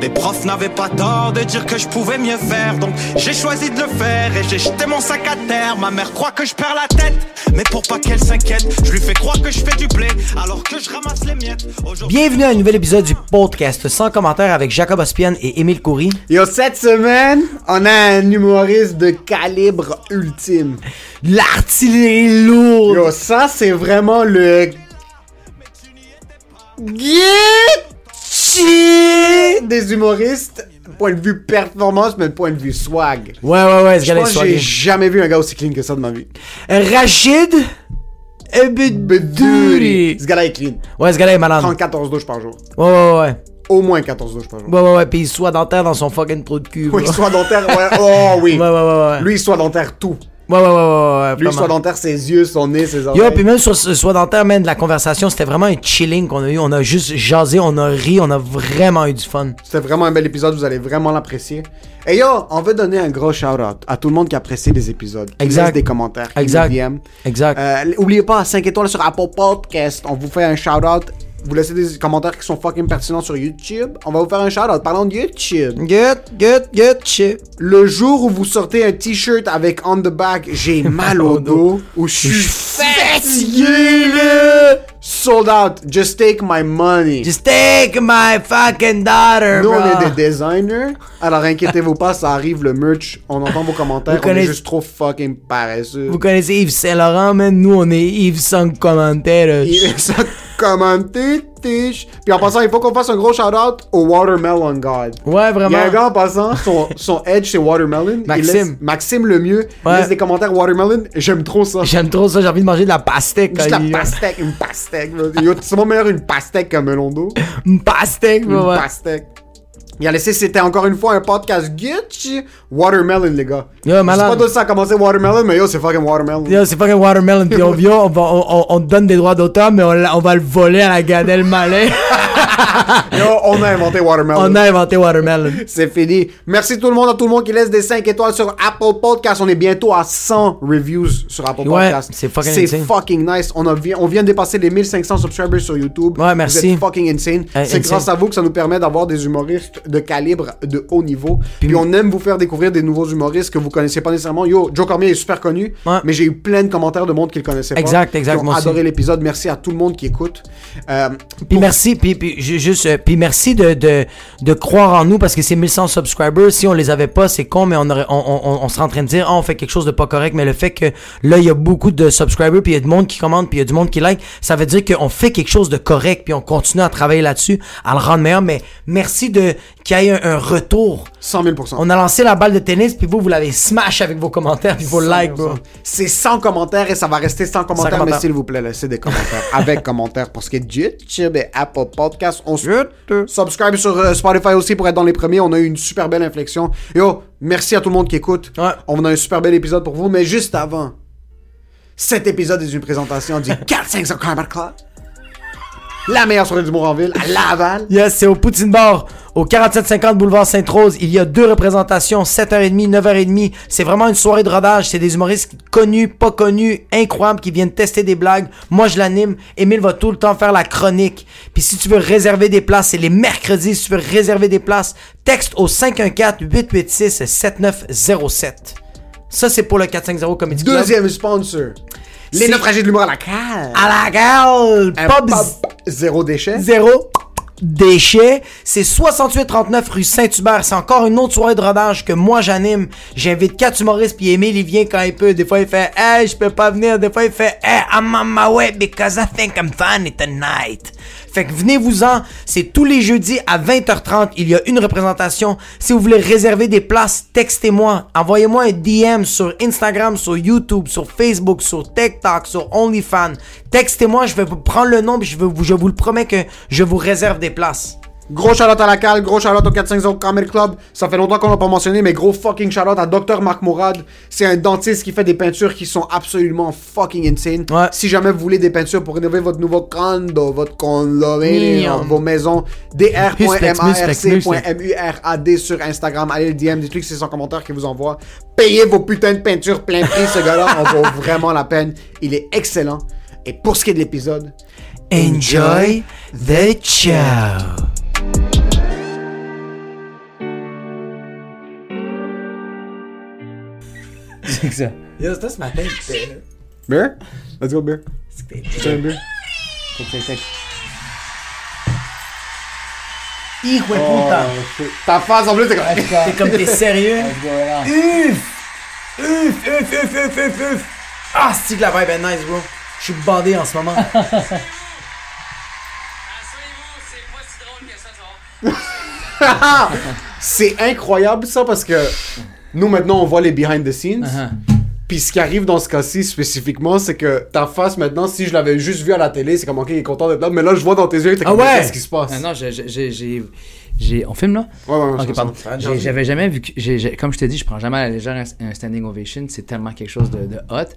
Les profs n'avaient pas tort de dire que je pouvais mieux faire, donc j'ai choisi de le faire et j'ai jeté mon sac à terre. Ma mère croit que je perds la tête, mais pour pas qu'elle s'inquiète, je lui fais croire que je fais du blé alors que je ramasse les miettes. Bienvenue à un nouvel épisode du podcast sans commentaire avec Jacob Ospian et Émile Coury. Yo, cette semaine, on a un humoriste de calibre ultime. L'artillerie lourde. Yo, ça, c'est vraiment le. Des humoristes, point de vue performance, mais point de vue swag. Ouais, ouais, ouais, ce gars-là est j'ai jamais vu un gars aussi clean que ça de ma vie. Rachid Bedouri. Ce gars-là est clean. Ouais, ce gars-là est malade. Prend 14 douches par jour. Ouais, ouais, ouais. Au moins 14 douches par jour. Ouais, ouais, ouais. Puis il soit dentaire dans son fucking trou de cul. Oui, bro. soit dentaire, ouais. Oh oui. Ouais, ouais, ouais, ouais. Lui, soit dentaire, tout. Ouais, ouais, ouais, ouais. Lui, dentaire, ses yeux, son nez, ses oreilles. Yo, puis même sur ce soir dentaire, man, de la conversation, c'était vraiment un chilling qu'on a eu. On a juste jasé, on a ri, on a vraiment eu du fun. C'était vraiment un bel épisode, vous allez vraiment l'apprécier. Et yo, on veut donner un gros shout-out à tout le monde qui apprécie les épisodes. Qui Exact. laisse des commentaires, qui Exact. nous. Exact. Euh, oubliez pas, 5 étoiles sur Apple Podcast. On vous fait un shout-out. Vous laissez des commentaires qui sont fucking pertinents sur YouTube. On va vous faire un shout-out. Parlons de YouTube. Good, good, good shit. Le jour où vous sortez un t-shirt avec on the back, j'ai mal au dos, ou je suis fatigué, là. Sold out. Just take my money. Just take my fucking daughter, Nous, bro. on est des designers. Alors, inquiétez-vous pas, ça arrive le merch. On entend vos commentaires. Vous on est connaissez- juste trop fucking paresseux. Vous connaissez Yves Saint-Laurent, man? Nous, on est Yves sans commentaire. Il- ça commenter, tiche. Puis en passant, il faut qu'on fasse un gros shout-out au Watermelon God. Ouais, Il vraiment. y a un gars en passant, son, son edge c'est Watermelon. Il Maxime. laisse- Maxime le mieux. Il Ouais. laisse des commentaires Watermelon. J'aime trop ça. J'aime trop ça, j'ai envie de manger de la pastèque. Juste la il- pastèque, une pastèque. C'est mon meilleur une pastèque qu'un melon d'eau. Une pastèque, Une ouais. pastèque. Il a laissé, c'était encore une fois un podcast Gucci Watermelon, les gars. Yo, Je malade. sais pas d'où ça a commencé Watermelon, mais yo, c'est fucking Watermelon. Yo, c'est fucking watermelon, pis on vient, on, va, on, on- on te donne des droits d'auteur, mais on, va le voler à la Gadelle Malin. Yo, on a inventé Watermelon. on a inventé watermelon. C'est fini. Merci tout le monde à tout le monde qui laisse des 5 étoiles sur Apple Podcast. On est bientôt à 100 reviews sur Apple Ouais, Podcast. c'est fucking fucking nice. On, a, vi- on vient de dépasser les 1500 subscribers sur YouTube. Ouais, merci. Vous êtes fucking insane. Euh, c'est grâce à vous que ça nous permet d'avoir des humoristes de calibre de haut niveau. Puis, on aime vous faire découvrir des nouveaux humoristes que vous connaissez pas nécessairement. Yo, Joe Cormier est super connu, Ouais. mais j'ai eu plein de commentaires de monde qui le connaissait pas. Exact, exact, Qui ont adoré l'épisode. Merci à tout le monde qui écoute. Euh, Puis merci, puis, puis ju- juste, euh, puis merci de, de, de croire en nous parce que ces 1100 subscribers, si on les avait pas, c'est con, mais on, aurait, on, on, on serait en train de dire, ah, on fait quelque chose de pas correct, mais le fait que là, il y a beaucoup de subscribers, puis il y a du monde qui commente, puis il y a du monde qui like, ça veut dire qu'on fait quelque chose de correct, puis on continue à travailler là-dessus, à le rendre meilleur, mais merci de qu'il y ait un, un retour. 100 000 On a lancé la balle de tennis, puis vous, vous l'avez smash avec vos commentaires, puis vos likes, bro. C'est sans commentaires et ça va rester sans commentaires, mais s'il vous plaît, laissez des commentaires. Avec commentaires parce que YouTube et Apple Podcast, on se subscribe sur euh, Spotify aussi pour être dans les premiers. On a eu une super belle inflexion. Yo, merci à tout le monde qui écoute. Ouais. On a un super bel épisode pour vous, mais juste avant, cet épisode est une présentation du 4-5 Combat Club. La meilleure soirée d'humour en ville, à Laval. Yes, c'est au Poutine Bar, au 4750 boulevard Sainte-Rose. Il y a deux représentations, 7h30, 9h30. C'est vraiment une soirée de rodage. C'est des humoristes connus, pas connus, incroyables, qui viennent tester des blagues. Moi, je l'anime. Émile va tout le temps faire la chronique. Puis si tu veux réserver des places, c'est les mercredis. Si tu veux réserver des places, texte au 514-886-7907. Ça, c'est pour le 450 Comedy Club. Deuxième sponsor. Les naufragés de l'humour à la cale. À la Pub pub zéro déchet. zéro déchet. C'est 6839 rue Saint-Hubert. C'est encore une autre soirée de rodage que moi j'anime. J'invite quatre humoristes puis Emile il vient quand il peut. Des fois il fait Hey, je peux pas venir. Des fois il fait Hey, I'm on my way because I think I'm funny tonight. Fait que venez-vous-en. C'est tous les jeudis à 20h30. Il y a une représentation. Si vous voulez réserver des places, textez-moi. Envoyez-moi un DM sur Instagram, sur YouTube, sur Facebook, sur TikTok, sur OnlyFans. Textez-moi, je vais vous prendre le nom je, vous- je vous le promets que je vous réserve des places. Gros shout-out à la cale, gros shout-out au 450 Comedy Club. Ça fait longtemps qu'on l'a pas mentionné, mais gros fucking shout-out à Dr. Marc Mourad. C'est un dentiste qui fait des peintures qui sont absolument fucking insane. Ouais. Si jamais vous voulez des peintures pour rénover votre nouveau condo, votre condominium, vos maisons, dr.marc.murad sur Instagram. Allez le DM, dites-lui que c'est son commentaire qui vous envoie. Payez vos putains de peintures plein prix, ce gars-là en vaut vraiment la peine. Il est excellent. Et pour ce qui est de l'épisode, Enjoy the show. C'est ça. Yo, c'était ce matin. c'était- beer? Let's go beer. C'est un beer? Hijo de Oh, puta. Ta face en plus, t'es comme. T'es comme t'es sérieux? Uf! Uf, uf, uf, uf, uf, uf! Ah, c'est que la vibe est nice, bro. Je suis bandé en ce moment. C'est incroyable ça parce que nous maintenant on voit les behind the scenes. Puis ce qui arrive dans ce cas-ci spécifiquement, c'est que ta face maintenant, si je l'avais juste vu à la télé, c'est comme ok, il est content d'être là. Mais là, je vois dans tes yeux, t'es Ah comme ouais? qu'est-ce qui se passe? Ah non, j'ai- j'ai- j'ai. j'ai- On filme là? Ouais, ouais, ouais, Ok, c'est pardon. J'ai- J'avais jamais vu. que- comme je te dis, je prends jamais à la légère un, un standing ovation. C'est tellement quelque chose de, de hot.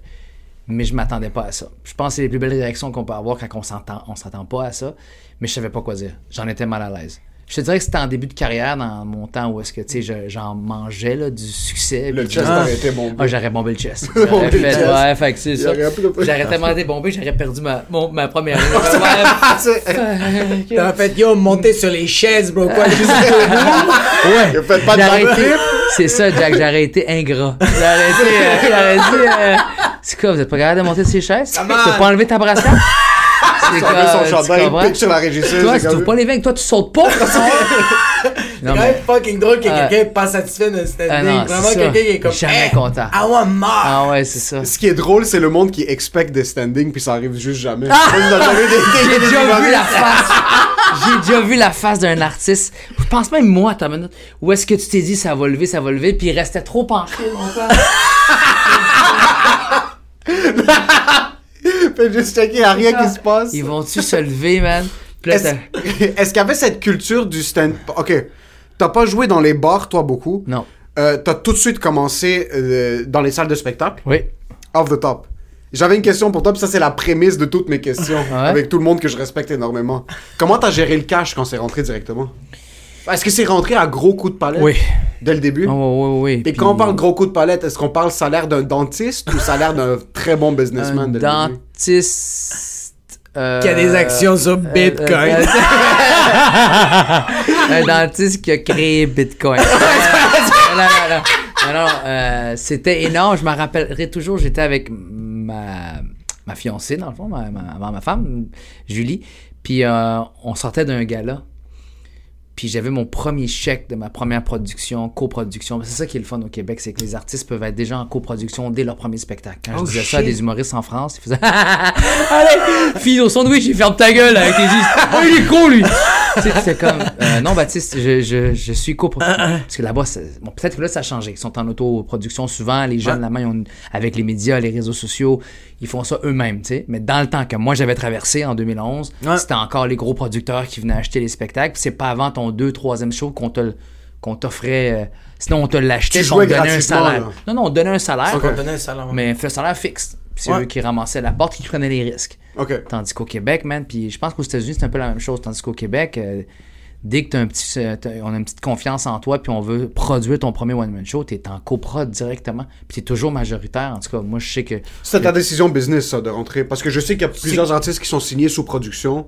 Mais je m'attendais pas à ça. Je pense que c'est les plus belles réactions qu'on peut avoir quand on s'entend, on s'attend pas à ça. Mais je savais pas quoi dire. J'en étais mal à l'aise. Je te dirais que c'était en début de carrière, dans mon temps où est-ce que, tu sais, je- j'en mangeais, là, du succès. Le chest aurait été bon. Ah, j'aurais bombé le chest. Bombé J'aurais le fait, chest. ouais, fait que c'est ça. J'aurais tellement été bombé, j'aurais perdu ma, mon- ma première ligne. Ouais. T'as fait, yo, monter sur les chaises, bro. Quoi, juste Il a fait pas de. C'est ça, Jack, j'ai arrêté ingrat. J'ai arrêté, euh, j'ai arrêté. euh, c'est quoi, vous êtes pas capable de monter sur les chaises? Peux pas enlever ta brassière? Il a son tu chandail, il pitch sur la régisseuse. Toi, tu trouves pas les veines, toi, tu sautes pas. C'est quand même fucking drôle que Ah. quelqu'un pas satisfait d'un standing. Ah non, Vraiment, quelqu'un qui est comme. Jamais content. I want more! ah ouais, c'est ça. Ce qui est drôle, c'est le monde qui expecte des standings puis ça arrive juste jamais. Ah! J'ai déjà vu la face. J'ai déjà vu la face d'un artiste. Je pense même moi, ta minute. Où est-ce que tu t'es dit ça va lever, ça va lever, puis il restait trop penché longtemps. Fais juste checker, il a rien qui se passe. Ils vont-tu se lever, man? Est-ce qu'il y avait cette culture du stand... Ok, t'as pas joué dans les bars, toi, beaucoup? Non. Euh, t'as tout de suite commencé euh, dans les salles de spectacle? Oui. Off the top. J'avais une question pour toi, puis ça, c'est la prémisse de toutes mes questions. Avec tout le monde que je respecte énormément. Comment t'as géré le cash quand c'est rentré directement? Est-ce que c'est rentré à gros coups de palette? Oui. Dès le début? Oh, oui, oui, oui. Et Puis- quand on parle gros coup de palette, est-ce qu'on parle salaire d'un dentiste ou salaire d'un très bon businessman un dès le début? dentiste. euh, Qui a des actions sur Bitcoin. euh, euh, un dentiste qui a créé Bitcoin. non, non, non. Non, non, euh, c'était énorme. Je me rappellerai toujours, j'étais avec ma, ma fiancée, dans le fond, ma, ma, ma- ma femme, Julie. Puis euh, on sortait d'un gala. Puis j'avais mon premier chèque de ma première production, coproduction. C'est ça qui est le fun au Québec, c'est que les artistes peuvent être déjà en coproduction dès leur premier spectacle. Quand Oh, je disais ça à des humoristes en France, ils faisaient Allez, file au sandwich, il ferme ta gueule avec tes. Oh, il est con, lui! Tu sais, c'est comme euh, Non, Baptiste, je, je, je suis coproducteur. Parce que là-bas, bon, peut-être que là, ça a changé. Ils sont en autoproduction souvent. Les jeunes, là-bas, ils ont- avec les médias, les réseaux sociaux, ils font ça eux-mêmes, tu sais. Mais dans le temps que moi, j'avais traversé en 2011, Ouais. c'était encore les gros producteurs qui venaient acheter les spectacles. Puis c'est pas avant ton deux, troisième show qu'on te qu'on t'offrait. euh, sinon, on te l'achetait, on te donnait un salaire. là. Non, non, on donnait un salaire, On donnait un salaire. mais un salaire fixe. C'est Ouais. eux qui ramassaient la porte, qui prenaient les risques. Tandis qu'au Québec, man, puis je pense qu'aux États-Unis, c'est un peu la même chose. Tandis qu'au Québec, euh, dès que t'as un petit, euh, on a une petite confiance en toi, puis on veut produire ton premier one-man show, t'es en coprod directement. Puis t'es toujours majoritaire. En tout cas, moi, je sais que. C'est ta décision business, ça, de rentrer. Parce que je sais qu'il y a plusieurs artistes qui sont signés sous production.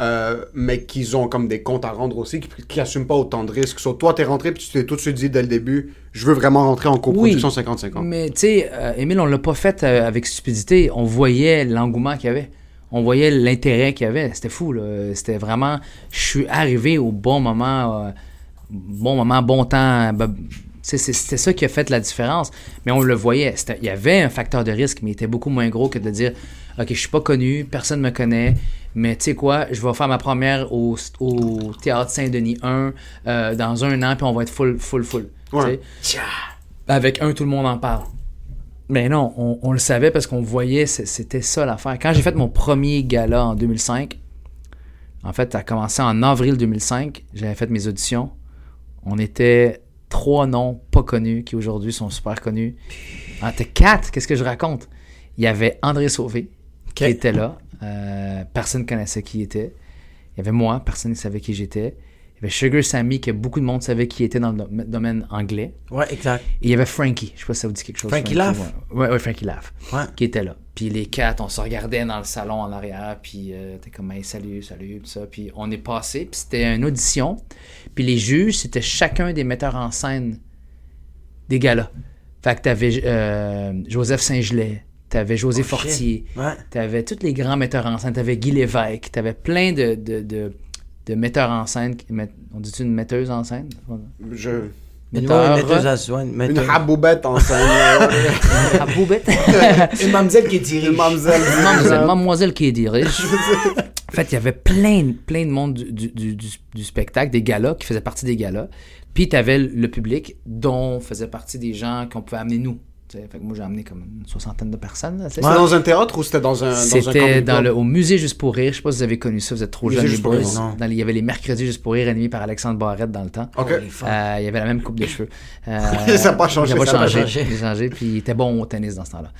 euh, mais qu'ils ont comme des comptes à rendre aussi, qui, qui assument pas autant de risques. So, toi, t'es rentré, puis tu t'es tout de suite dit dès le début, je veux vraiment rentrer en coproduction 50-50. Mais tu sais, euh, Émile, on l'a pas fait euh, avec stupidité. On voyait l'engouement qu'il y avait. On voyait l'intérêt qu'il y avait. C'était fou, là. C'était vraiment. Je suis arrivé au bon moment. euh, bon moment, bon temps. Ben, C'était ça qui a fait la différence. Mais on le voyait. Il y avait un facteur de risque, mais il était beaucoup moins gros que de dire OK, je suis pas connu, personne me connaît, mais tu sais quoi, je vais faire ma première au, au Théâtre Saint-Denis 1 euh, dans un an, puis on va être full, full, full. Ouais. Avec un, tout le monde en parle. Mais non, on, on le savait parce qu'on voyait, c'était ça l'affaire. Quand j'ai fait mon premier gala en 2005, en fait, ça a commencé en avril 2005, j'avais fait mes auditions. On était trois noms pas connus qui aujourd'hui sont super connus. Ah, t'es quatre, qu'est-ce que je raconte? Il y avait André Sauvé qui était là. Euh, personne ne connaissait qui il était. Il y avait moi, personne ne savait qui j'étais. Il y avait Sugar Sammy, que beaucoup de monde savait qui était dans le dom- domaine anglais. Ouais, exact. Et il y avait Frankie, je sais pas si ça vous dit quelque chose. Frankie Laff? Ouais, ouais, ouais, Frankie Laff. Ouais. Qui était là. Puis les quatre, on se regardait dans le salon en arrière, puis euh, t'es comme, hey, salut, salut, tout ça. Puis on est passé, puis c'était une audition. Puis les juges, c'était chacun des metteurs en scène des galas. Fait que t'avais euh, Joseph Saint-Gelais, t'avais José Oh. Fortier, Ouais. t'avais tous les grands metteurs en scène, t'avais Guy Lévesque, t'avais plein de, de, de, de metteurs en scène. On dit une metteuse en scène? Je... Une, Metteur. une metteuse à soin, une Une haboubette en scène. là. À Boubette. Une mademoiselle qui dirige. Une mamzelle. Mademoiselle, mademoiselle qui est dirige. En fait, il y avait plein, de- plein de monde du, du, du, du- du spectacle, des galas, qui faisaient partie des galas. Puis tu avais le public dont faisaient partie des gens qu'on pouvait amener nous. Fait que moi, j'ai amené comme une soixantaine de personnes. C'était dans un théâtre ou c'était dans un, dans un C'était dans le, au musée Juste pour rire. Je sais pas si vous avez connu ça, vous êtes trop Musée jeunes, les Juste pour boys. rire, non. Dans les- il y avait les mercredis Juste pour rire animés par Alexandre Barrette dans le temps. Ok. Holy fuck. Euh, il y avait la même coupe de cheveux. Euh, Ça a pas changé, Il a pas ça a pas changé. changé. Il a changé, puis il était bon au tennis dans ce temps-là.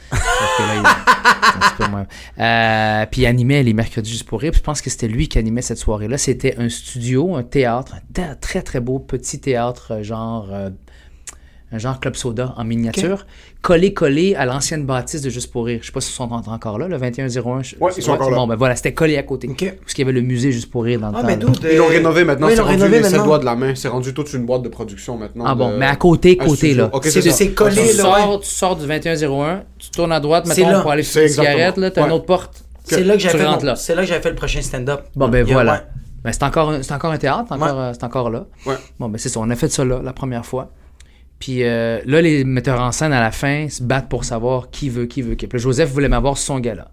Euh, puis il animait les mercredis juste pour rire. Puis je pense que c'était lui qui animait cette soirée-là. C'était un studio, un théâtre, un très très beau petit théâtre, euh, genre. Euh, un genre club soda en miniature, collé collé à l'ancienne bâtisse de Juste pour rire. Je sais pas si ils sont en- encore là, le 2101. je- Ouais, ils sont encore là. Bon, ben voilà, c'était collé à côté. Parce qu'il y avait le musée Juste pour rire dans le Ah, temps. mais Ils l'ont rénové maintenant, Oui, ils c'est l'ont rendu rénové les sept maintenant. doigts de la main. C'est rendu toute une boîte de production maintenant. Ah bon, de- mais à côté, un côté, là. Ok, C'est collé, Tu là, sors, ouais. tu sors du 2101, tu tournes à droite, là. pour aller fumer une cigarette, là, t'as une autre porte. C'est là que j'avais fait, c'est là que j'avais fait le prochain stand-up. Bon, ben voilà. Ben, c'est encore, un- c'est encore un théâtre, encore, Ouais. euh, c'est encore là. Ouais. Bon, ben c'est ça, on a fait ça là, la première fois. Puis euh, là, les metteurs en scène, à la fin, se battent pour savoir qui veut, qui veut, qui. Joseph voulait m'avoir son gala.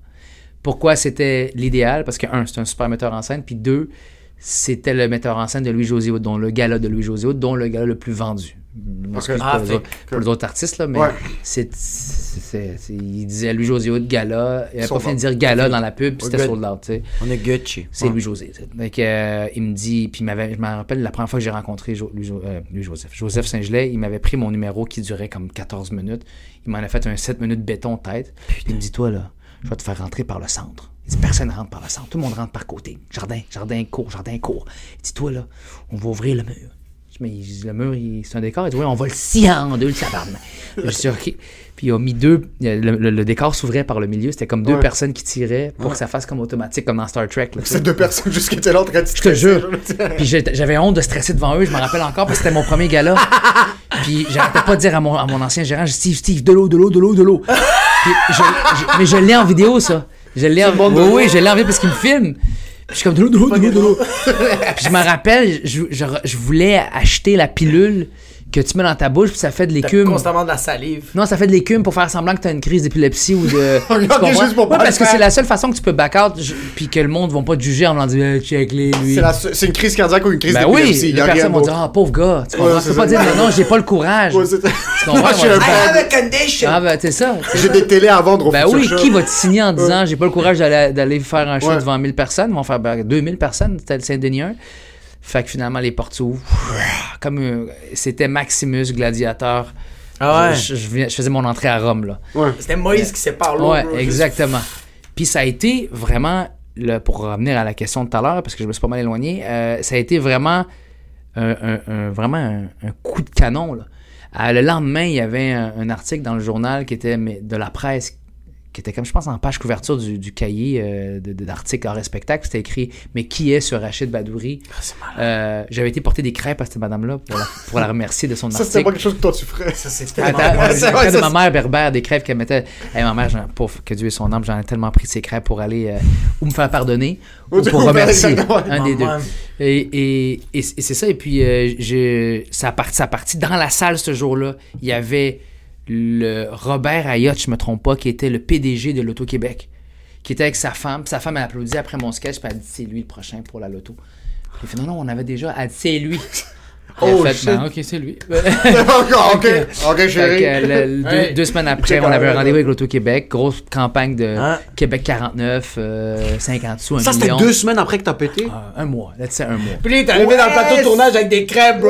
Pourquoi c'était l'idéal? Parce que, un, c'est un super metteur en scène, puis deux, c'était le metteur en scène de Louis-José dont le gala de Louis-José dont le gala le plus vendu. Ah, pour, les fait autres, pour les autres artistes, là, mais Ouais. c'est, c'est- c'est- c'est- il disait Louis-José Hood, gala. Il avait pas fini de dire gala dans la pub, puis c'était tu sais. On est Gucci. C'est Louis-José. sais. Fait que, euh, il me dit, puis il m'avait, je me rappelle la première fois que j'ai rencontré Jo- Louis- euh, Louis-Joseph. Joseph Saint-Gelais, il m'avait pris mon numéro qui durait comme 14 minutes. Il m'en a fait un 7 minutes béton tête. Il me dit, toi là, je vais te faire rentrer par le centre. Il dit, personne ne rentre par le centre. Tout le monde rentre par côté. Jardin, jardin, court, jardin, court. Il dit, toi là, on va ouvrir le mur. Je mais le mur, c'est un décor. Il dit, oui, on va le scier en deux, le tabarnak. Je dis, OK. Puis il a mis deux. Le, le- le décor s'ouvrait par le milieu. C'était comme deux Ouais. personnes qui tiraient pour que ça fasse comme automatique, comme dans Star Trek. C'est deux personnes juste qui étaient là en train de Je te jure. Puis j'avais honte de stresser devant eux, je me rappelle encore, parce que c'était mon premier gala. Puis j'arrêtais pas de dire à mon, à mon ancien gérant, Steve, Steve, de l'eau, de l'eau, de l'eau, de l'eau. Je- je- mais je l'ai en vidéo, ça. Je l'ai en Oui, oui, je l'ai en vidéo parce qu'il me filme. Puis je suis comme de l'eau, de l'eau, de l'eau, de l'eau. Puis je me rappelle, je, je, je voulais acheter la pilule que tu mets dans ta bouche, puis ça fait de l'écume. constamment de la salive. Non, ça fait de l'écume pour faire semblant que t'as une crise d'épilepsie ou de. Tu juste pour pas Ouais, parce que c'est la seule façon que tu peux back out, puis que le monde ne va pas te juger en me disant, Eh, check les lui. C'est c'est une crise cardiaque ou une crise Ben d'épilepsie. oui, il y les personnes vont dire, ah, pauvre gars. Tu comprends? Ouais, tu peux c'est pas ça. dire, non, non, j'ai pas le courage. Ouais, c'est- Tu comprends? Moi, je suis un dire, I have a condition. Ah, ben, c'est ça. c'est J'ai des télés à vendre au Ben oui, qui va te signer en disant, j'ai pas le courage d'aller d'aller faire un show devant 1000 personnes? Ils vont faire ben, 2000 personnes, c'était le Saint-Denis 1. Fait que finalement, les portes s'ouvrent. Comme euh, c'était Maximus, gladiateur. Ah ouais. Je, faisais mon entrée à Rome, là. Ouais. C'était Moïse qui sépare l'eau. Ouais, bro, juste- exactement. Puis ça a été vraiment, le, pour revenir à la question de tout à l'heure, parce que je me suis pas mal éloigné, euh, ça a été vraiment un, un- un- vraiment un, un coup de canon. Là. Euh, le lendemain, il y avait un, un article dans le journal qui était mais, de la presse qui était comme, je pense, en page couverture du, du cahier euh, de- de- d'articles hors spectacle. C'était écrit Mais qui est ce Rachid Badouri? Euh, J'avais été porter des crêpes à cette madame-là pour la, pour la remercier de son Ça, c'était article. pas quelque chose que toi tu ferais. Ça, Ah, ouais, de ça, ma mère berbère des crêpes qu'elle mettait. Hey, ma mère, pauvre, que Dieu ait son âme, j'en ai tellement pris de ces crêpes pour aller euh, ou me faire pardonner ou Ou pour remercier. Un des deux. Et, et, et, et c'est ça. Et puis, euh, je, ça, a parti, ça a parti dans la salle ce jour-là. Il y avait le Robert Ayotte, je me trompe pas, qui était le PDG de l'Auto-Québec, qui était avec sa femme. Puis sa femme, elle applaudit après mon sketch, puis elle dit c'est lui le prochain pour la loto. Puis il fait non, non, on avait déjà. Elle dit c'est lui. Oh, fait, shit. Ben, ok, c'est lui. Encore, ok. Ok, chérie. euh, le- le- deux, Hey. deux semaines après, on avait un rendez-vous avec l'Auto-Québec. Grosse campagne de Hein? Québec 49, euh, 50 sous, un Ça, c'était million. deux semaines après que t'as pété? Ah, un mois. Là, c'est un mois. Puis t'es arrivé dans le plateau de tournage avec des crêpes, bro.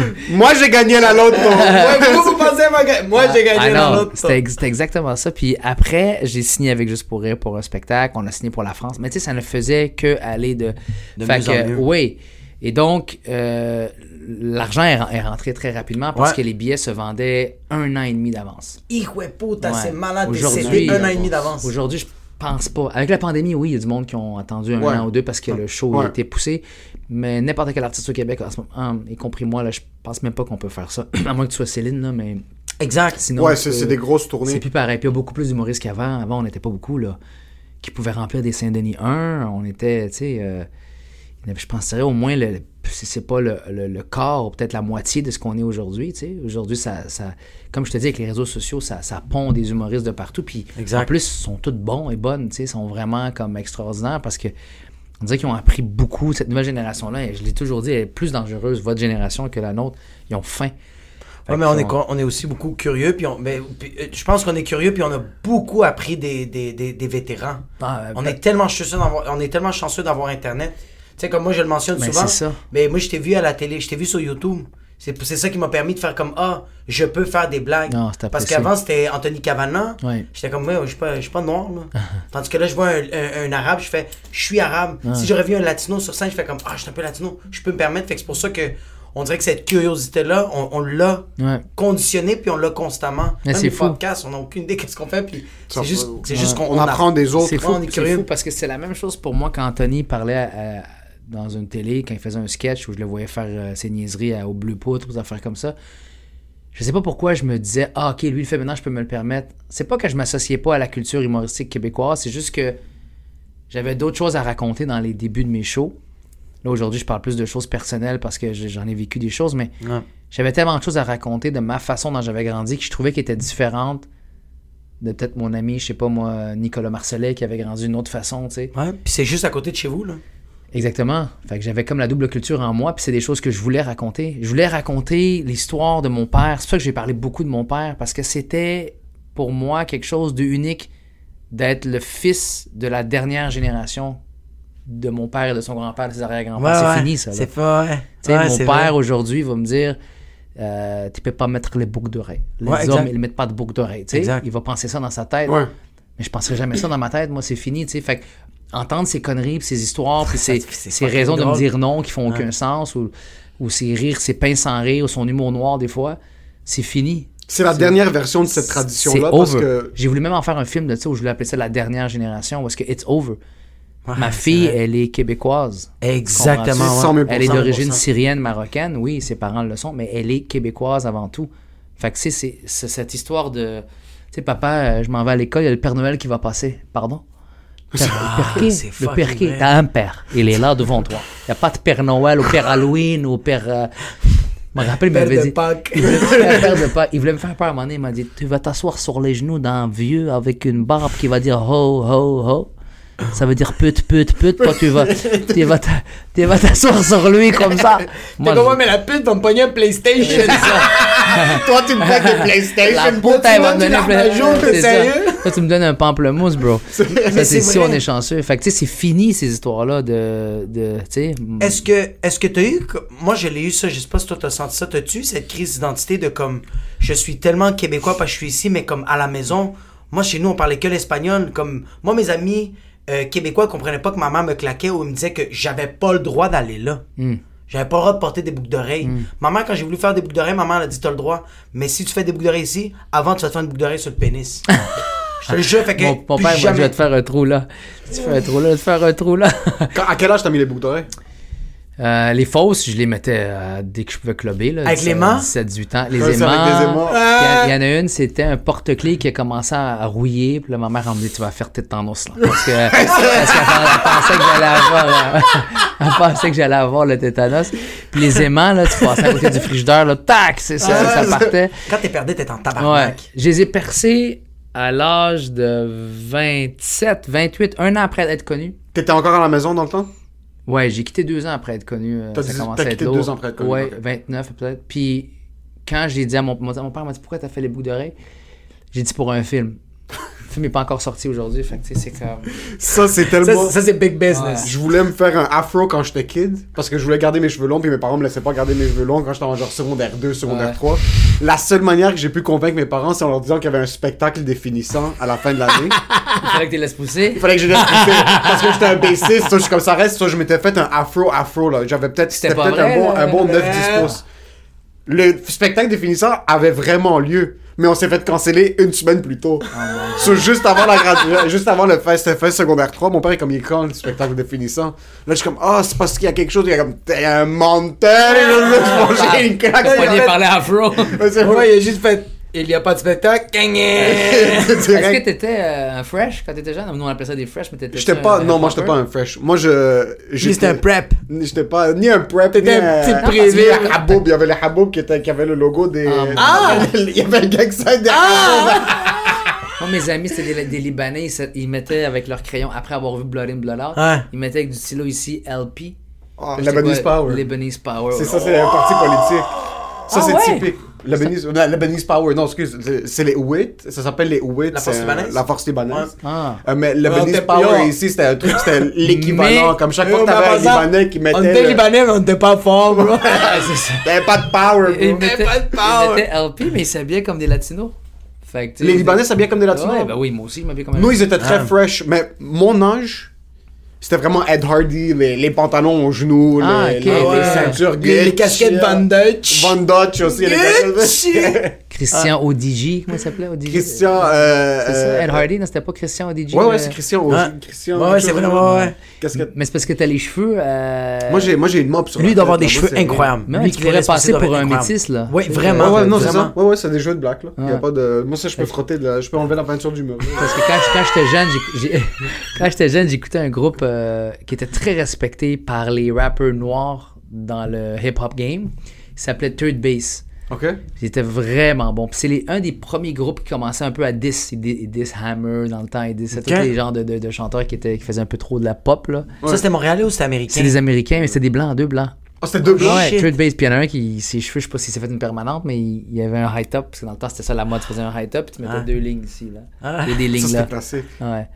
Moi, j'ai gagné la loto. Ouais, vous, vous pensez à ma ga- Moi, j'ai Ah gagné la loto. c'était ex- c'était exactement ça. Puis après, j'ai signé avec Juste pour rire pour un spectacle. On a signé pour la France. Mais tu sais, ça ne faisait que aller de. De Fait mieux que, en mieux. Oui. Et donc, euh, l'argent est, ren- est rentré très rapidement parce Ouais. que les billets se vendaient un an et demi d'avance. Hijo de puta, Ouais. c'est malade. Aujourd'hui- Aujourd'hui, un an et demi d'avance. Aujourd'hui, je pense pas. Avec la pandémie, oui, il y a du monde qui ont attendu un Ouais. an ou deux parce que le show Ouais. a été poussé. Mais n'importe quel artiste au Québec, en ce moment, hum, y compris moi, là, je pense même pas qu'on peut faire ça. à moins que tu sois Céline, là, mais Exact. sinon. Ouais, c'est c'est des grosses C'est tournées. plus pareil. Puis il y a beaucoup plus d'humoristes qu'avant. Avant, on n'était pas beaucoup, là, qui pouvaient remplir des Saint-Denis 1. On était, tu sais, euh, il y en avait- je penserais au moins, le, si c'est pas le, le, ou peut-être la moitié de ce qu'on est aujourd'hui, tu sais. Aujourd'hui, ça, ça, comme je te dis, avec les réseaux sociaux, ça, ça pond des humoristes de partout. Puis Exact. en plus, ils sont tous bons et bonnes, tu sais, sont vraiment comme extraordinaires parce que on dirait qu'ils ont appris beaucoup. Cette nouvelle génération-là, et je l'ai toujours dit, elle est plus dangereuse, votre génération, que la nôtre. Ils ont faim. Ouais, mais on est, on est aussi beaucoup curieux, puis, on, mais, puis, euh, je pense qu'on est curieux, puis on a beaucoup appris des, des, des, des vétérans. Ah, On ben- est tellement chanceux d'avoir, on est tellement chanceux d'avoir Internet. Tu sais, comme moi, je le mentionne Ben, souvent. c'est ça. Mais moi, je t'ai vu à la télé, je t'ai vu sur YouTube. C'est c'est ça qui m'a permis de faire comme Ah, je peux faire des blagues. Non, c'est Parce qu'avant, c'était Anthony Cavana. Ouais. J'étais comme, ouais, je suis pas, je suis pas noir, là. Tandis que là, je vois un, un- un arabe, je fais, je suis arabe. Si j'aurais vu un latino sur scène, je fais comme, ah, je suis un peu latino, je peux me permettre. Fait que c'est pour ça que, on dirait que cette curiosité-là, on, on l'a Ouais. conditionné, puis on l'a constamment. Mais Même c'est les fou. podcasts, on n'a aucune idée qu'est-ce qu'on fait, puis c'est juste, juste qu'on On apprend des autres. C'est fou, Ouais, on est c'est curieux. fou parce que c'est la même chose pour moi quand Anthony parlait à- à- dans une télé, quand il faisait un sketch où je le voyais faire euh, ses niaiseries à- au Bleu Poutre, des affaires comme ça. Je sais pas pourquoi je me disais, ah, ok, lui il le fait maintenant, je peux me le permettre. C'est pas que je m'associais pas à la culture humoristique québécoise, c'est juste que j'avais d'autres choses à raconter dans les débuts de mes shows. Là, aujourd'hui, je parle plus de choses personnelles parce que j'en ai vécu des choses, mais Ouais. j'avais tellement de choses à raconter de ma façon dont j'avais grandi que je trouvais qu'elle était différente de peut-être mon ami, je sais pas moi, Nicolas Marcellet qui avait grandi d'une autre façon, tu sais. Ouais, puis c'est juste à côté de chez vous, là. Exactement. Fait que j'avais comme la double culture en moi, puis c'est des choses que je voulais raconter. Je voulais raconter l'histoire de mon père. C'est pour ça que j'ai parlé beaucoup de mon père, parce que c'était pour moi quelque chose de unique d'être le fils de la dernière génération de mon père et de son grand-père, de ses arrière-grands-pères. c'est ouais. fini, ça. là. C'est pas, ouais. Mon père aujourd'hui va me dire euh, Tu peux pas mettre les boucles d'oreilles. Les exact. hommes, ils ne mettent pas de boucles d'oreilles. Il va penser ça dans sa tête. Mais je penserai jamais ça dans ma tête. Moi, c'est fini. tu sais. Fait que, entendre ces conneries, puis ces histoires, puis ces, raisons de me dire non qui font aucun sens, ou, ou ces rires, ces pinces sans rire, ou son humour noir des fois, c'est fini. C'est la dernière version de cette tradition-là parce que. J'ai voulu même en faire un film de ça où je voulais appeler ça la dernière génération, parce que it's over. Ouais, Ma fille, elle est québécoise. Exactement. Ouais. 100 000 Elle est d'origine 100%. syrienne, marocaine, oui, ses parents le sont, mais elle est québécoise avant tout. Fait que c'est cette histoire de. Tu sais, papa, euh, je m'en vais à l'école, il y a le Père Noël qui va passer. Pardon? Père qui? c'est Le fucking Père qui? vrai. T'as un père. Il est là devant toi. Il n'y a pas de Père Noël ou Père Halloween ou Père. euh, Je me rappelle, il m'avait dit. Pâques. Il voulait, me faire peur de Pâques. il voulait me faire peur à un moment donné. Il m'a dit Tu vas t'asseoir sur les genoux d'un vieux avec une barbe qui va dire ho, ho, ho. Ça veut dire pute, pute, pute. Toi, tu vas tu vas t'a- tu vas t'asseoir sur lui comme ça. Moi, T'es comme, je- ouais, mais la pute va me pogner un PlayStation. Toi, tu me fais des PlayStation. La pute, tu elle va me donner C'est ça. sérieux? Toi, tu me donnes un pamplemousse, bro. Ça, c'est si on est chanceux. Fait que, tu sais, c'est fini, ces histoires-là de. de tu sais. Est-ce que est-ce que t'as eu moi je l'ai eu ça je sais pas si toi t'as senti ça t'as-tu eu cette crise d'identité de comme je suis tellement québécois parce que je suis ici mais comme à la maison moi chez nous on parlait que l'espagnol comme moi mes amis euh, québécois comprenaient pas que ma mère me claquait ou me disait que j'avais pas le droit d'aller là Hmm. J'avais pas le droit de porter des boucles d'oreilles. Hmm. Maman, quand j'ai voulu faire des boucles d'oreilles, maman elle a dit t'as le droit. Mais si tu fais des boucles d'oreilles ici, avant tu vas te faire une boucle d'oreille sur le pénis. Je te le jure, fait que. Mon, père m'a dit, je vais te faire un trou là. Si tu fais un trou là, je vais te faire un trou là. Quand- à quel âge t'as mis les boucles d'oreilles? Euh, les fausses, je les mettais euh, dès que je pouvais clubber. Là, Avec 17, l'aimant? 17, 18 ans. Les Ouais, aimants. Puis Il y a- il y, en a une, c'était un porte-clés qui a commencé à, rouiller. Puis là, ma mère m'a dit Tu vas faire tête en os. Là, parce que, parce qu'elle pen- elle pensait que j'allais avoir. euh, elle pensait que j'allais avoir le tétanos. Puis les aimants, là, tu passais à côté du frigidaire, là, tac, c'est ça, ça partait. Quand t'es perdu, t'es en Ouais. tabarnak. Je les ai percés à l'âge de 27, 28, un an après être connu. T'étais encore à la maison dans le temps? Ouais, j'ai quitté deux ans après être connu. euh, T'as ça dit- commençait t'as à être quitté lourd. deux ans après être connu, Ouais, ok. 29 peut-être. Puis quand j'ai dit à mon, mon, mon père m'a dit pourquoi t'as fait les bouts d'oreilles, j'ai dit pour un film. Le film n'est pas encore sorti aujourd'hui, fait que c'est comme. Ça, c'est tellement. ça, c'est big business. Je voulais me faire un afro quand j'étais kid parce que je voulais garder mes cheveux longs puis mes parents me laissaient pas garder mes cheveux longs quand j'étais en genre secondaire 2, secondaire Ouais. 3. La seule manière que j'ai pu convaincre mes parents c'est en leur disant qu'il y avait un spectacle définissant à la fin de l'année. Il fallait que tu les laisses pousser. Il fallait que je laisse pousser parce que j'étais un bassiste, ça, je suis comme ça reste, ça, je m'étais fait un afro afro là. J'avais peut-être C'était peut-être un bon un bon 9 Euh. 10 pouces. Le spectacle définissant avait vraiment lieu, mais on s'est fait canceller une semaine plus tôt. So, juste avant la gradu- juste avant le fest, fest secondaire 3, mon père est comme il est quand le spectacle définissant? Là je suis comme ah c'est parce qu'il y a quelque chose, il y a comme t'es un menteur, et je une claque. T'as pogné par les afro. C'est Ouais, il a juste fait. Il y a pas de spectacle. Gagné! Est-ce que t'étais euh, un fresh quand t'étais jeune? Nous on appelait ça des fresh, mais t'étais. J'étais pas, non, moi j'étais pas un fresh. Moi je. C'était un prep. J'étais pas ni un prep, T'étais ni un petit un un Haboub. Il y avait le Haboub qui, était, qui avait le logo des. Ah, Il y avait le gang sign des Ah! Moi, mes amis, c'était des, des Libanais. Ils, mettaient avec leur crayon, après avoir vu Blood in, Blood Out, Ouais. ils mettaient avec du stylo ici LP. Ah, Lebanese quoi? Power. Lebanese Power. C'est ça, c'est un parti politique. Ça, Ah c'est ouais? typique. Lebanese, non, Lebanese Power, non, excuse, c'est- les Ouït, ça s'appelle les Ouït. La force euh, libanaise? La force libanaise. Ah. Euh, mais Lebanese Power yo. ici, c'était un truc, c'était l'équivalent. Mais- Comme chaque Yo, fois que t'avais un Libanais qui mettait. On était le- libanais, mais on était pas fort, bro. c'est ça. T'avais pas de power, Ils bro. mettaient, pas de power. ils mettaient LP, mais ils s'habillaient comme des latinos. Fait que, Les Libanais s'habillaient comme des latinos? Ouais, ben oui, moi aussi, je m'habillais comme un Nous, ils étaient très Ah. fresh, mais mon âge, c'était vraiment Ed Hardy, les, les pantalons aux genoux, Ah, les, ok. les- les Ouais. ceintures Les, casquettes Van Dutch. Van Dutch aussi. les Gucci. casquettes- Christian ODG, comment il s'appelait ODG Christian. Euh, C'est ça, euh, Ed Hardy, non, c'était pas Christian ODG Ouais, ouais, euh, c'est Christian. Aussi. Christian Ouais, ouais, c'est vrai, ouais, ouais. Casquette. Mais c'est parce que t'as les cheveux. euh, Moi, j'ai, moi, j'ai une mop sur Lui, la il doit avoir tête, des cheveux incroyables. Mais Lui tu qui responsable passer pour un métis, là. Oui, vraiment. Ouais, ouais, non, c'est Vraiment. ça. Ouais, ouais, c'est des jeux de black, là. Il y a Ouais. pas de... Moi, ça, je peux frotter, de la- je peux enlever la peinture du mur. Parce que quand, quand j'étais jeune, j'ai- j'ai- quand j'étais jeune, j'écoutais un groupe euh, qui était très respecté par les rappeurs noirs dans le hip-hop game. Il s'appelait Third Base. Ok. Ils étaient vraiment bons. Puis c'est les- un des premiers groupes qui commençait un peu à diss. Diss Hammer dans le temps. Ils diss Ok. tous les genres de, de- de chanteurs qui, étaient, qui faisaient un peu trop de la pop. là. Ça, c'était montréalais ou c'était américain? C'est des Américains, mais c'était des blancs, deux blancs. Ah, c'était deux blancs? Ouais. Third Base. Puis il y en a un qui, ses cheveux, je sais pas si s'est fait une permanente, mais il, il y avait un high top. Parce que dans le temps, c'était ça la mode. Tu faisais un high top, puis tu mettais Ah. deux lignes ici. Là. Ah. Il y a des Ça, lignes c'était là. classique. Ouais.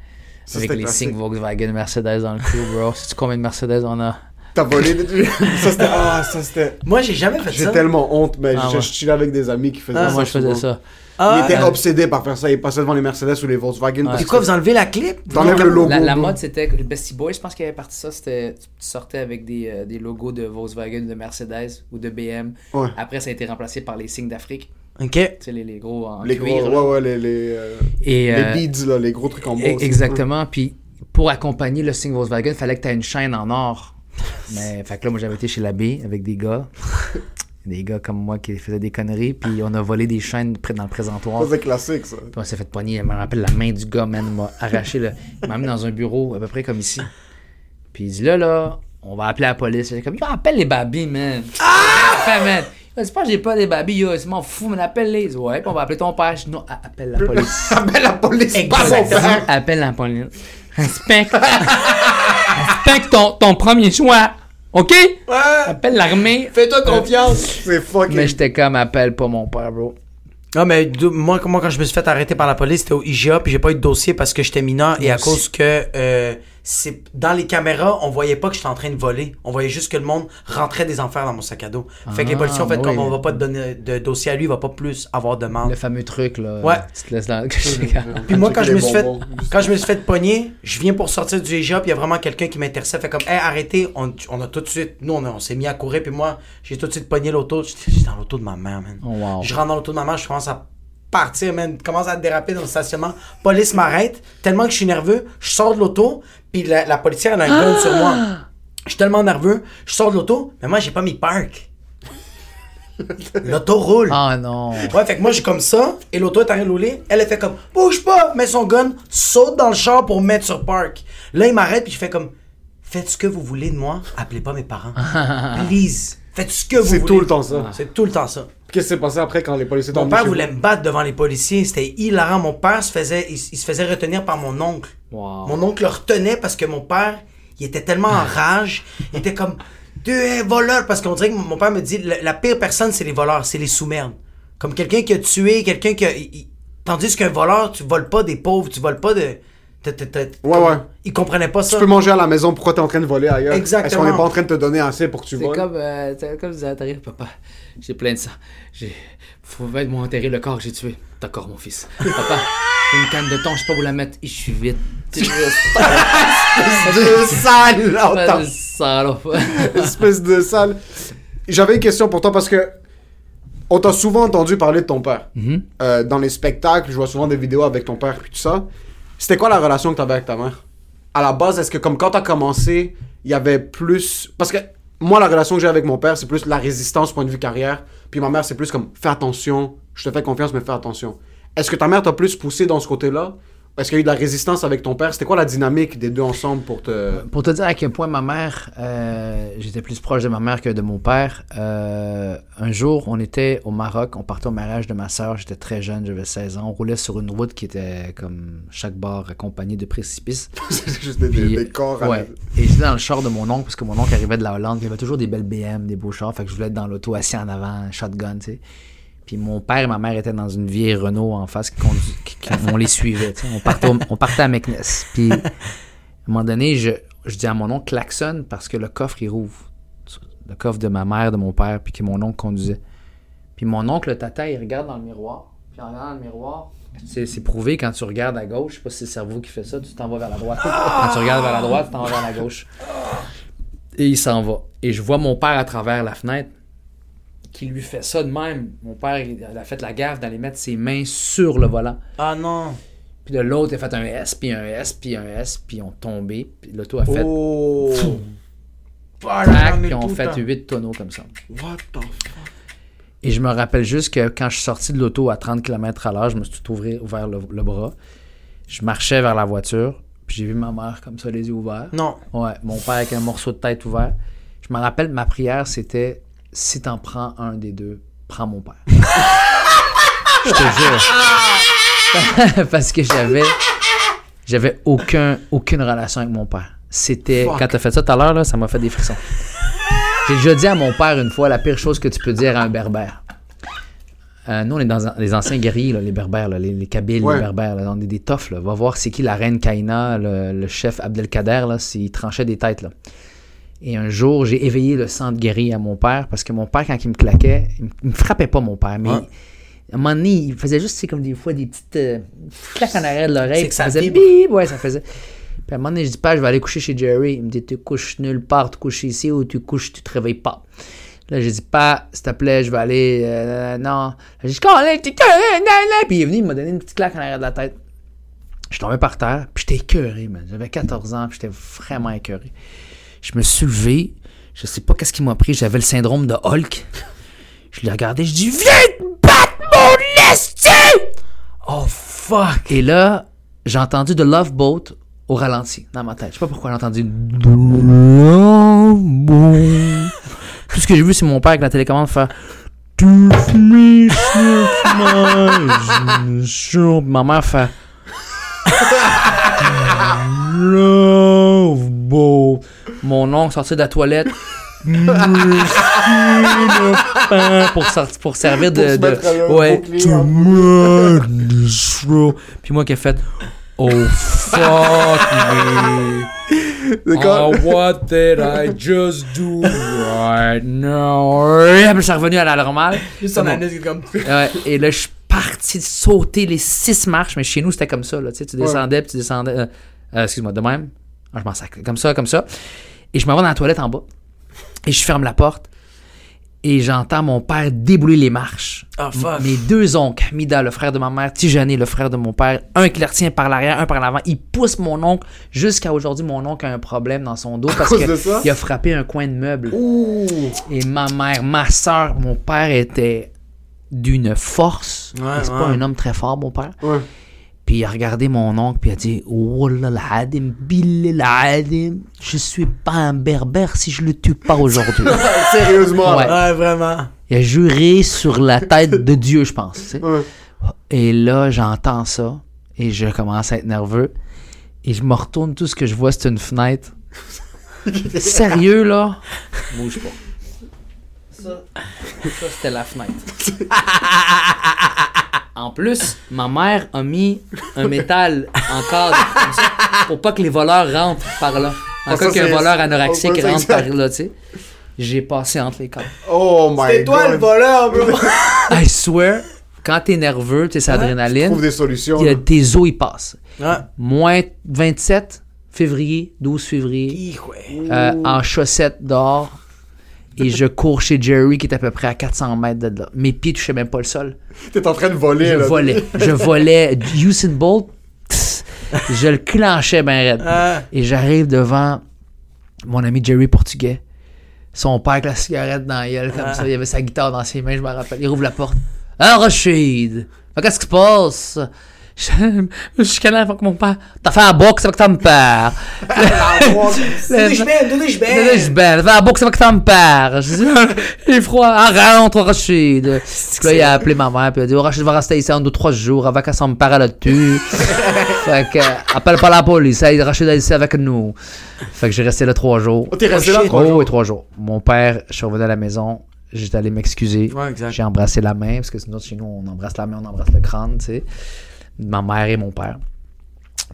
Ça, Avec c'était les classique. 5 Volkswagen Mercedes dans le crew, bro. Sais-tu combien de Mercedes on a? T'as volé des trucs. Ça, c'était... Ah, ça, c'était... Moi, j'ai jamais fait J'ai ça. tellement honte, mais Ah, je, ouais. je chillais avec des amis qui faisaient Ah, ça. moi, je faisais souvent. ça. Ah, il était euh, obsédé par faire ça. Il passait devant les Mercedes ou les Volkswagen. Ouais. parce C'est quoi, vous enlevez la clip? T'enlèves le logo. La, mode, c'était que le Bestie Boy, je pense qu'il avait parti ça. C'était, tu sortais avec des, euh, des logos de Volkswagen, de Mercedes ou de BM. Ouais. Après, ça a été remplacé par les signes d'Afrique. Ok. Tu sais, les, les gros en Les cuir. gros, là. ouais, ouais, les, les, euh, Et, euh, les beads, là, les gros trucs en bois. e- aussi. Exactement. Puis, pour accompagner le signe Volkswagen, il fallait que tu aies une chaîne en or. Mais, fait que là, moi, j'avais été chez l'abbé avec des gars. Des gars comme moi qui faisaient des conneries. Puis, on a volé des chaînes près dans le présentoir. Ça, c'est classique, ça. Puis on s'est fait poigner. Je me rappelle la main du gars, man. Il m'a arraché. Le... Il m'a mis dans un bureau à peu près comme ici. Puis il dit là, là, on va appeler la police. J'étais comme, appelle les babys, man. Ah! Fait, man. Dit, pas que j'ai pas des babys, yo. C'est m'en fou, mais appelle-les. Ouais, puis on va appeler ton père. Je dis, non, appelle la police. Appelle la police, pas mon Exactement. père. appelle la police. Respecte. Respecte ton, ton premier choix. OK? Ouais. Appelle l'armée. Fais-toi confiance. C'est fucking. Mais j'étais comme, appelle pas mon père, bro. Non, mais d- moi, moi, quand je me suis fait arrêter par la police, c'était au IGA, puis j'ai pas eu de dossier parce que j'étais mineur et à cause que euh, c'est dans les caméras, on voyait pas que j'étais en train de voler. On voyait juste que le monde rentrait des enfers dans mon sac à dos. fait que les Ah, policiers ont fait oui. comme on va pas te donner de dossier à lui, il va pas plus avoir de demande. Le fameux truc, là. Ouais. Tu te laisses dans... Puis moi, quand je, me suis fait, quand je me suis fait pogner, je viens pour sortir du IGA, puis il y a vraiment quelqu'un qui m'intercepte. Fait comme, hey, arrêtez, on, on a tout de suite, nous, on, a- on s'est mis à courir, puis moi, j'ai tout de suite pogné l'auto. J'étais j'étais dans l'auto de ma mère, man. Oh, wow. Je rentre dans l'auto de ma mère, je commence à partir, man, commence à déraper dans le stationnement. Police m'arrête, tellement que je suis nerveux, je sors de l'auto, puis la, la policière, elle a un gun sur moi. Je suis tellement nerveux, je sors de l'auto, mais moi, j'ai pas mis park. L'auto roule. Ah non. Ouais, fait que moi, j'ai comme ça, et l'auto est en train de rouler. Elle, elle fait comme, bouge pas, met son gun, saute dans le char pour mettre sur park. Là, il m'arrête, puis je fais comme, faites ce que vous voulez de moi, appelez pas mes parents. Please, faites ce que vous voulez. C'est tout le temps ça. C'est tout le temps ça. Qu'est-ce qui s'est passé après quand les policiers Mon père voulait me battre devant les policiers, c'était hilarant. Mon père se faisait, il, il se faisait retenir par mon oncle. Wow. Mon oncle le retenait parce que mon père, il était tellement en rage, il était comme, tu es voleur, parce qu'on dirait que mon père me dit, la, la pire personne, c'est les voleurs, c'est les sous-merdes. Comme quelqu'un qui a tué, quelqu'un qui a... il- tandis qu'un voleur, tu voles pas des pauvres, tu voles pas de... Ouais, ouais. Il comprenait pas ça. Tu peux manger à la maison, pourquoi t'es en train de voler ailleurs? Exactement. Est-ce qu'on n'est pas en train de te donner assez pour que tu C'est voles? comme, euh, c'est comme ça, t'arrives, papa, j'ai plein de sang. J'ai... Faut moi enterrer le corps que j'ai tué. D'accord, mon fils. Papa, une canne de thon, je sais pas où la mettre. Et je suis vite. De sale! t'as- Salope. espèce de sale. J'avais une question pour toi parce que on t'a souvent entendu parler de ton père. Mhm. Euh, dans les spectacles, je vois souvent des vidéos avec ton père puis tout ça. C'était quoi la relation que t'avais avec ta mère? À la base, est-ce que comme quand t'as commencé, il y avait plus... Parce que moi, la relation que j'ai avec mon père, c'est plus la résistance point de vue carrière. Puis ma mère, c'est plus comme fais attention, je te fais confiance, mais fais attention. Est-ce que ta mère t'a plus poussé dans ce côté-là? Est-ce qu'il y a eu de la résistance avec ton père? C'était quoi la dynamique des deux ensemble pour te... Pour te dire à quel point ma mère, euh, j'étais plus proche de ma mère que de mon père. euh, un jour, on était au Maroc, on partait au mariage de ma soeur, j'étais très jeune, j'avais 16 ans. On roulait sur une route qui était comme chaque bord accompagné de précipices. juste des, Puis, des- corps à ouais. Et j'étais dans le char de mon oncle, parce que mon oncle arrivait de la Hollande, il y avait toujours des belles BM, des beaux chars, fait que je voulais être dans l'auto assis en avant, shotgun, tu sais. Puis mon père et ma mère étaient dans une vieille Renault en face, qui condu- qui- qui- on les suivait. On partait, à Meknes. Puis à un moment donné, je, dis à mon oncle klaxonne parce que le coffre, il rouvre. Le coffre de ma mère, de mon père, puis que mon oncle conduisait. Puis mon oncle, le tata, il regarde dans le miroir. Puis en regardant dans le miroir, c'est c'est prouvé quand tu regardes à gauche, je sais pas si c'est le cerveau qui fait ça, tu t'en vas vers la droite. Quand tu regardes vers la droite, tu t'en vas vers la gauche. Et il s'en va. Et je vois mon père à travers la fenêtre qui lui fait ça de même. Mon père, il a fait la gaffe d'aller mettre ses mains sur le volant. Ah non. Puis de l'autre, il a fait un S, puis un S, puis un S, puis ils ont tombé. Puis l'auto a fait Oh. J'en ai puis on fait. 8 tonneaux comme ça. What the Et je me rappelle juste que quand je suis sorti de l'auto à 30 km à l'heure, je me suis tout ouvert, ouvert le, le bras. Je marchais vers la voiture, puis j'ai vu ma mère comme ça, les yeux ouverts. Non. Ouais, mon père avec un morceau de tête ouvert. Je me rappelle, ma prière, c'était si t'en prends un des deux, prends mon père. je te jure. Parce que j'avais j'avais aucun, aucune relation avec mon père. C'était. Quand t'as fait ça tout à l'heure, là, ça m'a fait des frissons. J'ai déjà dit à mon père une fois la pire chose que tu peux dire à un berbère. Euh, nous, on est dans les anciens guerriers, là, les berbères, là, les, les Kabyles, Ouais. les berbères, là, on est des toughs. Va voir c'est qui la reine Kaina, le, le chef Abdelkader, s'il tranchait des têtes. Là. Et un jour, j'ai éveillé le sang de guerrier à mon père parce que mon père, quand il me claquait, il me, frappait pas, mon père, mais à un moment donné, il faisait juste, c'est comme des fois, des petites euh, claques en arrière de l'oreille. Que ça faisait bip, ouais, ça faisait. Puis à un moment donné, je dis pas, je vais aller coucher chez Jerry. Il me dit, tu couches nulle part, tu couches ici ou tu couches, tu te réveilles pas. Là, j'ai dit, pas, s'il te plaît, je vais aller. euh, non. J'ai dit, t'es. Puis il est venu, il m'a donné une petite claque en arrière de la tête. Je suis tombé par terre, puis j'étais écœuré, man. J'avais 14 ans, puis j'étais vraiment écœuré. Je me suis levé, je sais pas qu'est-ce qui m'a pris, j'avais le syndrome de Hulk. Je l'ai regardé, je dis, viens te battre, mon esti! Oh fuck. Et là, j'ai entendu The Love Boat au ralenti dans ma tête. Je sais pas pourquoi j'ai entendu. Tout ce que j'ai vu, c'est mon père avec la télécommande faire Touch me, my. Ma mère fait Love Boat. Mon oncle sorti de la toilette. pour, sortir, pour servir de, Pour de- ouais en Puis moi qui ai fait Oh fuck me. D'accord. Oh, what did I just do right now? Puis je suis revenu à la normale. Juste en Bon. anus, comme. Ouais, et là, je suis parti sauter les six marches, mais chez nous, c'était comme ça. Là, tu sais, tu descendais, puis tu descendais. euh, euh, Excuse-moi, de même? Ah, je m'en sac. Comme ça, comme ça. Et je me vais dans la toilette en bas. Et je ferme la porte. Et j'entends mon père débouler les marches. Ah, fuck. Mes deux oncles, Hamida, le frère de ma mère, Tijani, le frère de mon père, un qui le retient par l'arrière, un par l'avant. Il pousse mon oncle. Jusqu'à aujourd'hui, mon oncle a un problème dans son dos parce qu'il a frappé un coin de meuble. Ouh. Et ma mère, ma soeur, mon père était d'une force. Ouais, c'est ouais. pas un homme très fort, mon père. Ouais. Puis il a regardé mon oncle, puis il a dit Wallah al-Hadim, Billah je suis pas un berbère si je le tue pas aujourd'hui. Sérieusement. Ouais. Ouais, vraiment. il a juré sur la tête de Dieu, je pense. tu sais. Ouais. Et là, j'entends ça, et je commence à être nerveux. Et je me retourne, tout ce que je vois, c'est une fenêtre. Sérieux, là? Bouge pas. Ça, ça c'était la fenêtre. En plus, ma mère a mis un métal en cadre comme ça, pour pas que les voleurs rentrent par là. En Ah, cas qu'un voleur anorexique ça, rentre par là, tu sais. J'ai passé entre les cadres. Oh my C'est toi god. le voleur, bro. I swear, quand t'es nerveux, tu sais, c'est Trouve adrénaline, des solutions. y a tes os, ils passent. Ouais. Moins 27 février, 12 février, euh, en chaussettes dehors. Et je cours chez Jerry qui est à peu près à 400 mètres de là. Mes pieds touchaient même pas le sol. T'es en train de voler, Je là. volais. Je volais. Usain Bolt, tss, je le clenchais bien raide. Ah. Et j'arrive devant mon ami Jerry Portugais. Son père avec la cigarette dans la gueule, comme Ah. ça. Il avait sa guitare dans ses mains, je me rappelle. Il rouvre la porte. Ah, Rachid! Ah, Qu'est-ce qui se passe? Je suis canal avec mon père. T'as fait un box avec ton père. Donnez je belle, donnez je belle. à la boxe avec ton père. Je dis, il est froid. Ah, rentre, Rachid. Puis là, il a appelé ma mère. Puis il a dit, oh, Rachid va rester ici en deux, trois jours avant que son père elle le tue. fait que, euh, appelle pas la police. Hey, Rachid est ici avec nous. Fait que j'ai resté là trois jours. Oh, t'es resté là shit. trois Oh, jours. et trois jours. Mon père, je suis revenu à la maison. J'étais allé m'excuser. Ouais, exact. J'ai embrassé la main, parce que sinon, chez nous, on embrasse la main, on embrasse le crâne, tu sais. Ma mère et mon père.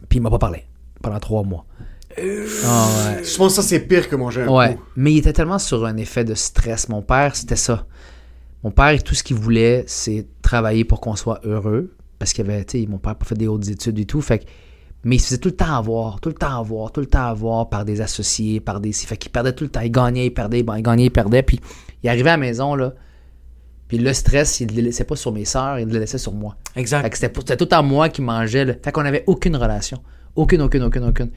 Puis il m'a pas parlé pendant trois mois. Ah ouais. Je pense que ça, c'est pire que manger un Ouais, coup. mais il était tellement sur un effet de stress. Mon père, c'était ça. Mon père, tout ce qu'il voulait, c'est travailler pour qu'on soit heureux. Parce qu'il avait, tu sais, mon père a pas fait des hautes études et tout. Fait que- mais il se faisait tout le temps avoir, tout le temps avoir, tout le temps avoir par des associés, par des. Fait qu'il perdait tout le temps. Il gagnait, il perdait, bon, il gagnait, il perdait. Puis il arrivait à la maison, là. Puis le stress, il ne le laissait pas sur mes sœurs, il le laissait sur moi. Fait Exact. que c'était tout temps moi qui mangeais. là. Fait qu'on avait aucune relation. Aucune, aucune, aucune, aucune.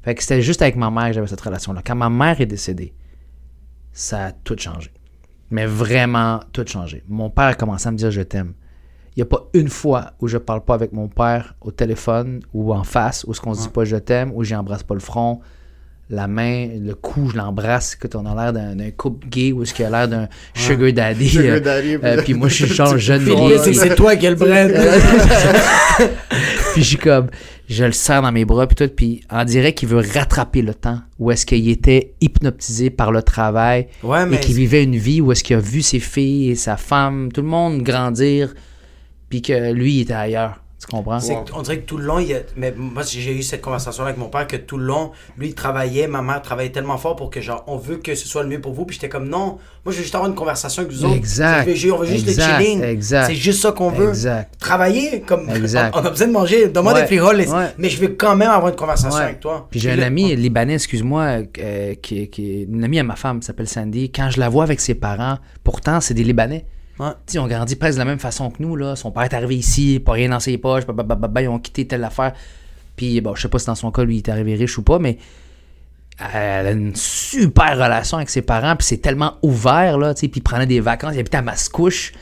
Fait que c'était juste avec ma mère que j'avais cette relation-là. Quand ma mère est décédée, ça a tout changé. Mais vraiment tout changé. Mon père a commencé à me dire je t'aime. Il n'y a pas une fois où je parle pas avec mon père au téléphone ou en face, où ce qu'on se dit pas je t'aime, où j'embrasse pas le front, la main, le cou, je l'embrasse, que on a l'air d'un couple gay ou est-ce qu'il a l'air d'un sugar daddy. Sugar euh, daddy, euh, puis- puis moi je suis genre jeune c'est- c'est toi qui le bread. puis je suis comme, je le serre dans mes bras, puis tout, puis on dirait qu'il veut rattraper le temps où est-ce qu'il était hypnotisé par le travail Ouais, et qu'il vivait une vie où est-ce qu'il a vu ses filles et sa femme, tout le monde grandir, puis que lui, il était ailleurs. Tu comprends? On dirait que tout le long, il y a- mais moi j'ai eu cette conversation avec mon père que tout le long, lui il travaillait, ma mère travaillait tellement fort pour que genre on veut que ce soit le mieux pour vous, puis j'étais comme non, moi je veux juste avoir une conversation avec vous autres. Exact. Je veux- on veut juste Exact. le chilling. Exact. C'est juste ça qu'on veut. Exact. Travailler comme Exact. On, on a besoin de manger, donne-moi Ouais. des frijoles, Ouais. mais je veux quand même avoir une conversation Ouais. avec toi. Puis j'ai un ami libanais, excuse-moi, euh, qui, qui est une amie à ma femme, s'appelle Sandy. Quand je la vois avec ses parents, pourtant, c'est des Libanais. Ouais. Tu sais, ils ont grandi presque de la même façon que nous. Là. Son père est arrivé ici, pas rien dans ses poches, babababa, ils ont quitté telle affaire. Puis, bon, je sais pas si dans son cas, lui, il est arrivé riche ou pas, mais elle a une super relation avec ses parents, puis c'est tellement ouvert, là, tu sais, puis ils prenaient des vacances, ils habitaient à Mascouche.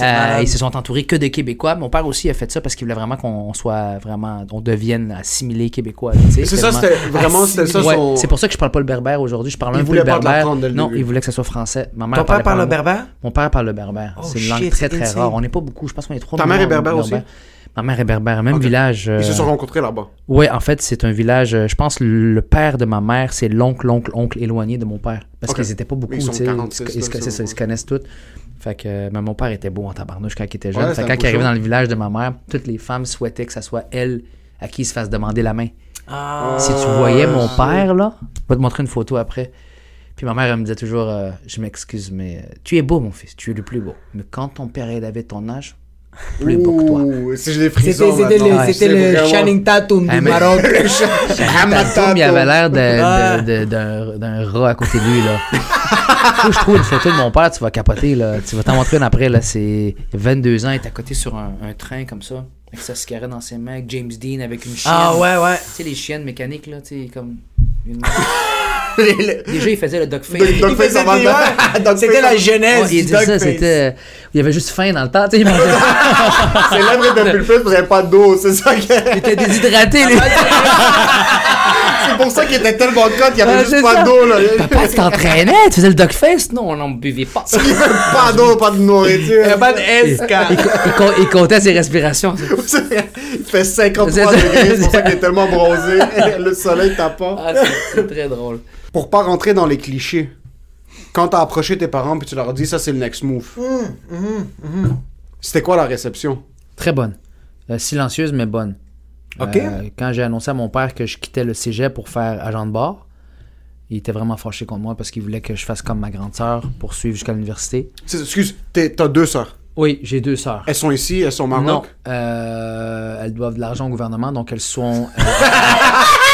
Euh, ils se sont entourés que de Québécois. Mon père aussi a fait ça parce qu'il voulait vraiment qu'on soit vraiment, on devienne assimilé Québécois. là, tu sais. C'est ça, c'était vraiment, c'était ça Ouais, son... c'est pour ça que je parle pas le berbère aujourd'hui. Je parle Il un peu le berbère. Non, il voulait que ça soit français. Ma mère Ton père parle le berbère? Mon père parle le berbère. Oh, c'est une langue très très rare. On n'est pas beaucoup. Je pense qu'on est trois. Ta mère est berbère aussi? Ma mère est berbère. Même village. euh, Ils se sont rencontrés là-bas. Ouais, en fait, c'est un village. euh, Je pense le père de ma mère, c'est l'oncle, l'oncle, oncle éloigné de mon père. Parce qu'ils étaient pas beaucoup. Ils sont tu sais, 46, ils, ça, ils se connaissent tous. Fait que euh, mais mon père était beau en tabarnouche quand il était jeune. Ouais, fait quand il arrivait dans le village de ma mère, toutes les femmes souhaitaient que ça soit elle à qui il se fasse demander la main. Ah. Si tu voyais mon père, là, je vais te montrer une photo après. Puis ma mère, elle me disait toujours, euh, je m'excuse, mais euh, tu es beau, mon fils, tu es le plus beau. Mais quand ton père il avait ton âge, plus beau que toi. Ouh, si j'ai des C'était frissons c'était le, c'était C'est le vraiment- Shining Tatum Ah, du mais- Maroc. Tatum, il avait l'air de- de- de- d'un d'un rat à côté de lui, là. Faut que je trouve une photo de mon père, tu vas capoter, là. Tu vas t'en montrer une après, là. C'est 22 ans, il est à côté sur un, un train comme ça, avec sa cigarette dans ses mains, avec James Dean, avec une chienne. Ah ouais, ouais. Tu sais, les chiennes mécaniques, là, tu sais, comme. une- Déjà, il faisait le dogface. Dog- Dogface C'était la genèse Ouais, il disait ça, c'était. Il y avait juste faim dans le temps, tu sais. il mangeait- C'est l'œuvre de Pulpus, vous n'avez pas d'eau, c'est ça que... Il était déshydraté, lui. C'est pour ça qu'il était tellement cut qu'il y Ah, avait juste pas d'eau, là. Papa, tu t'entraînais, tu faisais le dogface? Non, on n'en buvait pas. Il pas d'eau, pas de nourriture. Il pas de S, Il, il il il comptait ses respirations. Il fait 53 C'est ça. degrés, c'est pour ça qu'il est tellement bronzé. Le soleil tape pas. Ah, c'est très drôle. Pour pas rentrer dans les clichés, quand t'as approché tes parents puis tu leur as dit ça c'est le next move, c'était quoi la réception? Très bonne. Euh, silencieuse, mais bonne. Ok. Euh, quand j'ai annoncé à mon père que je quittais le cégep pour faire agent de bord, il était vraiment fâché contre moi parce qu'il voulait que je fasse comme ma grande sœur pour suivre jusqu'à l'université. Excuse, t'es- t'as deux sœurs. Oui, j'ai deux sœurs. Elles sont ici, elles sont au Maroc? Non, euh, elles doivent de l'argent au gouvernement, donc elles sont.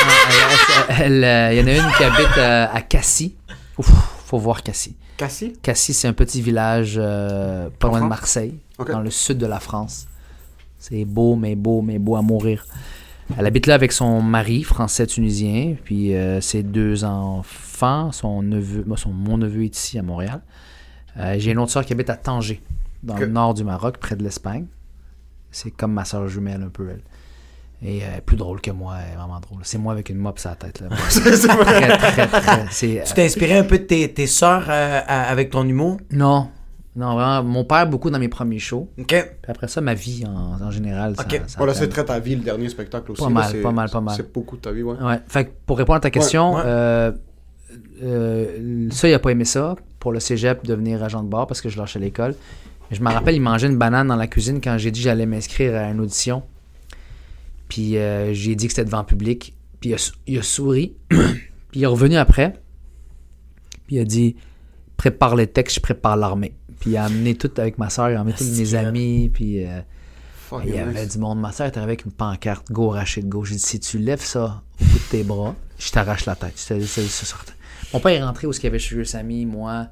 euh, euh, Il y en a une qui habite euh, à Cassis. Ouf, faut voir Cassis. Cassie? Cassis, c'est un petit village euh, pas En loin de? Marseille, dans le sud de la France. C'est beau, mais beau, mais beau à mourir. Elle habite là avec son mari, français-tunisien, puis euh, ses deux enfants, son neveu, moi, son, mon neveu est ici à Montréal. J'ai une autre soeur qui habite à Tanger, dans le nord du Maroc, près de l'Espagne. C'est comme ma soeur jumelle un peu, elle. Et euh, plus drôle que moi, elle est vraiment drôle. C'est moi avec une mop sur la tête. Là. Très, très, très. Tu t'es inspiré un peu de tes, tes sœurs euh, avec ton humour? Non. Non, vraiment. Mon père, beaucoup dans mes premiers shows. Ok. Puis après ça, ma vie en, en général. Ok. ça Voilà, c'est très ta vie, le dernier spectacle aussi. Pas mal, pas mal, pas mal. C'est beaucoup de ta vie, ouais. Ouais. Fait que pour répondre à ta question, ouais. euh, euh, ça, il a pas aimé ça. Pour le cégep, devenir agent de bar parce que je lâchais l'école. Je me rappelle, il mangeait une banane dans la cuisine quand j'ai dit que j'allais m'inscrire à une audition. Puis euh, j'ai dit que c'était devant le public. Puis il a, sou- il a souri. puis il est revenu après. Puis il a dit Prépare les textes, je prépare l'armée. Puis il a amené tout avec ma soeur, il a amené tous mes amis. Puis. euh, il y avait nice. du monde. Ma soeur était avec une pancarte Go Rachid Go. J'ai dit si tu lèves ça au bout de tes bras, je t'arrache la tête. Mon père est rentré où il y avait Sugar Sammy, moi.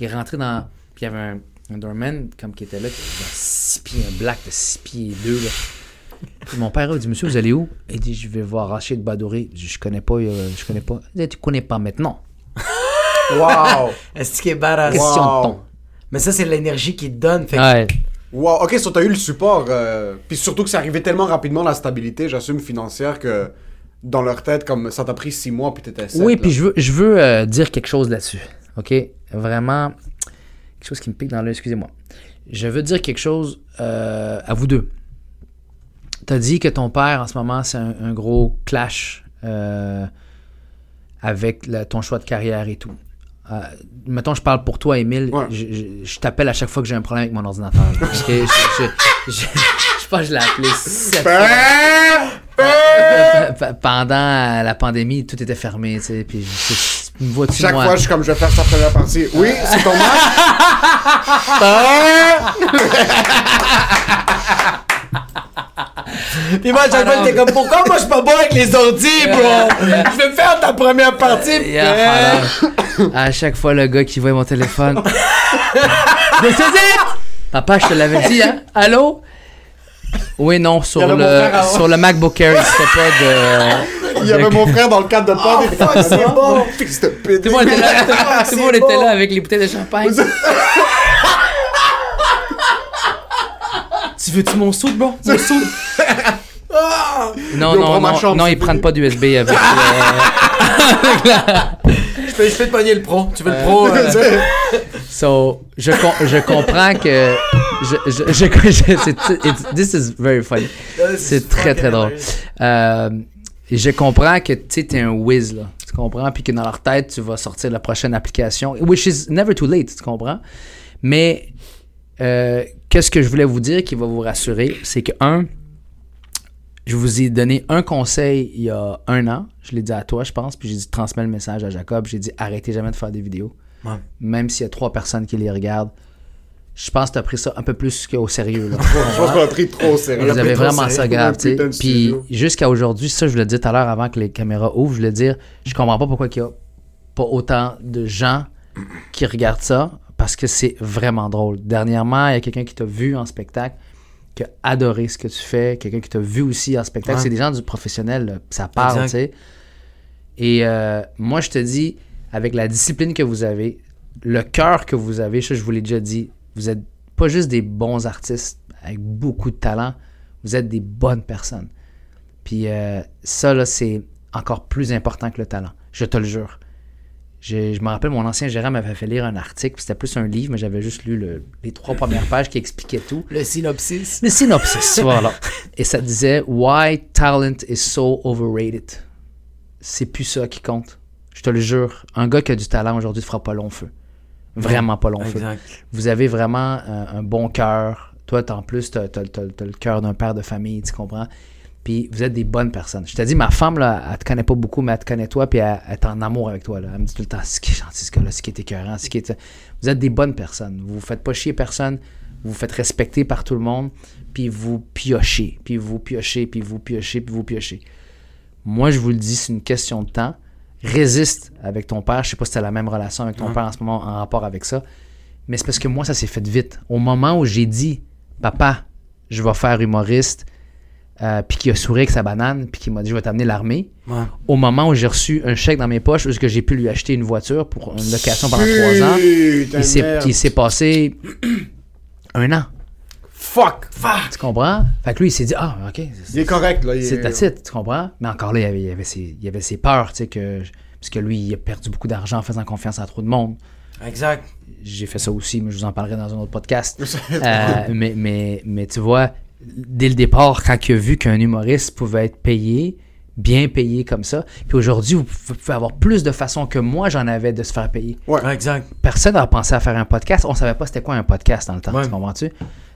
Il est rentré dans. Puis il y avait un, un doorman comme qui était là, qui avait 6 pieds, un black de 6 pieds et 2. Là. Puis mon père a dit Monsieur, vous allez où? Il dit Je vais voir Rachid Badouri. Je Je connais pas, euh, je connais pas. Il dit Tu connais pas maintenant. Wow! Est-ce qu'il est badass? Question Wow. de ton. Mais ça, c'est l'énergie qu'il te donne. Fait que- Ouais. Wow, ok, so t'as eu le support. euh, Puis surtout que c'est arrivé tellement rapidement, la stabilité, j'assume, financière, que dans leur tête, comme ça t'a pris six mois, puis t'étais sept, Oui, là. puis je veux, je veux euh, dire quelque chose là-dessus. OK? Vraiment, quelque chose qui me pique dans l'œil, excusez-moi. Je veux dire quelque chose euh, à vous deux. Tu as dit que ton père, en ce moment, c'est un, un gros clash euh, avec ton choix de carrière et tout. Euh, mettons, je parle pour toi, Émile. Ouais. Je, je- je t'appelle à chaque fois que j'ai un problème avec mon ordinateur. Je, je, pense que je l'ai appelé sept fois. Pendant la pandémie, tout était fermé, tu sais, puis je- je- tu Chaque moi? fois, je suis comme, je vais faire sa première partie. Oui, c'est ton match? Puis moi, à chaque fois, j'étais comme, pourquoi moi, je suis pas bon avec les ordi, bro? Je vais me faire ta première partie. Yeah, alors, à chaque fois, le gars qui voit mon téléphone. Je! Papa, je te l'avais dit, hein? Allô? Oui, non, sur le, frère sur le MacBook Air, il se fait pas de. Il y avait mon frère dans le cadre de pod. et fuck, c'est bon. Fils de pute. Tout le monde était là, là avec les bouteilles de champagne. tu veux-tu mon soude, bro? Mon soude? Non, Yo, non, ma non, chambre, non, ils prennent pas d'USB avec. euh, Je peux, je peux te pogner le pro. Tu veux le pro? euh, So, je, com- je comprends que. Je, je, je, this is very funny. C'est très, très drôle. Euh, je comprends que tu sais, t'es un whiz, là. Tu comprends? Puis que dans leur tête, tu vas sortir la prochaine application. Which is never too late, tu comprends? Mais, euh, qu'est-ce que je voulais vous dire qui va vous rassurer? C'est que, un, je vous ai donné un conseil il y a un an. Je l'ai dit à toi, je pense. Puis j'ai dit transmets le message à Jacob. J'ai dit arrêtez jamais de faire des vidéos. Ouais. Même s'il y a trois personnes qui les regardent. Je pense que tu as pris ça un peu plus qu'au sérieux. là. Je pense qu'on a pris trop au sérieux. Vous avez vraiment ça grave, Puis jusqu'à aujourd'hui, ça, je voulais dire tout à l'heure avant que les caméras ouvrent, je voulais dire, je comprends pas pourquoi il y a pas autant de gens qui regardent ça, parce que c'est vraiment drôle. Dernièrement, il y a quelqu'un qui t'a vu en spectacle, qui a adoré ce que tu fais, quelqu'un qui t'a vu aussi en spectacle. Ouais. C'est des gens du professionnel, là, ça parle, tu sais. Et euh, moi, je te dis, avec la discipline que vous avez, le cœur que vous avez, ça, je vous l'ai déjà dit, vous êtes pas juste des bons artistes avec beaucoup de talent, vous êtes des bonnes personnes. Puis euh, ça, là, c'est encore plus important que le talent. Je te le jure. Je, me rappelle, mon ancien gérant m'avait fait lire un article, puis c'était plus un livre, mais j'avais juste lu le- les trois premières pages qui expliquaient tout. Le synopsis. Le synopsis, voilà. Et ça disait Why talent is so overrated? C'est plus ça qui compte. Je te le jure. Un gars qui a du talent aujourd'hui ne fera pas long feu. Vraiment pas long feu. Exact. Vous avez vraiment un, un bon cœur. Toi, en plus, tu as, le cœur d'un père de famille, tu comprends? Puis vous êtes des bonnes personnes. Je t'ai dit, ma femme, là, elle te connaît pas beaucoup, mais elle te connaît toi, puis elle, elle est en amour avec toi. Là. Elle me dit tout le temps, c'est qui est gentil ce gars-là, c'est qui est écœurant, c'est qui est... Vous êtes des bonnes personnes. Vous vous faites pas chier personne, vous vous faites respecter par tout le monde, puis vous piochez, puis vous piochez, puis vous piochez, puis vous piochez. Moi, je vous le dis, c'est une question de temps. Résiste avec ton père. Je sais pas si tu as la même relation avec ton père en ce moment en rapport avec ça. Mais c'est parce que moi, ça s'est fait vite. Au moment où j'ai dit, papa, je vais faire humoriste, euh, puis qu'il a souri avec sa banane, puis qu'il m'a dit, je vais t'amener l'armée. Ouais. Au moment où j'ai reçu un chèque dans mes poches, est-ce que j'ai pu lui acheter une voiture pour une location pendant trois ans, il s'est, merde. il s'est passé un an. Fuck! Tu comprends? Fait que lui, il s'est dit, ah, ok, Il est correct, là. c'est est- that's it, tu comprends? Mais encore là, il y avait, il avait, ses, il avait ses peurs, tu sais, que, parce que lui, il a perdu beaucoup d'argent en faisant confiance à trop de monde. Exact. J'ai fait ça aussi, mais je vous en parlerai dans un autre podcast. Euh, mais, mais, mais tu vois, dès le départ, quand il a vu qu'un humoriste pouvait être payé, bien payé comme ça, puis aujourd'hui, vous pouvez avoir plus de façons que moi j'en avais de se faire payer. Ouais. Exact. Personne n'a pensé à faire un podcast. On savait pas c'était quoi un podcast dans le temps, Ouais. tu comprends-tu?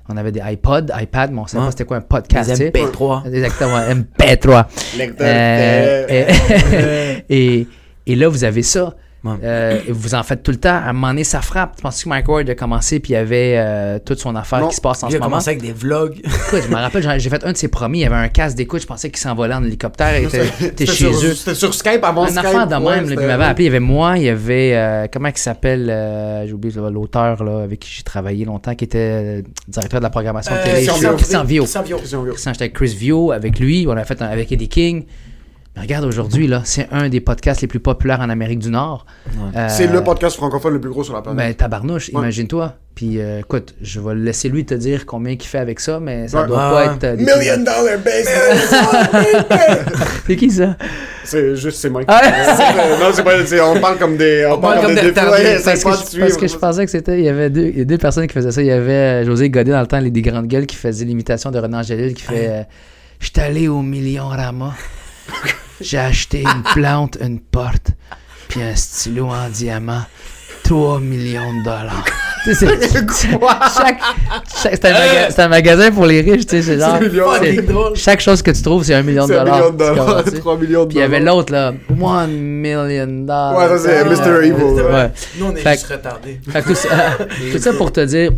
On avait des iPods, iPad, mais on savait Ouais. pas c'était quoi un podcast. Les tu sais. MP3. Exactement, MP3. Lecteur Euh, de- et, et, et là, vous avez ça. Ouais. Euh, et vous en faites tout le temps. À un moment donné, ça frappe. Tu penses que Mike Ward a commencé puis il y avait euh, toute son affaire Non. qui se passe en Il ce a moment? commencé avec des vlogs. Écoute, je me rappelle, j'ai fait un de ses premiers. Il y avait un casque d'écoute. Je pensais qu'il s'envolait en hélicoptère. Il était, chez sur- eux. C'était sur Skype avant Un Skype. affaire de ouais, même là, qui m'avait appelé. Il y avait moi, il y avait. euh, comment il s'appelle euh, J'ai oublié l'auteur là, avec qui j'ai travaillé longtemps, qui était directeur de la programmation de Euh, télé. Christian Vio. Christian Vio. Christian Vio. Christian Vio. Christian, j'étais avec Chris Vio, avec lui, on a fait un- avec Eddie King. Mais regarde aujourd'hui, là, c'est un des podcasts les plus populaires en Amérique du Nord. Euh, C'est le podcast francophone le plus gros sur la planète. Ben, tabarnouche, Ouais. imagine-toi. Puis, euh, écoute, je vais laisser lui te dire combien il fait avec ça, mais ça Ouais. doit pas être. euh, des- Million dollar business! C'est qui ça? C'est juste, c'est Mike. Ah. Non, c'est pas, on parle comme des, on, parle comme des, c'est parce, que je, de parce que je suivre. pensais que c'était. Il y avait deux, il y a deux personnes qui faisaient ça. Il y avait José Godet dans le temps, les des grandes gueules, qui faisait l'imitation de Renan Angélil, qui fait euh, Je suis allé au Million Rama. J'ai acheté une plante, une porte, puis un stylo en diamant. 3 millions de dollars. C'est- c'est- chaque, chaque- c'est, un maga- c'est un magasin pour les riches, tu sais, c'est genre. C'est chaque chose que tu trouves, c'est un million de dollars. million de tu dollars, comprends-tu? 3 millions de Puis il y avait dollars. l'autre, là, 1 million dollars. Ouais, ça, c'est Mr. Evil. Ouais. Nous, on est Fait juste retardés. Fait que tout, ça, tout ça pour te dire,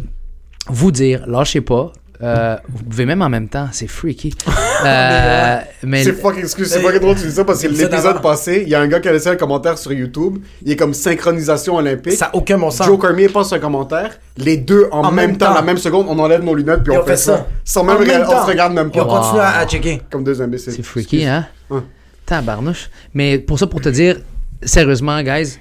vous dire, lâchez pas. Euh, vous pouvez même en même temps, c'est freaky. Euh, mais C'est fucking, excuse, c'est fucking drôle que tu dis ça parce que l'épisode passé, il y a un gars qui a laissé un commentaire sur YouTube. Il est comme synchronisation olympique. Ça n'a aucun bon sens. Joe Cormier passe un commentaire. Les deux en, En même, même temps, temps. la même seconde, on enlève nos lunettes puis Et on, fait ça. Sans même on se regarde même Puis on pas. continue à, checker. Comme deux imbéciles. c'est freaky, hein? Ouais. Tabarnouche. Mais pour ça, pour te dire, sérieusement, guys,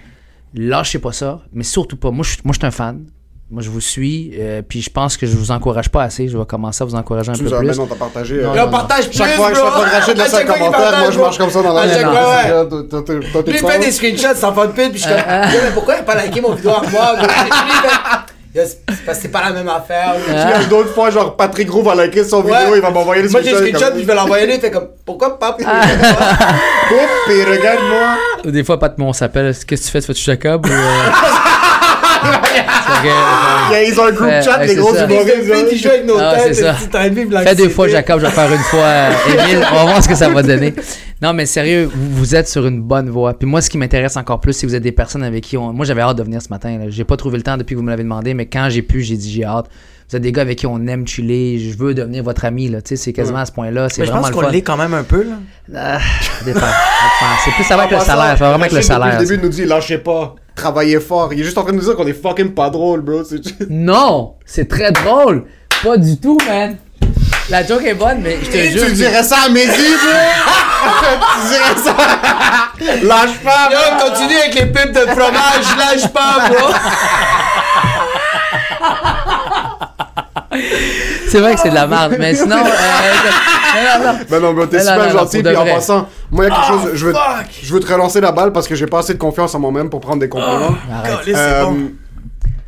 lâchez pas ça, mais surtout pas. Moi, je suis- moi, je suis un fan. Moi, je vous suis, euh, puis je pense que je vous encourage pas assez. Je vais commencer à vous encourager un Tu peu nous as, plus. ben non, t'as partagé. Non, euh, Là, on partage plus, chaque fois, bro. chaque fois que Rachid laisse un commentaire, moi je marche comme ça dans la chaque fois, Lui, fait des screenshots sans fun pit, puis je suis comme, Yo, mais pourquoi il a pas liké mon vidéo à moi? c'est parce que c'est pas la même affaire. Puis D'autres fois, genre Patrick Roux va liker son Ouais. vidéo, il va m'envoyer les Moi, j'ai le screenshots, screenshot, puis je vais l'envoyer lui, il fait comme, pourquoi pas? Oups, et regarde-moi. Des fois, Pat Mon s'appelle Qu'est-ce que tu fais? Tu fais-tu Jacob ou, euh, Fait que, Il y a- Ils ont un group Ouais, chat, les c'est gros ça. humoristes. Tu joues avec nos Ah, c'est têtes, de Fais deux fois Jacob, je vais faire une fois euh, Émile. On va voir ce que ça va donner. Non, mais sérieux, vous, vous êtes sur une bonne voie. Puis moi, ce qui m'intéresse encore plus, c'est que vous êtes des personnes avec qui on. Moi, j'avais hâte de venir ce matin. là. J'ai pas trouvé le temps depuis que vous me l'avez demandé, mais quand j'ai pu, j'ai dit j'ai hâte. Vous êtes des gars avec qui on aime chiller. Je veux devenir votre ami. Là. Tu sais, C'est quasiment à ce point-là. C'est Mais je vraiment pense le qu'on l'est quand même un peu, là. Ah, ça dépend. ça dépend. C'est plus ça va avec le En passant, salaire. Ça va vraiment avec le salaire. Le ça. début, il nous dit lâchez pas, travaillez fort. Il est juste en train de nous dire qu'on est fucking pas drôle, bro. C'est juste- Non, c'est très drôle. Pas du tout, man. La joke est bonne, mais je te jure. Tu dirais ça à Mehdi, bro? tu dirais ça? Lâche pas, bro. continue avec les pubs de fromage, lâche pas, bro. C'est vrai que c'est de la merde, mais sinon. euh. Ben non, t'es Mais non, super gentil. Puis en passant, moi, il y a quelque chose. Je veux, je veux te relancer la balle parce que j'ai pas assez de confiance en moi-même pour prendre des compliments. Caliste, Euh.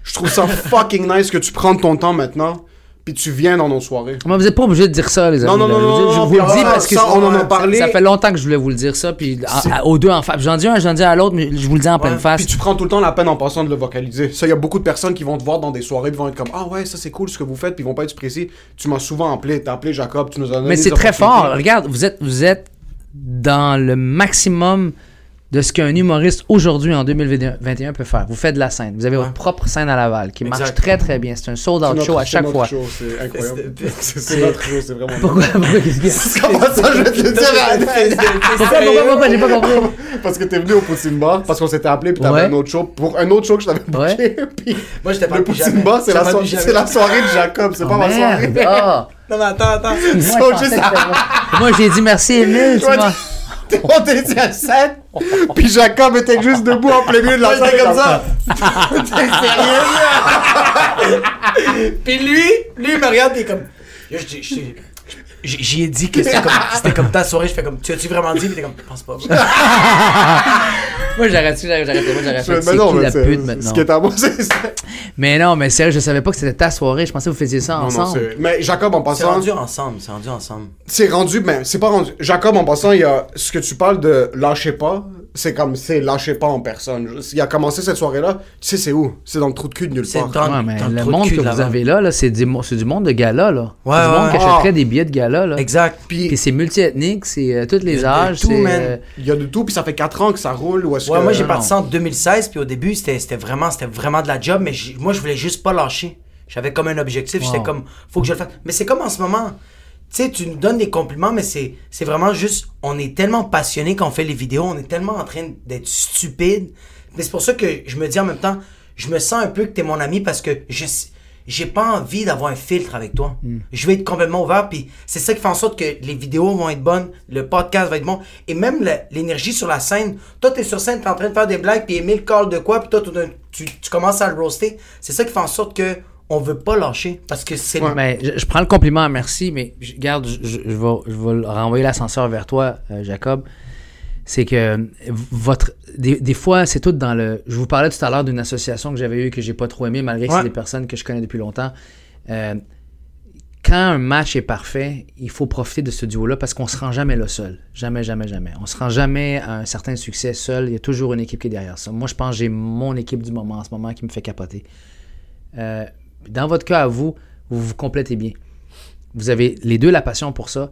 Je trouve ça fucking nice que tu prennes ton temps maintenant. Puis tu viens dans nos soirées. Moi, vous êtes pas obligé de dire ça, les amis. Non, non, non, Je vous non, dis- Je non, vous le dis parce que ça, on en a parlé. Ça fait longtemps que je voulais vous le dire ça, puis aux deux en face. J'en dis un, j'en dis à l'autre, mais je vous le dis en pleine face. Puis tu prends tout le temps la peine en passant de le vocaliser. Ça, il y a beaucoup de personnes qui vont te voir dans des soirées, puis vont être comme Ah ouais, ça c'est cool ce que vous faites, puis ils vont pas être précis. Tu m'as souvent appelé, t'as appelé Jacob, tu nous as donné Mais c'est très fort. Regarde, vous êtes, vous êtes dans le maximum de ce qu'un humoriste aujourd'hui en 2021 peut faire. Vous faites de la scène. Vous avez votre propre scène à Laval qui marche très très bien. C'est un sold out show à c'est chaque notre fois. show, C'est incroyable. C'est- notre show, c'est vraiment. Pourquoi, pourquoi? Comment ça, je vais te le dire Pourquoi, pourquoi, pourquoi, j'ai pas compris? Parce que t'es venu au Poutine Bar, parce qu'on s'était appelé, puis t'avais Ouais. un autre show, pour un autre show que je t'avais booké. Puis Moi, je t'ai pas le Poutine. Bar, c'est la, soirée de Jacob, c'est pas ma soirée. Ah. Non, mais attends, attends. Moi, j'ai dit merci, Emile. Tu vois. T'es monté sur la scène, puis Jacob était juste debout en plein milieu de la scène comme ça. Puis lui, lui, il me regarde, il est comme. Je- je- J'y ai dit que c'était comme, c'était comme ta soirée, je fais comme, tu as-tu vraiment dit? Pis t'es comme, je pense pas. Moi, j'arrête, j'arrête, j'arrête. Moi, j'arrête. Mais C'est non, qui mais la c'est- pute Ce maintenant? qui est à moi, c'est ça. Mais non, mais sérieux, je savais pas que c'était ta soirée. Je pensais que vous faisiez ça Non, ensemble. c'est- Mais Jacob, en C'est passant, rendu ensemble, c'est rendu ensemble. c'est rendu, mais c'est pas rendu. Jacob, en passant, il y a ce que tu parles de lâcher pas, c'est comme, c'est lâcher pas en personne. Il a commencé cette soirée-là, tu sais, c'est où? C'est dans le trou de cul de nulle part. dans, Ouais, mais dans le trou de monde cul que vous avez là, là c'est du, du monde de gala, là. Ouais, c'est du ouais, monde qui achèterait des billets de gala, là. Exact. Puis, Puis c'est multiethnique, c'est euh, tous Il y les a de âges. tout, euh, il y a de tout, puis ça fait 4 ans que ça roule, ou est-ce Ouais, que... moi j'ai non. parti ça en 2016, puis au début c'était c'était vraiment, c'était vraiment de la job, mais moi je voulais juste pas lâcher. J'avais comme un objectif, j'étais Wow. comme, faut que je le fasse. Mais c'est comme en ce moment, tu sais, tu nous donnes des compliments, mais c'est c'est vraiment juste, on est tellement passionné quand on fait les vidéos, on est tellement en train d'être stupide. Mais c'est pour ça que je me dis en même temps, je me sens un peu que t'es mon ami parce que je j'ai pas envie d'avoir un filtre avec toi. Je vais être complètement ouvert, puis c'est ça qui fait en sorte que les vidéos vont être bonnes, le podcast va être bon, et même l'énergie sur la scène. Toi, t'es sur scène, t'es en train de faire des blagues, puis Emile call de quoi, puis toi, tu, tu commences à le roaster. C'est ça qui fait en sorte que on veut pas lâcher, parce que c'est Mais je, je prends le compliment, merci, mais je, regarde, je, vais, je vais renvoyer l'ascenseur vers toi, euh, Jacob. C'est que euh, votre. Des, des fois, c'est tout dans le. Je vous parlais tout à l'heure d'une association que j'avais eue que j'ai pas trop aimé, malgré que Ouais. c'est des personnes que je connais depuis longtemps. Euh, quand un match est parfait, il faut profiter de ce duo-là parce qu'on se rend jamais là seul. Jamais, jamais, jamais. On se rend jamais à un certain succès seul. Il y a toujours une équipe qui est derrière ça. Moi, je pense que j'ai mon équipe du moment en ce moment qui me fait capoter. Euh, dans votre cas à vous, vous vous complétez bien. Vous avez les deux la passion pour ça,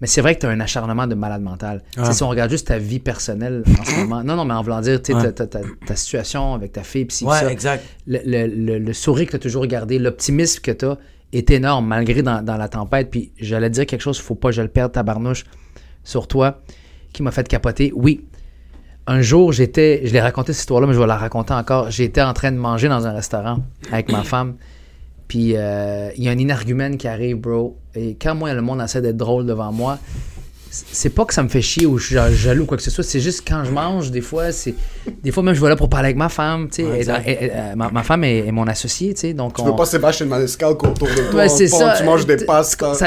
mais c'est vrai que tu as un acharnement de malade mental. Si on regarde juste ta vie personnelle en ce moment, non, non, mais en voulant dire, ta, ta- situation avec ta fille, pis Ouais, ça, exact. le, le- le- le sourire que tu as toujours gardé, l'optimisme que tu as est énorme malgré dans, dans la tempête. Puis j'allais dire quelque chose, faut pas que je le perde, ta barnouche, sur toi, qui m'a fait capoter. Oui, un jour, j'étais, je l'ai raconté cette histoire-là, mais je vais la raconter encore. J'étais en train de manger dans un restaurant avec ma femme. Puis euh, il y a un inargument qui arrive, bro. Et quand moi, le monde essaie d'être drôle devant moi, c'est pas que ça me fait chier ou je suis genre jaloux ou quoi que ce soit. C'est juste quand je mange, des fois, c'est. Des fois, même, je vais là pour parler avec ma femme, tu sais. Ouais, euh, ma, ma femme est, est mon associée, tu sais. Donc, Tu on... veux pas Sébastien Maniscal autour de toi, Ouais, c'est ça. tu manges des T- pastas. ça-?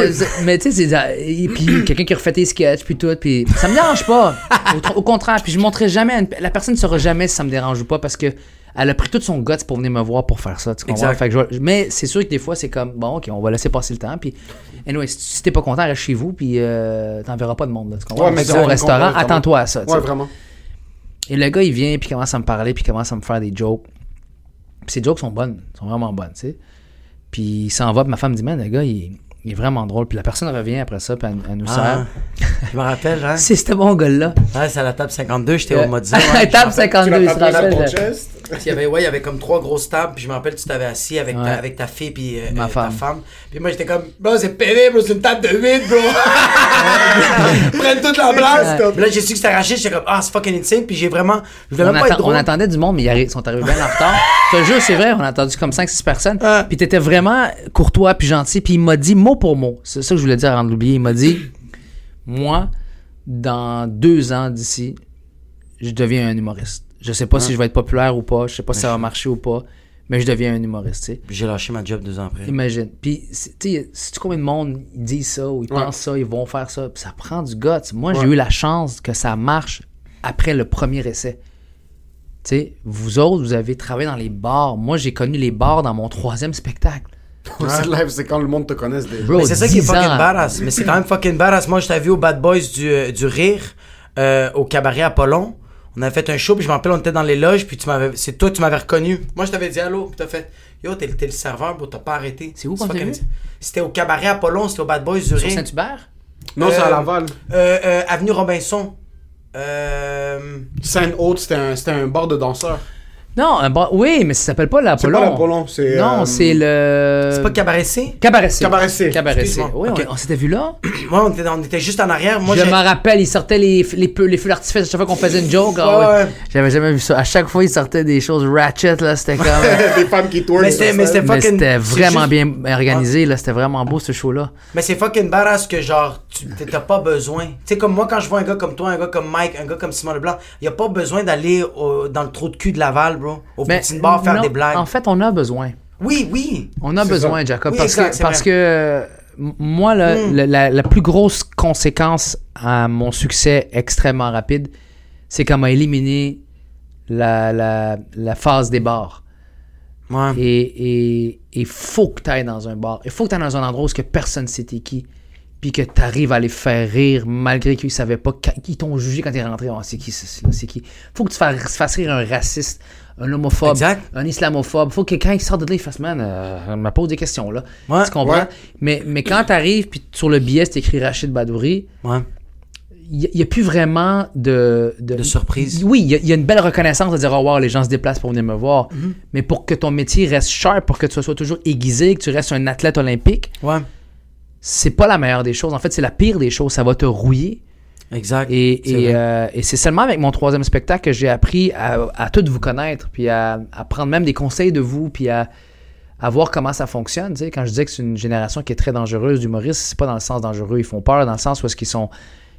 Ouais, c'est- mais tu sais, c'est- puis quelqu'un qui refait tes sketchs, puis tout, puis ça me dérange pas. Au, tr- au contraire, puis je montrerai jamais, à une- la personne ne saura jamais si ça me dérange ou pas parce que elle a pris tout son guts pour venir me voir pour faire ça, tu comprends? Exact. Fait que je vais- mais c'est sûr que des fois, c'est comme, bon, ok, on va laisser passer le temps, puis anyway, si, si t'es pas content, reste chez vous, puis euh, t'en verras pas de monde, là, tu comprends? Ouais, mais au restaurant, attends-toi à ça. Ouais, vraiment. Et le gars, il vient, puis commence à me parler, puis commence à me faire des jokes. Puis ses jokes sont bonnes, sont vraiment bonnes, tu sais. Puis il s'en va, puis ma femme me dit, man, le gars, il, il est vraiment drôle. Puis la personne revient après ça, puis elle, elle nous Ah, sert. je me rappelle, hein. C'est ce bon gars-là. Ouais, c'est à la table 52, j'étais Ouais. au mode 10. ouais, Table Tu 52, l'as il se tapé sur rappelle. ton de- chest? Puis il y avait, ouais, il y avait comme trois grosses tables, puis je me rappelle, tu t'avais assis avec, Ouais. ta, avec ta fille, puis euh, Ma euh, femme. ta femme. Puis moi, j'étais comme, bro, c'est pénible, c'est une table de 8, bro. Prennent toute la place. Puis là, j'ai su que c'était arraché, j'étais comme, ah, c'est fucking insane, puis j'ai vraiment, je voulais On, même pas être on attendait du monde, mais ils sont arrivés bien en retard. Je te jure, c'est vrai, on a attendu comme 5-6 personnes. Ah. Puis t'étais vraiment courtois puis gentil. Puis il m'a dit mot pour mot. C'est ça que je voulais dire avant de l'oublier. Il m'a dit Moi, dans deux ans d'ici, je deviens un humoriste. Je sais pas si je vais être populaire ou pas. Je sais pas si ça va marcher ou pas. Mais je deviens un humoriste, j'ai lâché ma job deux ans après. Imagine. Puis, tu sais, combien de monde disent ça ou ils Ouais. pensent ça, ils vont faire ça. Puis ça prend du guts. Moi, j'ai eu la chance que ça marche après le premier essai. Tu sais, vous autres, vous avez travaillé dans les bars. Moi, j'ai connu les bars dans mon troisième spectacle. C'est live, c'est quand le monde te connaisse déjà. Bro, Mais c'est ça qui est 10 fucking ans. badass. Mais c'est quand même fucking badass. Moi, je t'avais vu au Bad Boys du, euh, du Rire, euh, au cabaret Apollon. On avait fait un show, puis je me rappelle, on était dans les loges, puis tu m'avais, c'est toi, tu m'avais reconnu. Moi, je t'avais dit allô, puis t'as fait, yo, t'es, t'es le serveur, bro, t'as pas arrêté. C'est où qu'on fucking- s'est vu? C'était au cabaret Apollon, c'était au Bad Boys du Rire. Saint-Hubert? Non, c'est à Euh, Laval. Euh, euh, Avenue Robinson. Euh, Sainte-Haute, c'était un, c'était un bar de danseurs. Non, un bar- oui, mais ça s'appelle pas C'est l'Apollon. pas l'Apollon, c'est. Non, euh, c'est le. c'est pas Cabaret C? Cabaret C. Cabaret C. Cabaret C. Excuse-moi. Oui, Ok. on, on s'était vu là. Moi, on était, on était juste en arrière. Moi, je j'ai- me rappelle, il sortait les, les, les feux d'artifice à chaque fois qu'on faisait une joke. ah Ouais. J'avais jamais vu ça. À chaque fois, il sortait des choses ratchet, là. C'était comme. Des femmes qui tournent. Mais c'était- mais c'était mais fucking- c'était c'est vraiment juste- bien organisé, là. C'était vraiment beau, ce show-là. Mais c'est fucking badass que genre, tu t'as- pas besoin. Tu sais, comme moi, quand je vois un gars comme toi, un gars comme Mike, un gars comme Simon Leblanc, y a pas besoin d'aller dans le trou de cul de Laval, bro. Au Mais petit bar faire non, des blagues. En fait, on a besoin. Oui, oui. On a besoin, ça. Jacob. Oui, parce exact, que, parce moi, là, Mm. la, la- la plus grosse conséquence à mon succès extrêmement rapide, c'est qu'on m'a éliminé la, la, la phase des bars. Ouais. Et il faut que tu ailles dans un bar. Il faut que tu ailles dans un endroit où ce que personne sait t'es qui. Puis que tu arrives à les faire rire malgré qu'ils savaient pas qu- qu'ils t'ont jugé quand t'es rentré. Oh, c'est qui c'est qui? Faut que tu fasses, fasses rire un raciste, un homophobe, Exact. un islamophobe. Faut que quand il sort de là, il fasse man, euh, me pose des questions là. Ouais, tu comprends? ouais. Mais, mais quand t'arrives, puis sur le billet, c'est écrit Rachid Badouri, Ouais. il n'y a, plus vraiment de... De surprise. Oui, il y, a- il y a une belle reconnaissance de dire, oh wow, les gens se déplacent pour venir me voir. Mm-hmm. Mais pour que ton métier reste sharp, pour que tu sois toujours aiguisé, que tu restes un athlète olympique, Ouais. c'est pas la meilleure des choses. En fait, c'est la pire des choses. Ça va te rouiller. Exact. Et, euh, et c'est seulement avec mon troisième spectacle que j'ai appris à, à tout vous connaître, puis à, à prendre même des conseils de vous, puis à, à voir comment ça fonctionne. tu sais. Quand je dis que c'est une génération qui est très dangereuse d'humoristes, c'est pas dans le sens dangereux. Ils font peur dans le sens où est-ce qu'ils sont,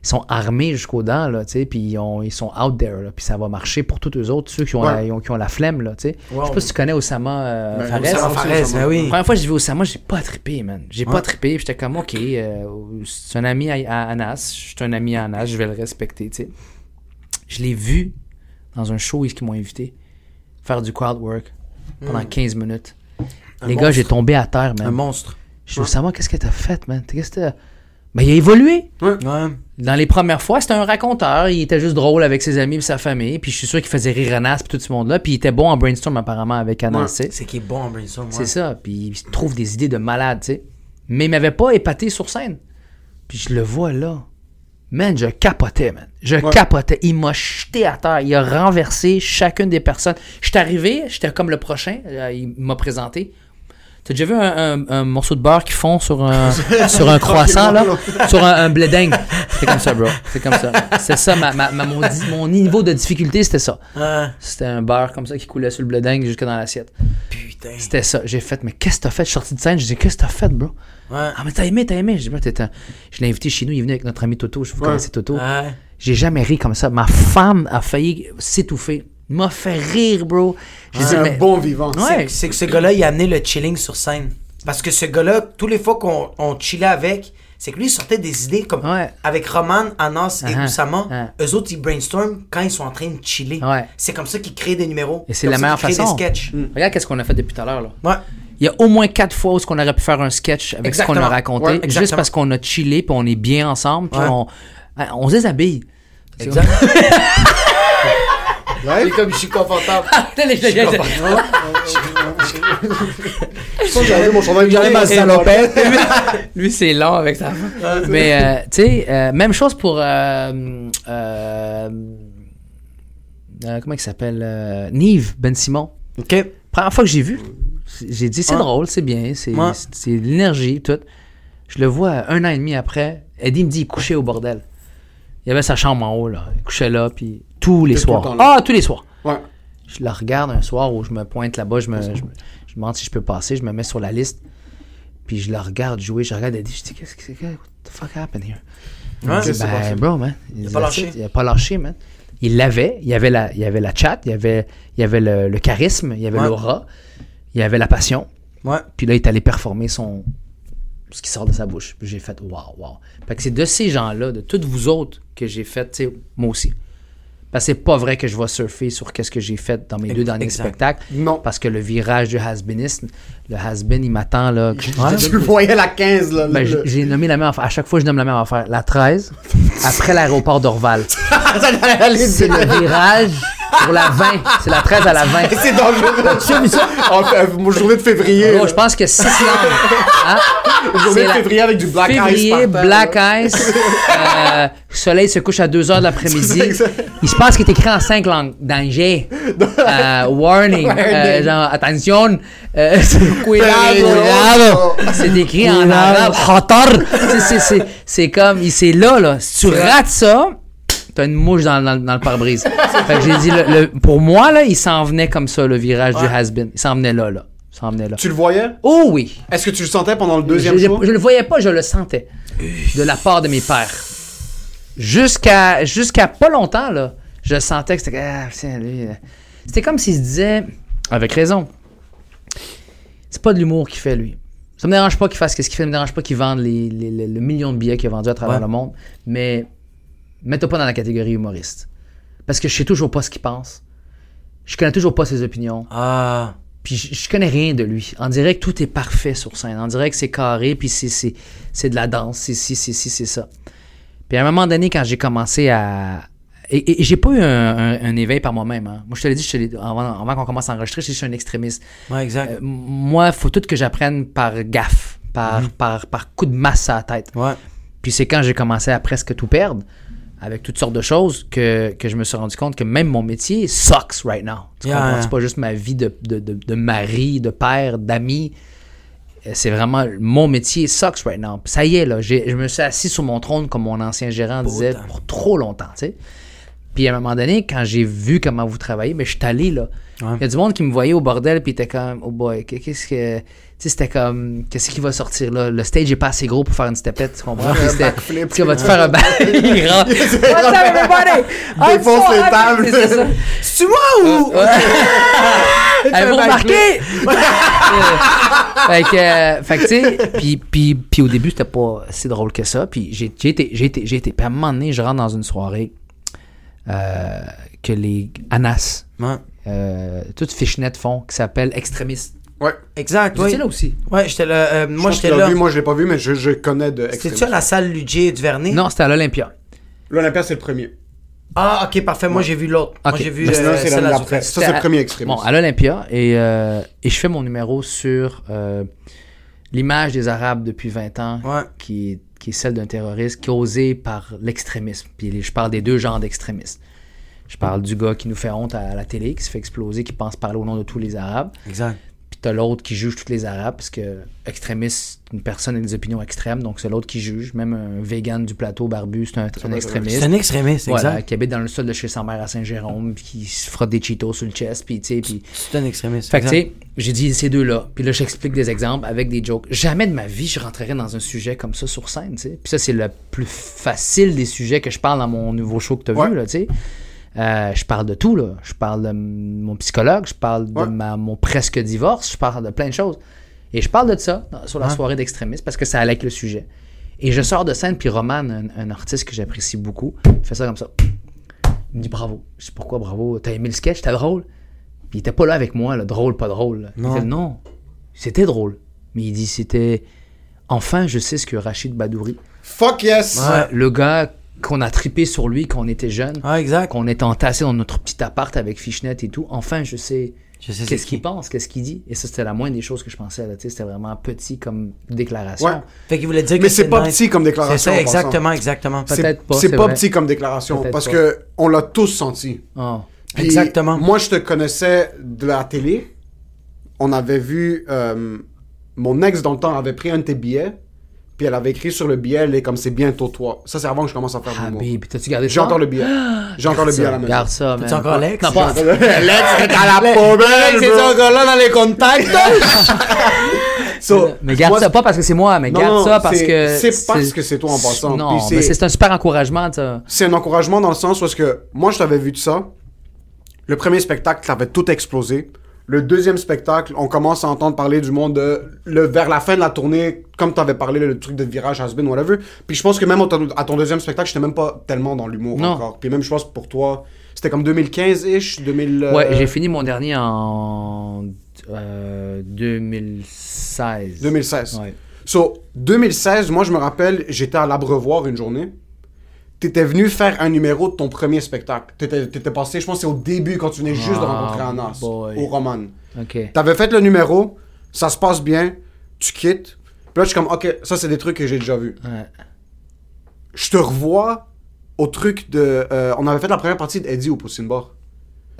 ils sont armés jusqu'aux dents, là, tu sais, puis ils, ont- ils sont out there, là, puis ça va marcher pour tous eux autres, ceux qui ont, Ouais. la, ils ont- qui ont la flemme. Là, tu sais. Ouais, je sais pas si tu connais Osama euh, Ben, Fares. Osama Fares, Fares, Osama. ben oui. La première fois que j'ai vu Osama, j'ai pas trippé, man. J'ai pas Ouais. trippé. puis J'étais comme, OK, euh, c'est un ami à, à Anas. Je suis un ami à Anas, je vais le respecter, tu sais. Je l'ai vu dans un show où ils m'ont invité faire du crowd work pendant 15 minutes. Un Les gars, j'ai tombé à terre, Un man. monstre. Je veux savoir qu'est-ce que t'as fait, man? Qu'est-ce que t'as... Ben, il a évolué. Ouais. Dans les premières fois, c'était un raconteur. Il était juste drôle avec ses amis et sa famille. Puis je suis sûr qu'il faisait rire Anas et tout ce monde-là. Puis il était bon en brainstorm apparemment avec Anas. Ouais. C'est qui est bon en brainstorm. ouais. C'est ça. Puis il trouve des idées de malade, tu sais. Mais il m'avait pas épaté sur scène. Puis je le vois là. Man, je capotais, man. Je capotais. Il m'a jeté à terre. Il a renversé chacune des personnes. Je suis arrivé, j'étais comme le prochain. Euh, Il m'a présenté. T'as déjà vu un, un- un morceau de beurre qui fond sur un, sur un croissant, là? Sur un, un blé dingue. C'est comme ça, bro. C'est comme ça. C'est ça, ma, ma- ma- mon, niveau de difficulté, c'était ça. C'était un beurre comme ça qui coulait sur le blé dingue jusque dans l'assiette. Putain. C'était ça. J'ai fait, mais qu'est-ce que t'as fait? Je suis sorti de scène, je dis, qu'est-ce que t'as fait, bro? Ouais. Ah, mais t'as aimé, t'as aimé. Je dis, Je l'ai invité chez nous, il est venu avec notre ami Toto. Je vous Ouais. connaissez Toto. Ouais. J'ai jamais ri comme ça. Ma femme a failli s'étouffer. M'a fait rire, bro. J'ai dit, C'est un mais- bon vivant. Ouais. C'est- C'est que ce gars-là, il a amené le chilling sur scène. Parce que ce gars-là, tous les fois qu'on on chillait avec, c'est que lui, il sortait des idées comme Ouais. avec Roman, Anas et Uh-huh. Oussama. Uh-huh. Eux autres, ils brainstorm quand ils sont en train de chiller. Ouais. C'est comme ça qu'ils créent des numéros. Et c'est la meilleure façon. des sketchs. Regarde qu'est-ce qu'on a fait depuis tout à l'heure, là. Ouais. Il y a au moins quatre fois où on aurait pu faire un sketch avec ce qu'on a Exactement. raconté, Ouais, juste exactement. parce qu'on a chillé, puis on est bien ensemble, puis Ouais. on, on se déshabille. Exact. Ouais. comme je suis confortable. Je- je- je- Je pense que j'avais mon chandail. J'enlève ma salopette. Lui, c'est long avec sa. Mais, euh, tu sais, euh, même chose pour. euh, euh, euh, comment il s'appelle euh, Nive Ben Simon. OK. Première fois que j'ai vu, j'ai dit c'est drôle, c'est bien, c'est de l'énergie, tout. Je le vois un an et demi après. Eddie me dit il couchait au bordel. Il avait sa chambre en haut, là. Il couchait là, puis tous les le soirs. Ah, tous les soirs. Ouais. Je la regarde un soir où je me pointe là-bas, je me, je, me- je demande si je peux passer, je me mets sur la liste. Puis je la regarde jouer, je regarde Eddie, je dis qu'est-ce que c'est que what the fuck happened here? Il Ouais, me dit, ben, bro, man. Il, a dit, pas lâché. Il a pas lâché, man. Il l'avait, il y avait la, il y avait la chat, il y avait, il y avait le, le charisme, il y avait Ouais. l'aura, il y avait la passion. Ouais. Puis là, il est allé performer son ce qui sort de sa bouche. Puis j'ai fait waouh, waouh. Fait que c'est de ces gens-là, de toutes vous autres, que j'ai fait, tu sais, moi aussi. Parce que c'est pas vrai que je vais surfer sur qu'est-ce que j'ai fait dans mes deux derniers exact. spectacles. Non. Parce que le virage du has-beenisme, le has-been, il m'attend là. je- Tu voyais la 15, là. Ben, le- j'ai- nommé la même affaire. À chaque fois, je nomme la même affaire. La 13, après l'aéroport d'Orval. C'est le virage pour la 20. C'est la 13 à la 20. C'est dangereux. Tu as vu ça? En mon journée de février. Je pense que 6 langues. Hein? journée de la- février avec du black ice. Février, par terre, Black là. Ice, euh, soleil se couche à 2h de l'après-midi. Il se passe qu'il est écrit en cinq langues. Danger, euh, warning, euh, genre, attention, euh, cuidado. C'est écrit en arabe. C'est- comme, c'est là, là. Si tu rates ça, t'as une mouche dans, dans- dans le pare-brise. fait que j'ai dit, le- le- pour moi, là, il s'en venait comme ça, le virage du has-been. Il s'en venait là, là. Il s'en venait là. Tu le voyais? Oh oui. Est-ce que tu le sentais pendant le deuxième je, show? je le voyais pas, je le sentais. De la part de mes pères. Jusqu'à jusqu'à pas longtemps, là, je sentais que c'était. Ah, euh, C'était comme s'il se disait, avec raison, c'est pas de l'humour qu'il fait, lui. Ça me dérange pas qu'il fasse ce qu'il fait, ça me dérange pas qu'il vende les, les- les- le million de billets qu'il a vendu à travers Ouais. le monde, mais mets-toi pas dans la catégorie humoriste. Parce que je sais toujours pas ce qu'il pense. Je connais toujours pas ses opinions. Ah. Puis je, je connais rien de lui. On dirait que tout est parfait sur scène. On dirait que c'est carré, puis c'est, c'est, c'est de la danse, c'est ci, c'est c'est ça. Puis à un moment donné, quand j'ai commencé à... Et, et- j'ai pas eu un, un- un éveil par moi-même. hein. Moi, je te l'ai dit, je te avant, avant qu'on commence à enregistrer, je, suis un extrémiste. Ouais, exact. Euh, moi, faut tout que j'apprenne par gaffe, par, par, par coup de masse à la tête. Ouais. Puis c'est quand j'ai commencé à presque tout perdre, avec toutes sortes de choses, que, que je me suis rendu compte que même mon métier sucks right now. Tu Yeah, comprends? yeah. C'est pas juste ma vie de, de, de, de mari, de père, d'ami. Euh, C'est vraiment mon métier sucks right now. Ça y est, là, je me suis assis sur mon trône, comme mon ancien gérant disait, pour trop longtemps, tu sais. Puis à un moment donné, quand j'ai vu comment vous travaillez, mais je suis allé là. Il Ouais. y a du monde qui me voyait au bordel, puis était comme, oh boy, qu'est-ce que. Tu sais, c'était comme, qu'est-ce qui va sortir là? Le stage est pas assez gros pour faire une stepette, tu comprends? Puis c'était, backflip. tu sais, vas-tu faire un back? Il rentre. What's up, everybody? Défonce les tables. C'est moi ou? Vous remarquez? fait que, euh, fait que, tu sais, puis, puis, puis au début, c'était pas si drôle que ça. Puis j'ai j'ai été, j'ai été, j'ai été. Puis à un moment donné, je rentre dans une soirée euh, que les Anas, Ouais. euh, toutes Fishnet font, qui s'appelle Extrémiste. Ouais. Exact, Vous oui. étiez là aussi? Ouais, j'étais là. euh, Je moi, j'étais là. vu, moi, je l'ai pas vu, mais je, je connais de C'était-tu à la salle Ludier du Vernet? Non, c'était à l'Olympia. L'Olympia, c'est le premier. Ah, ok, parfait. Moi, j'ai vu l'autre. Moi, Ok. j'ai vu euh, c'est. Zoufès. Ça, c'est le premier extrémiste. Bon, à l'Olympia, et, euh, et je fais mon numéro sur euh, l'image des Arabes depuis 20 ans, Ouais. qui, est, qui est celle d'un terroriste causé par l'extrémisme. Puis je parle des deux genres d'extrémistes. Je parle du gars qui nous fait honte à la télé, qui se fait exploser, qui pense parler au nom de tous les Arabes. Exact. T'as l'autre qui juge tous les Arabes, parce que extrémiste, une personne a des opinions extrêmes, donc c'est l'autre qui juge. Même un vegan du plateau barbu, c'est un, c'est un extrémiste. C'est un extrémiste, Voilà, exact. qui habite dans le sol de chez sa mère à Saint-Jérôme, puis qui se frotte des Cheetos sur le chest, puis tu sais, puis... C'est un extrémiste. Fait que, tu sais, j'ai dit ces deux-là. Puis là, j'explique des exemples avec des jokes. Jamais de ma vie, je rentrerais dans un sujet comme ça sur scène, tu sais. Puis ça, c'est le plus facile des sujets que je parle dans mon nouveau show que tu as Ouais. vu, là, tu sais. Euh, je parle de tout, là. Je parle de m- mon psychologue, je parle de ma, mon presque divorce, je parle de plein de choses. Et je parle de ça dans- sur la soirée d'extrémisme parce que ça allait avec le sujet. Et je sors de scène, puis Roman, un, un artiste que j'apprécie beaucoup, il fait ça comme ça. Il me dit bravo. Je dis pourquoi bravo? T'as aimé le sketch? C'était drôle? Puis il était pas là avec moi, là, drôle, pas drôle. là. Il Non. fait, non, c'était drôle. Mais il dit c'était. Enfin, je sais ce que Rachid Badouri, Fuck yes! Ouais. le gars qu'on a tripé sur lui quand on était jeune, Ah, exact. qu'on était entassé dans notre petit appart avec Fishnet et tout. Enfin, je sais Je sais c'est qu'est-ce qui. qu'il pense, qu'est-ce qu'il dit. Et ça, c'était la moindre des choses que je pensais. là, tu sais, C'était vraiment petit comme déclaration. Ouais. Fait qu'il voulait dire Mais que c'est pas nice. petit comme C'est déclaration. ça, en passant. exactement, exactement. Peut-être C'est- pas, C'est c'est pas vrai. petit comme déclaration Peut-être parce pas. que on l'a tous senti. Oh. Puis, Exactement. Moi, je te connaissais de la télé. On avait vu. euh, mon ex, dans le temps, avait pris un de tes billets. Puis elle avait écrit sur le billet, elle est comme c'est bientôt toi. Ça, c'est avant que je commence à faire Ah, du baby, t'as-tu gardé J'ai ça? encore le billet. J'ai encore le billet à la maison. Garde ça, man. T'as-tu encore l'ex? Non, pas. L'ex est à la poubelle, C'est bro. encore là dans les contacts. So, mais garde moi, ça pas parce que c'est moi, mais Non, garde non, ça parce que. c'est parce que c'est toi en passant. Non, Puis c'est- mais c'est un super encouragement, ça. c'est un encouragement dans le sens où est-ce que moi je t'avais vu de ça. Le premier spectacle, t'avais tout explosé. Le deuxième spectacle, on commence à entendre parler du monde de, le, vers la fin de la tournée, comme t'avais parlé, le truc de virage has been, whatever. Puis je pense que même à ton, deuxième spectacle, j'étais même pas tellement dans l'humour encore. Puis même, je pense pour toi, c'était comme 2015-ish, 2000... euh, Ouais, j'ai fini mon dernier en euh, 2016. 2016. Ouais. So, 2016, moi je me rappelle, j'étais à l'Abrevoir une journée. T'étais venu faire un numéro de ton premier spectacle. T'étais, t'étais passé, je pense c'est au début quand tu venais juste de rencontrer Anas, boy. au Roman. T'avais fait le numéro, ça se passe bien, tu quittes. Puis là, je suis comme, ok, ça c'est des trucs que j'ai déjà vus. Ouais. Je te revois au truc de. euh, on avait fait la première partie d'Eddie au Poutine Bar.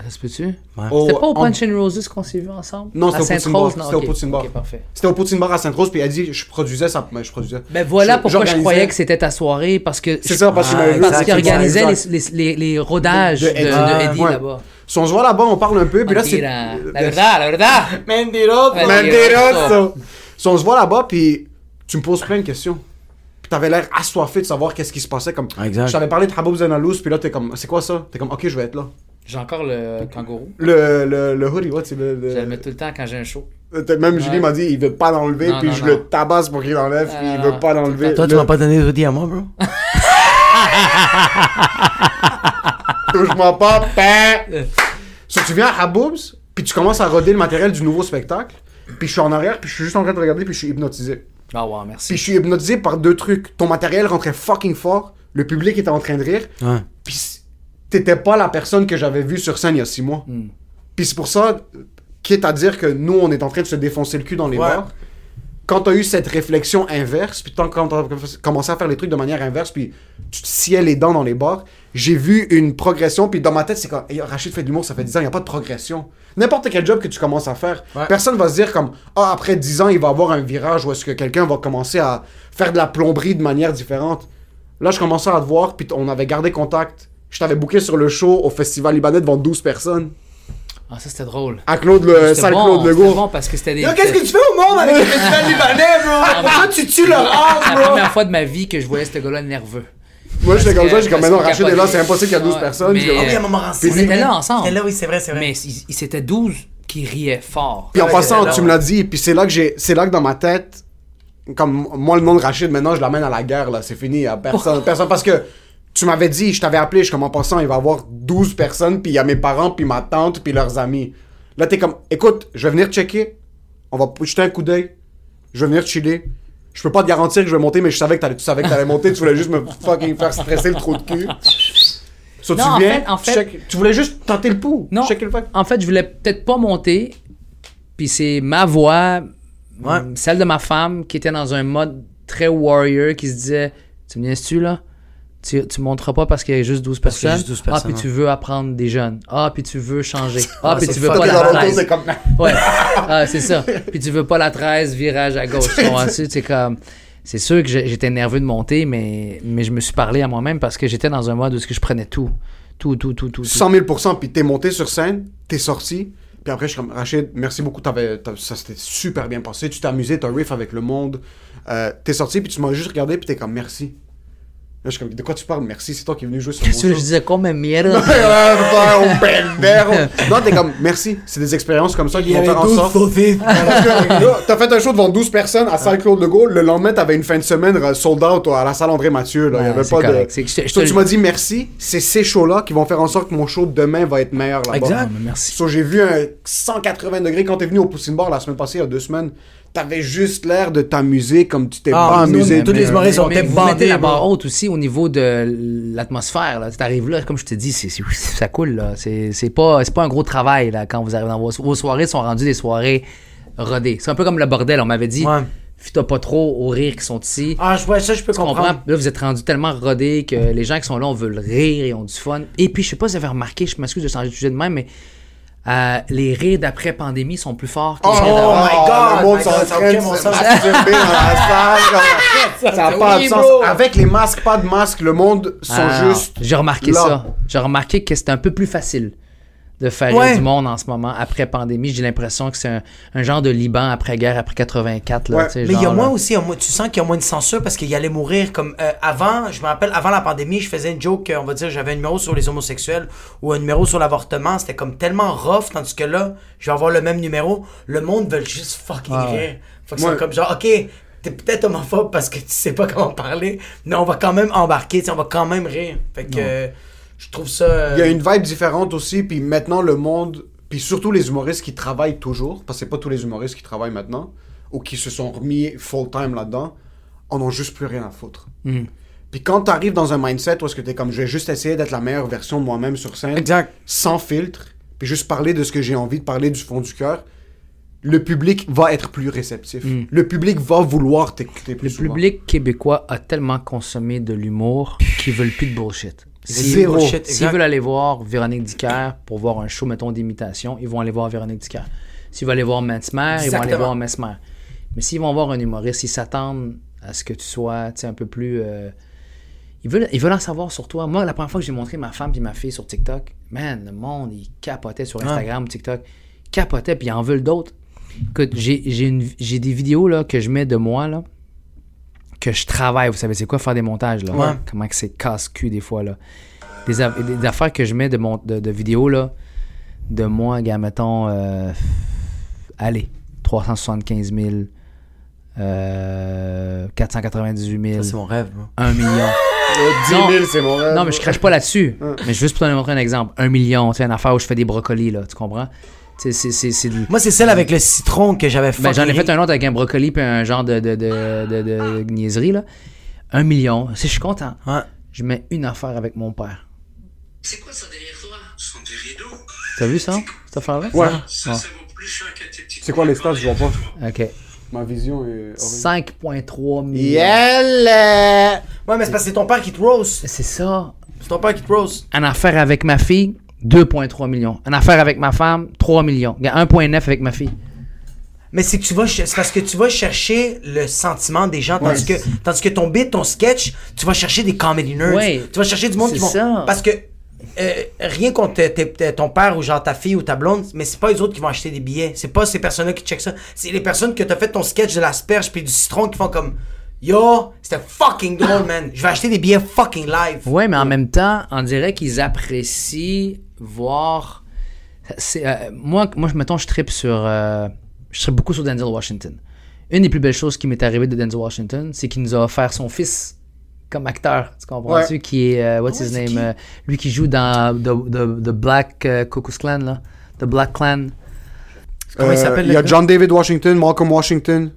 Ça se peut-tu? C'était pas au Punch and Roses qu'on s'est vu ensemble? Non, c'était au Poutine? Bar. C'était au. Poutine Bar. Ok, parfait. C'était au Poutine Bar à Sainte-Rose, puis Eddie, je produisais ça. mais je produisais. Ben voilà Je- pourquoi je croyais que c'était ta soirée, parce que... C'est ça, parce qu'il Ah. Parce qu'il organisait les, les, les, les rodages De- de, de de, Eddie. Ouais. là-bas. Si on se voit là-bas, on parle un peu, puis là c'est. La verdad, la verdad. Mentiroso. Mentiroso. Si on se voit là-bas, puis tu me poses plein de questions. Puis t'avais l'air assoiffé de savoir qu'est-ce qui se passait. Comme, Exact. Je t'avais parlé de Haboub Zenalous, puis là t'es comme, c'est quoi ça? T'es comme, ok, je vais être là. J'ai encore le kangourou. Le, le, le hoodie, ouais, c'est le. le- Je le mets tout le temps quand j'ai un show. Euh, Même Julie Ouais. m'a dit, il veut pas l'enlever, puis non, je non. le tabasse pour qu'il l'enlève, puis il non, veut pas l'enlever. Toi, tu Le- m'as pas donné de hoodie à moi, bro. Touche-moi pas, pain. So, tu viens à Haboubs, puis tu commences à roder le matériel du nouveau spectacle, puis je suis en arrière, puis je suis juste en train de regarder, puis je suis hypnotisé. Ah ouais, merci. Puis je suis hypnotisé par deux trucs. Ton matériel rentrait fucking fort, le public était en train de rire, Ouais. puis t'étais pas la personne que j'avais vue sur scène il y a six mois. Hmm. Puis c'est pour ça, quitte à dire que nous, on est en train de se défoncer le cul dans les Ouais. bars, quand t'as eu cette réflexion inverse, puis quand t'as commencé à faire les trucs de manière inverse, puis tu te sciais les dents dans les bars, j'ai vu une progression, puis dans ma tête, c'est comme, Hey, Rachid fait de l'humour, ça fait 10 ans, il n'y a pas de progression. N'importe quel job que tu commences à faire, Ouais. personne va se dire comme, ah, après 10 ans, il va avoir un virage où est-ce que quelqu'un va commencer à faire de la plomberie de manière différente. Là, je commençais à te voir, puis on avait gardé contact. Je t'avais booké sur le show au Festival Libanais devant 12 personnes. Ah, ça c'était drôle. À Claude, le, salle bon, Claude c'était Legault. bon parce que c'était des. Qu'est-ce que tu fais au monde avec le festival libanais, bro? Pourquoi tu tues le rap, C'est la bro? première fois de ma vie que je voyais ce gars-là nerveux. Moi, j'étais comme ça, j'ai comme, parce mais non, qu'il Rachid est là, c'est impossible qu'il y a 12 Ouais, personnes. mais- ok. Oui, à un moment On était là ensemble. Là, oui, c'est vrai, c'est vrai. Mais c'était 12 qui riaient fort. Puis en passant, tu me l'as dit, puis c'est là que j'ai, c'est là que dans ma tête, comme moi, le nom de Rachid, maintenant, je l'amène à la guerre, là, c'est fini, a personne, personne, parce que tu m'avais dit, je t'avais appelé, je suis comme en passant, il va y avoir 12 personnes, puis il y a mes parents, puis ma tante, puis leurs amis. Là, t'es comme, écoute, je vais venir checker, on va jeter un coup d'œil, je vais venir chiller. Je peux pas te garantir que je vais monter, mais je savais que t'allais, tu savais que t'allais monter, tu voulais juste me fucking faire stresser le trou de cul. So, Non, tu en viens, fait- en tu fait- check- tu voulais juste tenter le pouls, Non. checker le. En fait, je voulais peut-être pas monter. Puis c'est ma voix, Ouais. celle de ma femme, qui était dans un mode très warrior, qui se disait Tu me viens-tu là? Tu, tu monteras pas parce qu'il y a juste 12 Parce qu'il y a personnes. juste 12 ah, puis tu veux apprendre des jeunes. Ah, puis tu veux changer. Ah, Ah, puis tu veux pas la dans l'auto, 13. c'est comme, Ouais. Ah, c'est ça. Puis tu veux pas la 13, virage à gauche. C'est comme. C'est sûr que j'étais nerveux de monter, mais, mais je me suis parlé à moi-même parce que j'étais dans un mode où je prenais tout. Tout, tout, tout, tout. tout. 100 000 puis t'es monté sur scène, t'es sorti, puis après je suis comme Rachid, merci beaucoup, t'avais, ça s'était super bien passé, tu t'es amusé, t'as riff avec le monde, euh, t'es sorti, puis tu m'as juste regardé, puis t'es comme merci. Là, je suis comme, de quoi tu parles? Merci, c'est toi qui es venu jouer sur Qu'est-ce que je disais? Comme merde. Non, t'es comme, merci, c'est des expériences comme ça qui vont faire en sorte. T'as fait un show devant 12 personnes à salle Claude Legault. Le lendemain, t'avais une fin de semaine euh, sold out à la salle André Mathieu. Là. Il y avait c'est pas correct. de. C'est que je te- je So, te- tu m'as dit merci. C'est ces shows-là qui vont faire en sorte que mon show de demain va être meilleur là-bas. Exact. Ah, merci. So, j'ai vu un 180 degrés quand t'es venu au Poussine Bar la semaine passée, il y a deux semaines. T'avais juste l'air de t'amuser comme tu t'es Ah, pas amusé. tous les humoristes ont été vous mettez bandés, la barre haute aussi au niveau de l'atmosphère. là. Tu arrives là, comme je te dis, c'est, c'est- ça coule. Là. C'est, c'est, pas, c'est pas un gros travail là, quand vous arrivez dans vos, vos soirées. sont rendues des soirées rodées. C'est un peu comme le bordel. On m'avait dit, Ouais. pas trop aux rires qui sont ici. Ah, je vois ça, je peux Tu comprends? comprendre. Là, vous êtes rendu tellement rodés que les gens qui sont là, on veut le rire et ont du fun. Et puis, je sais pas si vous avez remarqué, je m'excuse de changer de sujet de même, mais euh, les rires d'après-pandémie sont plus forts que les Oh, rires d'avant. my God, le monde my sont God, en ça train a de aucun se sens. masturber dans la salle. comme- Ça n'a pas de sens. Avec les masques, pas de masques, le monde sont Ah, juste. J'ai remarqué là. ça. J'ai remarqué que c'est un peu plus facile de faire Ouais. du monde en ce moment après pandémie. J'ai l'impression que c'est un, un genre de Liban après-guerre, après 84. Là, Ouais. tu sais, Mais il y a moins là. aussi, tu sens qu'il y a moins de censure parce qu'il allait mourir comme euh, avant. Je me rappelle, avant la pandémie, je faisais une joke, euh, on va dire, j'avais un numéro sur les homosexuels ou un numéro sur l'avortement. C'était comme tellement rough, tandis que là, je vais avoir le même numéro. Le monde veut juste fucking Ah ouais. rire. Faut que Ouais. comme genre, ok, t'es peut-être homophobe parce que tu sais pas comment parler, mais on va quand même embarquer, on va quand même rire. Fait que euh, je trouve ça. euh, Il y a une vibe différente aussi, puis maintenant le monde, puis surtout les humoristes qui travaillent toujours, parce que c'est pas tous les humoristes qui travaillent maintenant, ou qui se sont remis full-time là-dedans, en ont juste plus rien à foutre. Mhm. Puis quand t'arrives dans un mindset où est-ce que t'es comme, je vais juste essayer d'être la meilleure version de moi-même sur scène, Exact. sans filtre, puis juste parler de ce que j'ai envie de parler du fond du cœur, le public va être plus réceptif. Le public va vouloir t'écouter plus Le souvent. public québécois a tellement consommé de l'humour qu'ils veulent plus de bullshit. S'ils- Zéro. S'ils veulent aller voir Véronique Dicker pour voir un show, mettons, d'imitation, ils vont aller voir Véronique Dicker. S'ils veulent aller voir Mesmer, ils vont aller voir Mesmer. Mais s'ils vont voir un humoriste, ils s'attendent à ce que tu sois tu sais, un peu plus. euh, Ils, veulent, ils veulent en savoir sur toi. Moi, la première fois que j'ai montré ma femme et ma fille sur TikTok, man, le monde, il capotait sur Instagram, TikTok. Capotait, puis ils en veulent d'autres. Écoute, j'ai j'ai une- j'ai des vidéos là, que je mets de moi, là, que je travaille. Vous savez, c'est quoi faire des montages, là? Ouais. Comment que c'est casse-cul, des fois, là? Des, aff- des affaires que je mets de, mon, de, de vidéos, là, de moi, gars, mettons, euh, allez, 375 000, euh, 498 000, Ça, c'est mon rêve, bro. 1 million. 10 000, Non. c'est mon rêve. Non, mais je crache pas là-dessus. Mais juste pour te montrer un exemple. 1 million, tu sais, une affaire où je fais des brocolis, là, tu comprends? Moi, c'est celle avec le citron que j'avais ben, j'en ai fait un autre avec un brocoli puis un genre de, de, de, de, de niaiserie, là. Un million. Si je suis content. Ouais. Je mets une affaire avec mon père. C'est quoi ça derrière toi? Ce sont des rideaux. T'as vu ça, cette affaire-là? Ouais. Ça, ça vaut plus cher qu'un tes petits C'est quoi les stats, je vois pas. OK. Ma vision est... horrible. 5,3 millions. Yeah! Ouais, mais c'est parce que c'est ton père qui te rose. C'est ça. C'est ton père qui te rose. Une affaire avec ma fille, 2,3 millions. Une affaire avec ma femme, 3 millions. Il y a 1,9 avec ma fille. Mais c'est que tu vas, c'est parce que tu vas chercher le sentiment des gens, tandis que, tandis que ton bit, ton sketch, tu vas chercher des comedy nerds. Ouais. Tu vas chercher du monde qui C'est vont. ça. Parce que euh, rien contre ton père ou genre ta fille ou ta blonde, mais c'est pas les autres qui vont acheter des billets. C'est pas ces personnes-là qui checkent ça. C'est les personnes que t'as fait ton sketch de l'asperge puis du citron qui font comme Yo, c'était fucking drôle, man. Je vais acheter des billets fucking live. Ouais, mais en même temps, on dirait qu'ils apprécient voir. c'est, euh, moi, moi, je- mettons, je tripe sur. euh, je tripe beaucoup sur Denzel Washington. Une des plus belles choses qui m'est arrivée de Denzel Washington, c'est qu'il nous a offert son fils comme acteur. Tu comprends-tu? Ouais. Qui est. euh, what's Ah his name? qui? euh, lui qui joue dans The, the, the Black Ku Klux Klan, là. The Black Clan. Comment il s'appelle, Il y a? John David Washington, Malcolm Washington.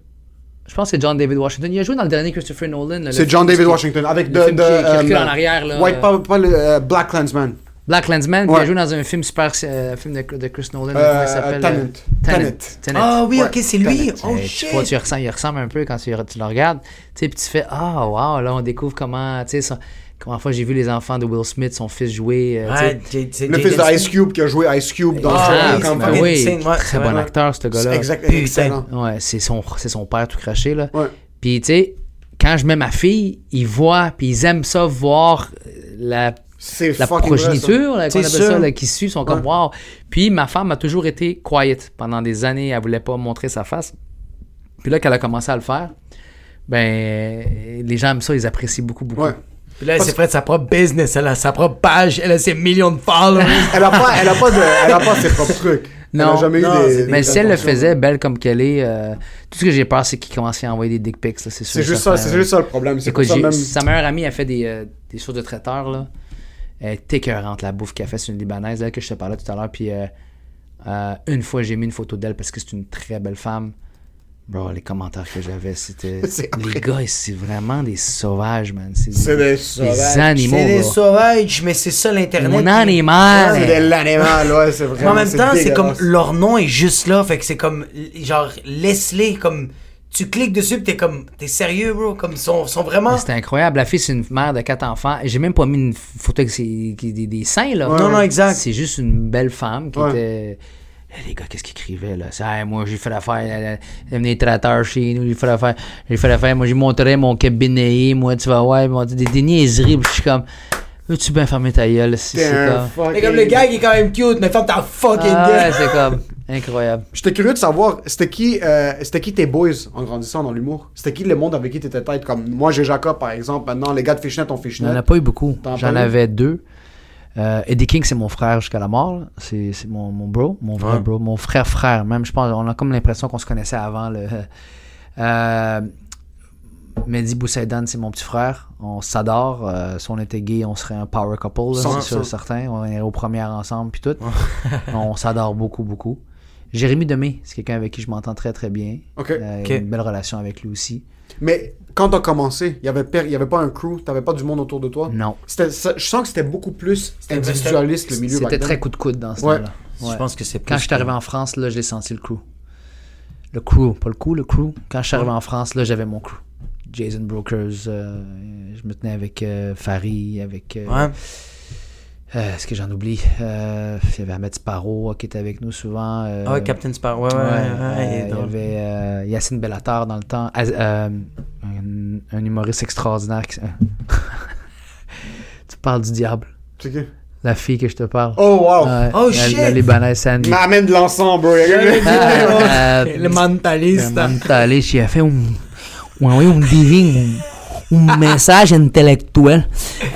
Je pense que c'est John David Washington. Il a joué dans le dernier Christopher Nolan. C'est John David qui- Washington avec le de, film de, qui- qui recule en arrière, là. White, pas, pas le euh, Black Clansman. Black Landsman, Ouais. a joué dans un film super, euh, film de, de Chris Nolan, Euh, comment il s'appelle Tenet. euh, Tenet. Tenet. Ah oui, Ouais. ok, c'est lui. Oh tu shit. vois, tu ressens, il ressemble un peu quand tu, tu le regardes. Tu sais, puis tu fais Ah, wow, là, on découvre comment, tu sais, ça- comment fois j'ai vu les enfants de Will Smith, son fils jouer. euh, tu. Ouais, J- Le fils d'Ice Cube qui a joué Ice Cube dans Ah, Sherlock oui, très c'est bon acteur, ce gars-là. Excellent. Ouais, c'est son, c'est son père tout craché, là. Ouais. Puis, tu sais, quand je mets ma fille, ils voient, puis ils aiment ça voir la la ça. progéniture, là, qu'on appelle sûr. ça, là, qui suit, sont comme Ouais. wow. Puis ma femme a toujours été quiet pendant des années, elle voulait pas montrer sa face. Puis là, qu'elle a commencé à le faire, ben les gens aiment ça, ils apprécient beaucoup, beaucoup. Ouais. Puis là, elle s'est faite sa propre business, elle a sa propre page, elle a ses millions de followers. Elle a pas, elle a pas de, elle a pas ses propres trucs. Elle Non, a jamais non, eu des, c'est- des Mais si elle le faisait, belle comme qu'elle est, euh, tout ce que j'ai peur, c'est qu'il commence à envoyer des dick pics, là, c'est sûr. C'est juste ça, c'est juste ça le problème. Écoute, ça même. sa meilleure amie a fait des, euh, des choses de traiteur, là. Elle est écœurante, la bouffe qu'elle fait. C'est une Libanaise, là, que je te parlais tout à l'heure. Puis euh, euh, une fois, j'ai mis une photo d'elle parce que c'est une très belle femme. Bro, les commentaires que j'avais, c'était. Les gars, c'est vraiment des sauvages, man. C'est des, des sauvages. animaux. C'est des bro. sauvages, mais c'est ça l'internet. Mon qui- animal. C'est de l'animal, ouais, c'est Mais vraiment. en même temps, c'est comme leur nom est juste là, fait que c'est comme genre laisse-les comme tu cliques dessus pis t'es comme t'es sérieux bro, comme ils sont, sont vraiment C'était incroyable. La fille, c'est une mère de quatre enfants. J'ai même pas mis une photo avec ses, qui- des, des seins, là. Non, non, exact. C'est juste une belle femme qui Ouais. était. Eh, Les gars, qu'est-ce qu'ils écrivaient là? C'est, Hey, moi, j'ai fait l'affaire, des traiteurs chez nous, j'ai fait l'affaire, j'ai fait l'affaire, moi, j'ai montré mon cabinet, moi, tu vas voir, moi, des, des niaiseries, puis je suis comme, veux-tu bien fermer ta gueule? C'est, c'est comme. fucking- Mais comme le gars il est quand même cute, mais ferme ta fucking Ah, gueule. ouais, c'est comme, incroyable. J'étais curieux de savoir, c'était qui, euh, c'était qui tes boys en grandissant dans l'humour? C'était qui le monde avec qui t'étais tête? Comme moi, j'ai Jacob par exemple, maintenant les gars de Fishnet ont J'en Fishnet. ai pas eu beaucoup. J'en avais deux. Euh, Eddie King, c'est mon frère jusqu'à la mort. C'est mon, mon bro, mon vrai Ouais. bro, mon frère frère. Même, je pense, on a comme l'impression qu'on se connaissait avant. Le, euh, Mehdi Boussaïdan, c'est mon petit frère. On s'adore. Euh, si on était gay, on serait un power couple, c'est sûr, certain. On irait aux premières ensemble, puis tout. on s'adore beaucoup, beaucoup. Jérémy Demé, c'est quelqu'un avec qui je m'entends très, très bien. Ok. Euh, Ok. Une belle relation avec lui aussi. Mais quand t'as commencé, il y avait per- y avait pas un crew, t'avais pas du monde autour de toi? Non. C'était, ça- je sens que c'était beaucoup plus individualiste le milieu. C'était très coup de coude dans ce Ouais. temps-là. Je pense que c'est Quand je suis arrivé en France, là, j'ai senti le crew. Le crew, pas le coup, le crew. Quand je suis arrivé en France, là, j'avais mon crew. Jason Brokers, euh, je me tenais avec euh, Fari, avec. euh, Ouais. Euh, Est-ce que j'en oublie Euh, Il y avait Ahmed Sparrow qui était avec nous souvent. euh, Ah ouais, Captain Sparrow. Ouais, ouais, ouais, ouais, euh, il y avait euh, Yacine Bellatar dans le temps. Euh, un, un humoriste extraordinaire. qui- tu parles du diable. C'est qui La fille que je te parle. Oh wow. Ouais, Oh, la, shit! La Libanaise Sandy. M'amène de l'encens, bro. Ah, Le euh, mentaliste. Le mentaliste, il a fait un, un, un divin, un, message intellectuel.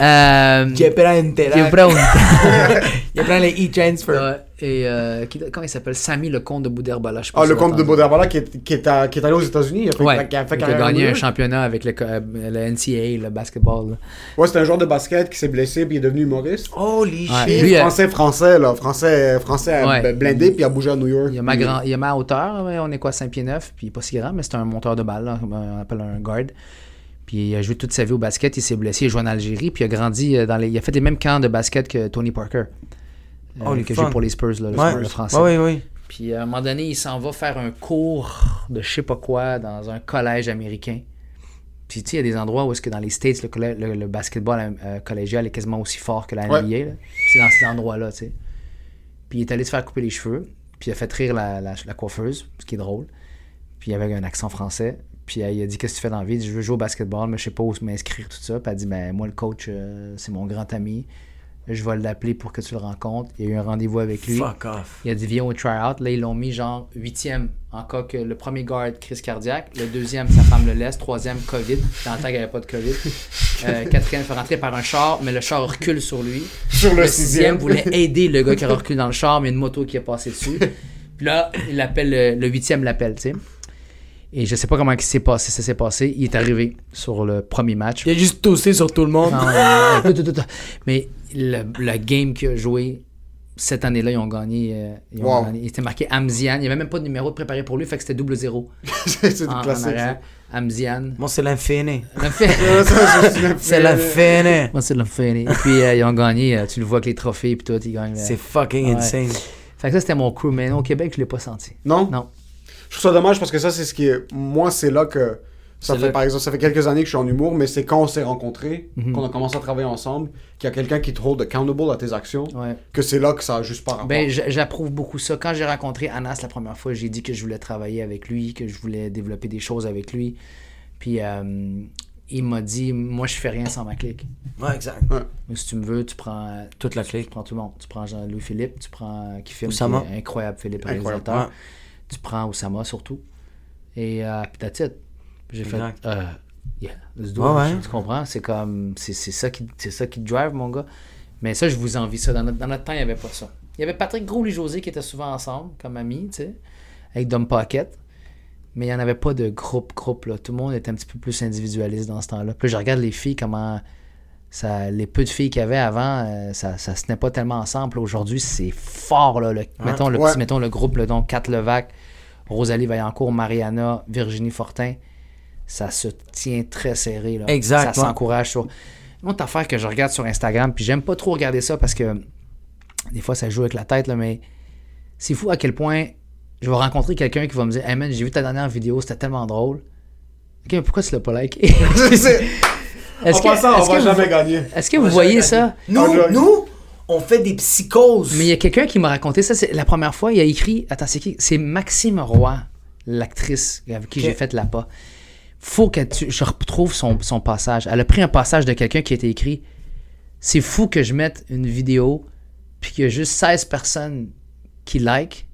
Euh, Qui qui télé. prend un- Il prend les e-transfer. Ouais, et euh, qui- comment il s'appelle Samy, le comte de Bouderbala. je Ah, le comte de. Bauderbala qui est, qui, est à- qui est allé aux États-Unis. Il a fait, Ouais, qui a fait qui a carrière gagné un championnat avec le, euh, le NCAA, le basketball. là. Ouais, c'était un joueur de basket qui s'est blessé puis il est devenu humoriste. Holy Ouais. Puis shit. Lui, euh, français, français, là. Français, français Ouais. blindé puis a bougé à New York. Il a ma, grand, il a ma hauteur, ouais, on est quoi, 5 pieds 9, puis il pas si grand, mais c'est un monteur de balle, là, on appelle un guard. Puis il a joué toute sa vie au basket, il s'est blessé, il a joué en Algérie, puis il a grandi euh, dans les. Il a fait les mêmes camps de basket que Tony Parker. euh, Oh, que joue pour les Spurs, là, le, Ouais, le français. ouais, ouais, ouais. Puis à un moment donné, il s'en va faire un cours de je sais pas quoi dans un collège américain. Puis tu sais, il y a des endroits où est-ce que dans les States, le, le, le basketball euh, collégial est quasiment aussi fort que la NBA. Ouais. C'est dans ces endroits-là, tu sais. Puis il est allé se faire couper les cheveux. Puis il a fait rire la, la- la coiffeuse, ce qui est drôle. Puis il avait un accent français. Puis il a dit Qu'est-ce que tu fais dans la vie? Il Je veux jouer au basketball, mais je sais pas où m'inscrire, tout ça. Puis elle a dit Ben, moi, le coach, euh, c'est mon grand ami. Je vais l'appeler pour que tu le rencontres. Il y a eu un rendez-vous avec lui. Fuck off. Il a dit viens au tryout. Là, ils l'ont mis genre huitième en cas que le premier guard, crise cardiaque. Le deuxième, sa femme le laisse. Troisième, COVID. Dans le temps qu'il n'y avait pas de COVID. Euh, quatrième, il fait rentrer par un char, mais le char recule sur lui. Sur le Le sixième. sixième voulait aider le gars qui a reculé dans le char, mais il une moto qui est passée dessus. Puis là, il l'appelle, le, le huitième l'appelle, tu sais. Et je sais pas comment il s'est passé, ça s'est passé. Il est arrivé sur le premier match. Il a juste tossé sur tout le monde. Non, non, non. Mais le, le game qu'il a joué cette année-là, ils ont gagné. euh, ils ont Wow. gagné. Il était marqué Amzian. Il n'y avait même pas de numéro préparé pour lui, fait que c'était double zéro. c'est du En, en classique. arrière. Amzian. Moi, c'est l'infini. C'est- l'infini. Moi, c'est l'infini. Et puis, euh, ils ont gagné. euh, tu le vois avec les trophées et tout. Ils gagnent. euh. C'est fucking Ouais. insane. Fait que ça, c'était mon crew. Mais non, au Québec, je l'ai pas senti. Non? Non. Je trouve ça dommage parce que ça, c'est ce qui est. Moi, c'est là que. Ça fait, par exemple, ça fait quelques années que je suis en humour, mais c'est quand on s'est rencontrés, Mhm. qu'on a commencé à travailler ensemble, qu'il y a quelqu'un qui te hold accountable à tes actions, Ouais. que c'est là que ça a juste pas rapport. Ben, j'approuve beaucoup ça. Quand j'ai rencontré Anas la première fois, j'ai dit que je voulais travailler avec lui, que je voulais développer des choses avec lui. Puis euh, il m'a dit, moi, je fais rien sans ma clique. Ouais, exact. Mais si tu me veux, tu prends euh, Toute la tu clique. prends tout le monde. Tu prends Jean-Louis Philippe, tu prends euh, qui filme, Oussama. qui est incroyable Philippe, Incroyable, réalisateur. ouais. Tu prends Oussama surtout. Et euh, puis that's it. J'ai fait, euh, yeah, Ouais. Tu comprends? C'est comme, c'est ça qui, ça qui te drive, mon gars. Mais ça, je vous envie ça. Dans notre, dans notre temps, il n'y avait pas ça. Il y avait Patrick Gros et José qui étaient souvent ensemble, comme amis, tu sais, avec Dom Pocket. Mais il n'y en avait pas de groupe, groupe, là. Tout le monde était un petit peu plus individualiste dans ce temps-là. Puis là, je regarde les filles, comment ça, les peu de filles qu'il y avait avant, euh, ça, ça se tenait pas tellement ensemble. Aujourd'hui, c'est fort, là. le- mettons, le Ouais. petit, mettons le groupe, là, donc 4 Levac. Rosalie Vaillancourt, Mariana, Virginie Fortin, ça se tient très serré. Là. Exact, Ça s'encourage sur. Une autre affaire que je regarde sur Instagram, puis j'aime pas trop regarder ça parce que des fois ça joue avec la tête, là, mais c'est fou à quel point je vais rencontrer quelqu'un qui va me dire Hey man, j'ai vu ta dernière vidéo, c'était tellement drôle. Ok, mais pourquoi tu l'as pas liké Passant, on va vous- jamais gagner. Est-ce que vous voyez ça? Nous, nous, on fait des psychoses. Mais il y a quelqu'un qui m'a raconté ça, c'est la première fois, il a écrit, attends, c'est qui? C'est Maxime Roy, l'actrice avec qui j'ai fait la pas. Faut que tu, je retrouve son, son passage. Elle a pris un passage de quelqu'un qui a été écrit. C'est fou que je mette une vidéo, puis qu'il y a juste 16 personnes qui like,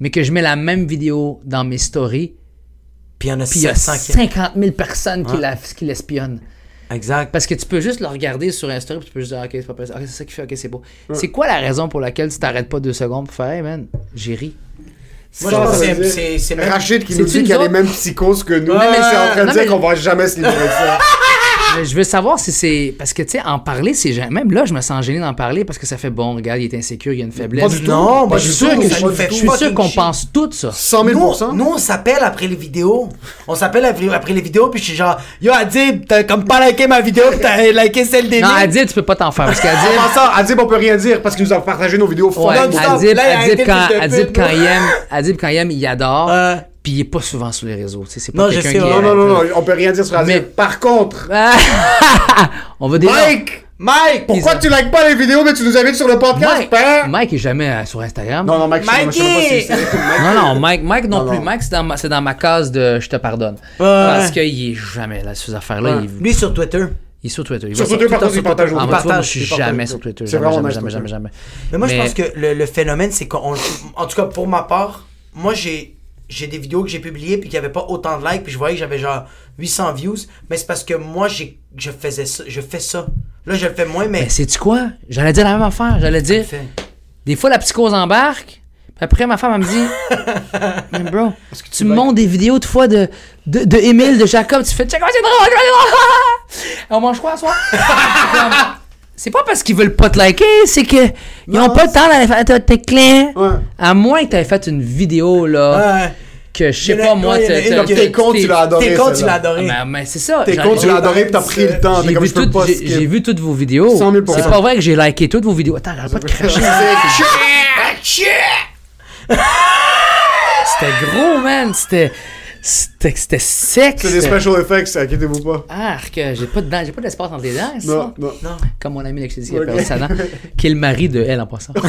mais que je mets la même vidéo dans mes stories, Puis il y en a puis il y a 700 qui... 50 000 personnes qui Ouais. la- qui l'espionnent. Exact. Parce que tu peux juste le regarder sur Instagram, tu peux juste dire, ok, c'est pas possible. Ok, c'est ça qu'il fait, ok, c'est beau. C'est quoi la raison pour laquelle tu t'arrêtes pas deux secondes pour faire, hey man, j'ai ri? Moi, je Ça, pense que ça c'est- même... Rachid qui nous dit qu'il y a les mêmes psychoses que nous. Ouais, mais- c'est en train de dire mais- qu'on va jamais se livrer de ça. Mais je veux savoir si c'est. Parce que, tu sais, en parler, c'est. jamais- Même là, je me sens gêné d'en parler parce que ça fait bon, regarde, il est insécure, il y a une faiblesse. Pas du. Non, pas Je suis sûr qu'on pense tout ça. 100 000 Nous, nous, on s'appelle après les vidéos. On s'appelle après, après les vidéos, puis je suis genre, Yo, Adib, t'as comme pas liké ma vidéo, puis t'as liké celle des Non. Adib, tu peux pas t'en faire parce qu'Adib. Adib, on peut rien dire parce qu'il nous a partagé nos vidéos Ouais. Adib, quand, il aime, Adib, quand il aime, il adore. Euh, Puis il est pas souvent sur les réseaux. tu sais, C'est pas Non, je quelqu'un sais, qui ouais. est- Non, non, non, non, on peut rien dire sur Adib. Mais- Par contre, On va déjà. Mike, Mike! pourquoi tu likes pas les vidéos mais tu nous invites sur le podcast, Mike, père? Mike est jamais euh, sur Instagram. Non, non, Mike, Non, non, Mike, Mike non, Non, plus. non. Mike, c'est dans, ma- c'est dans ma case de je te pardonne. Ouais. Parce qu'il est jamais là, ces affaires-là. Il, Lui sur Twitter. il est sur Twitter. Il Sur Twitter, par contre, il sur Twitter. partage Ah, Il je suis partage jamais sur Twitter. C'est Jamais, vraiment jamais, jamais, jamais, jamais. Mais moi, je pense que le, le phénomène, c'est qu'on. En tout cas, pour ma part, moi, j'ai j'ai des vidéos que j'ai publiées puis qu'il n'y avait pas autant de likes puis je voyais que j'avais genre 800 views mais c'est parce que moi j'ai je faisais ça je fais ça là je le fais moins mais Mais sais-tu quoi? J'allais dire la même affaire. J'allais dire, des fois, la psychose embarque. Puis après, ma femme, elle me dit, mais bro, tu me montres des vidéos de fois de, de, de Émile, de Jacob, tu fais, check, c'est drôle, c'est drôle. On mange quoi, ce soir? C'est pas parce qu'ils veulent pas te liker, c'est que ils ont pas le temps d'aller faire tes. Ouais. À moins que t'aies fait une vidéo, là, Ouais. que je sais pas, moi, Tes comptes, tu l'as adoré. Tes comptes, tu l'as adoré. Mais, mais c'est ça. Tes comptes, tu l'as adoré t'as pris le temps. J'ai vu, toutes- pas j'ai- skip. j'ai vu toutes vos vidéos. 100 000 C'est pas vrai que j'ai liké toutes vos vidéos. Attends, arrête pas de cracher. C'était gros, man. C'était. C'était c'était sec. C'est des special effects, inquiétez-vous pas. Arc, j'ai pas de dents, j'ai pas d'espace entre les dents? Non, non. non Comme mon ami là, que je t'ai dit qui a perdu sa dent, qui est le mari de elle en passant.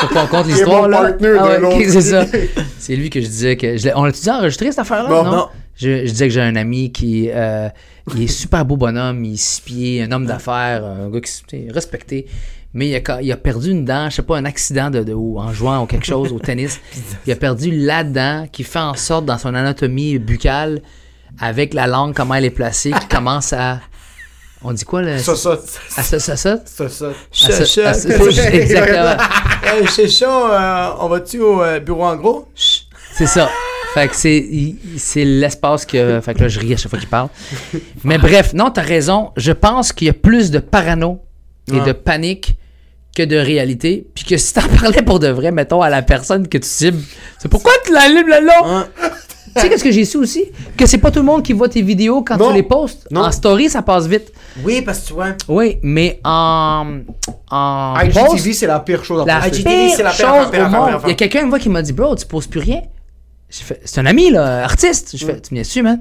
Faut qu'on compte est l'histoire mon là. Ah ouais, c'est ça. C'est lui que je disais que. je on l'a-tu dit enregistré cette affaire-là? Non. Non. Je, je disais que j'ai un ami qui euh, il est super beau bonhomme, il est six pieds, un homme d'affaires, un gars qui tu sais, respecté. Mais il a, ca- il a perdu une dent, je sais pas, un accident de, de- ou en jouant ou quelque chose au tennis. Il a perdu la dent qui fait en sorte dans son anatomie buccale, avec la langue, comment elle est placée, qui commence à. On dit quoi là? Ça, ça. À ça, ça, ça? Ça, ça. À ça, ça, à ça. ça- Exactement. Hey, c'est ça, euh, on va-tu au euh, bureau en gros? C'est ça. Fait que c'est, c'est l'espace que. Fait que là, je ris à chaque fois qu'il parle. Mais bref, non, t'as raison. Je pense qu'il y a plus de parano et Ouais. de panique que de réalité. Puis que si t'en parlais pour de vrai, mettons, à la personne que tu cibles, c'est pourquoi tu la libre là? Hein? Tu sais, qu'est-ce que j'ai su aussi? Que c'est pas tout le monde qui voit tes vidéos quand Non. tu les postes. Non. En story, ça passe vite. Oui, parce que tu vois. Oui, mais en. En. IGTV, c'est la pire chose à la poster. IGTV, pire c'est la pire chose au monde. Il y a quelqu'un une fois qui m'a dit, bro, tu poses plus rien. J'ai fait, c'est un ami, là, artiste. Je fais, tu me dessus, man?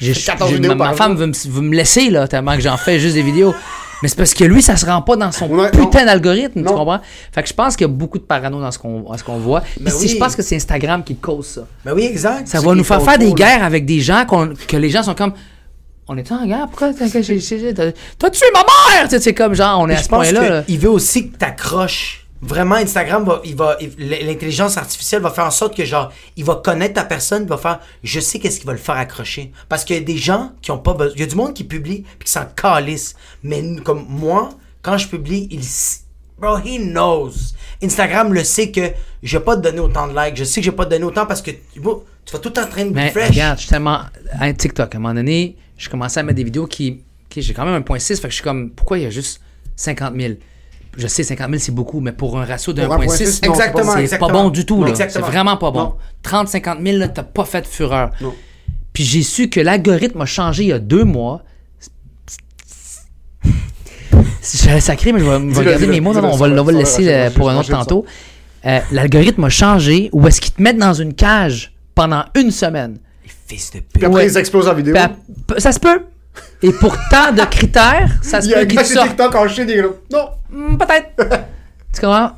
J'ai, 14 j'ai- vidéos ma, ma femme veut me, veut me laisser, là, tellement que j'en fais juste des vidéos. Mais c'est parce que lui, ça se rend pas dans son Ouais, putain d'algorithme, tu comprends? Fait que je pense qu'il y a beaucoup de parano dans ce qu'on, qu'on voit. Puis Ben si oui. je pense que c'est Instagram qui cause ça. Ben oui, exact. Ça va nous faire faire des là. guerres avec des gens que les gens sont comme. On est en guerre, pourquoi t'as, tué ma mère? Tu sais, C'est comme genre, on est à ce point-là. là. qu'il veut aussi que t'accroches. Vraiment, Instagram va, il va, l'intelligence artificielle va faire en sorte que genre, il va connaître ta personne, il va faire, je sais qu'est-ce qui va le faire accrocher. Parce qu'il y a des gens qui ont pas besoin, il y a du monde qui publie puis qui s'en calisse. Mais comme moi, quand je publie, il, bro, he knows. Instagram le sait que je vais pas te donner autant de likes, je sais que je vais pas te donner autant parce que, bro, tu vas tout en train de Mais refresh. regarde, je suis tellement. Un TikTok, à un moment donné, je commençais à mettre des vidéos qui. qui- j'ai quand même un point 6, fait que je suis comme, pourquoi il y a juste 50 000 je sais, 50 000, c'est beaucoup, mais pour un ratio de Pour un 1.6, point six, non, c'est pas bon. du tout. C'est vraiment pas bon. Non. 30, 50 000, là, t'as pas fait fureur. Non. Puis j'ai su que l'algorithme a changé il y a deux mois. J'allais sacrer, mais je vais, je vais garder mes mots. On va, le laisser euh, pour un autre tantôt. Euh, l'algorithme a changé où est-ce qu'il te met dans une cage pendant une semaine. Fils de Puis après, ils explosent la vidéo. Ça se peut. Et pour tant de critères, ça se Il y a peut sorte. TikTok en chine, là. Non, Peut-être. tu comprends?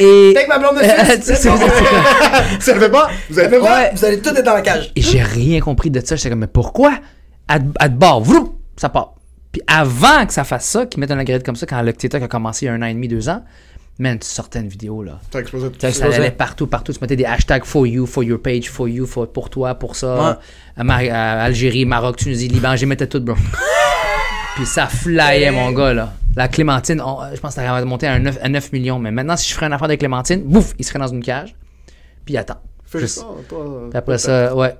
Et. Take ma blonde de Euh, suite. c'est- c'est- c'est- ça le fait pas. Vous avez fait pas. Ouais. Vous allez tous être dans la cage. Et j'ai rien compris de ça. J'étais comme, mais pourquoi? À, à de bord, vroup, ça part. Puis avant que ça fasse ça, qu'ils mettent un algorithme comme ça, quand le TikTok a commencé il y a un an et demi, deux ans, man, tu sortais une vidéo, là. Ça a explosé tout Ça, ça allait partout, partout. Tu mettais des hashtags for you, for your page, for you, for, pour toi, pour ça. À Mar- à Algérie, Maroc, Tunisie, Liban, j'y mettais tout, bro. Puis ça flyait, mon gars, là. La Clémentine, on- je pense que ça avait monté à, un 9, à 9 millions. Mais maintenant, si je ferais une affaire de Clémentine, bouf, il serait dans une cage. Puis il attend. Fais Juste- ça, toi. puis après ça, ouais.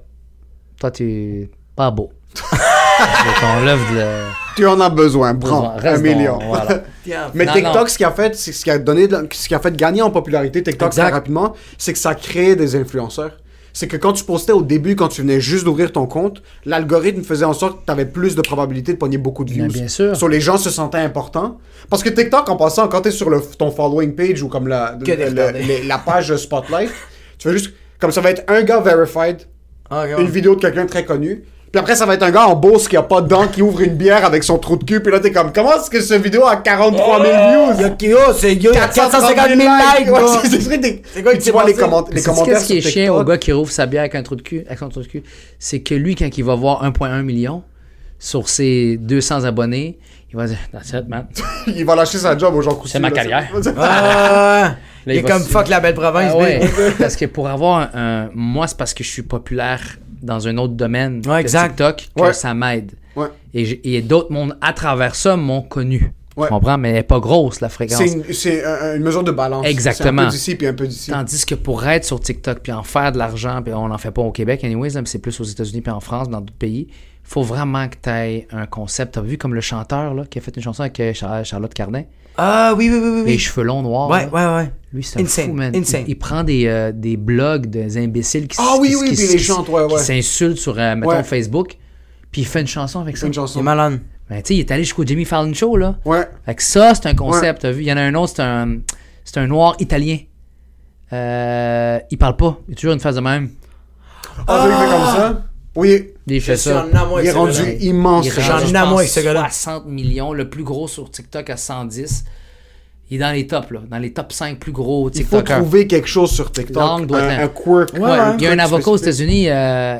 Toi, tu es pas beau. De ton love de. Tu en as besoin, prends Besoin. un Reste million. Mais Non, TikTok, non. ce qui a fait, c'est ce qui a donné, de la- ce qui a fait gagner en popularité TikTok Exact. très rapidement, c'est que ça crée des influenceurs. C'est que quand tu postais au début, quand tu venais juste d'ouvrir ton compte, l'algorithme faisait en sorte que tu avais plus de probabilité de pogner beaucoup de views. bien sûr. Sur les gens se sentaient importants. Parce que TikTok, en passant, quand tu es sur le, ton following page ou comme la, le- le- la page Spotlight, tu fais juste. Comme ça va être un gars verified, Ah, une vidéo de quelqu'un très connu. Puis après, ça va être un gars en Beauce qui a pas de dents, qui ouvre une bière avec son trou de cul. Puis là, t'es comme, comment est-ce que cette vidéo a 43 000 views? Yo, Kyo, c'est yo, 450 000 likes, Ouais, c'est- c'est C'est quoi tu vois les, comment- commentaires Qu'est-ce qui est chiant au gars qui rouvre sa bière avec un trou de cul, avec son trou de cul, c'est que lui, quand il va voir 1,1 million sur ses 200 abonnés, il va dire That's it, man. Il va lâcher sa job aux gens C'est ma carrière. Ah, il est il comme se- fuck la belle province. Ah ouais, parce que pour avoir un, un- Moi, c'est parce que je suis populaire dans un autre domaine Ouais, exact. TikTok que Ouais. ça m'aide. Ouais. Et, d'autres mondes à travers ça m'ont connu. Ouais. Tu comprends? Mais elle n'est pas grosse, la fréquence. C'est une, mesure de balance. Exactement. Un peu d'ici puis un peu d'ici. Tandis que pour être sur TikTok puis en faire de l'argent, puis on n'en fait pas au Québec, anyways, c'est plus aux États-Unis puis en France, dans d'autres pays, il faut vraiment que tu aies un concept. Tu as vu comme le chanteur là, qui a fait une chanson avec euh, Char- Charlotte Cardin, Ah oui, oui, oui, oui. les oui. cheveux longs noirs. Ouais, là. ouais, ouais. Lui, c'est un Insane, fou, man. Il- insane. Il, prend des, euh, des blogs des imbéciles qui, Ah oui, qui- oui, qui- puis qui- les chante, ouais, qui ouais. s'insultent sur, euh, mettons, Ouais. Facebook, puis il fait une chanson avec ça. une Il est chanson. malade. Ben, tu sais, il est allé jusqu'au Jimmy Fallon Show, là. Ouais. Fait que ça, c'est un concept. T'as vu? Il y en a un autre, c'est un, c'est un noir italien. Euh, il parle pas. Il a toujours une face de même. Ah, il fait comme ça? Oui. Il fait ça. Il est rendu gars-là. immense. Il ce est J'en ai amour pense, avec ce gars-là. 60 millions, le plus gros sur TikTok à 110. Il est dans les tops, là. Dans les top 5 plus gros Il faut TikTokers. trouver quelque chose sur TikTok. Un, un quirk. Ouais, il y a un avocat aux. États-Unis, euh,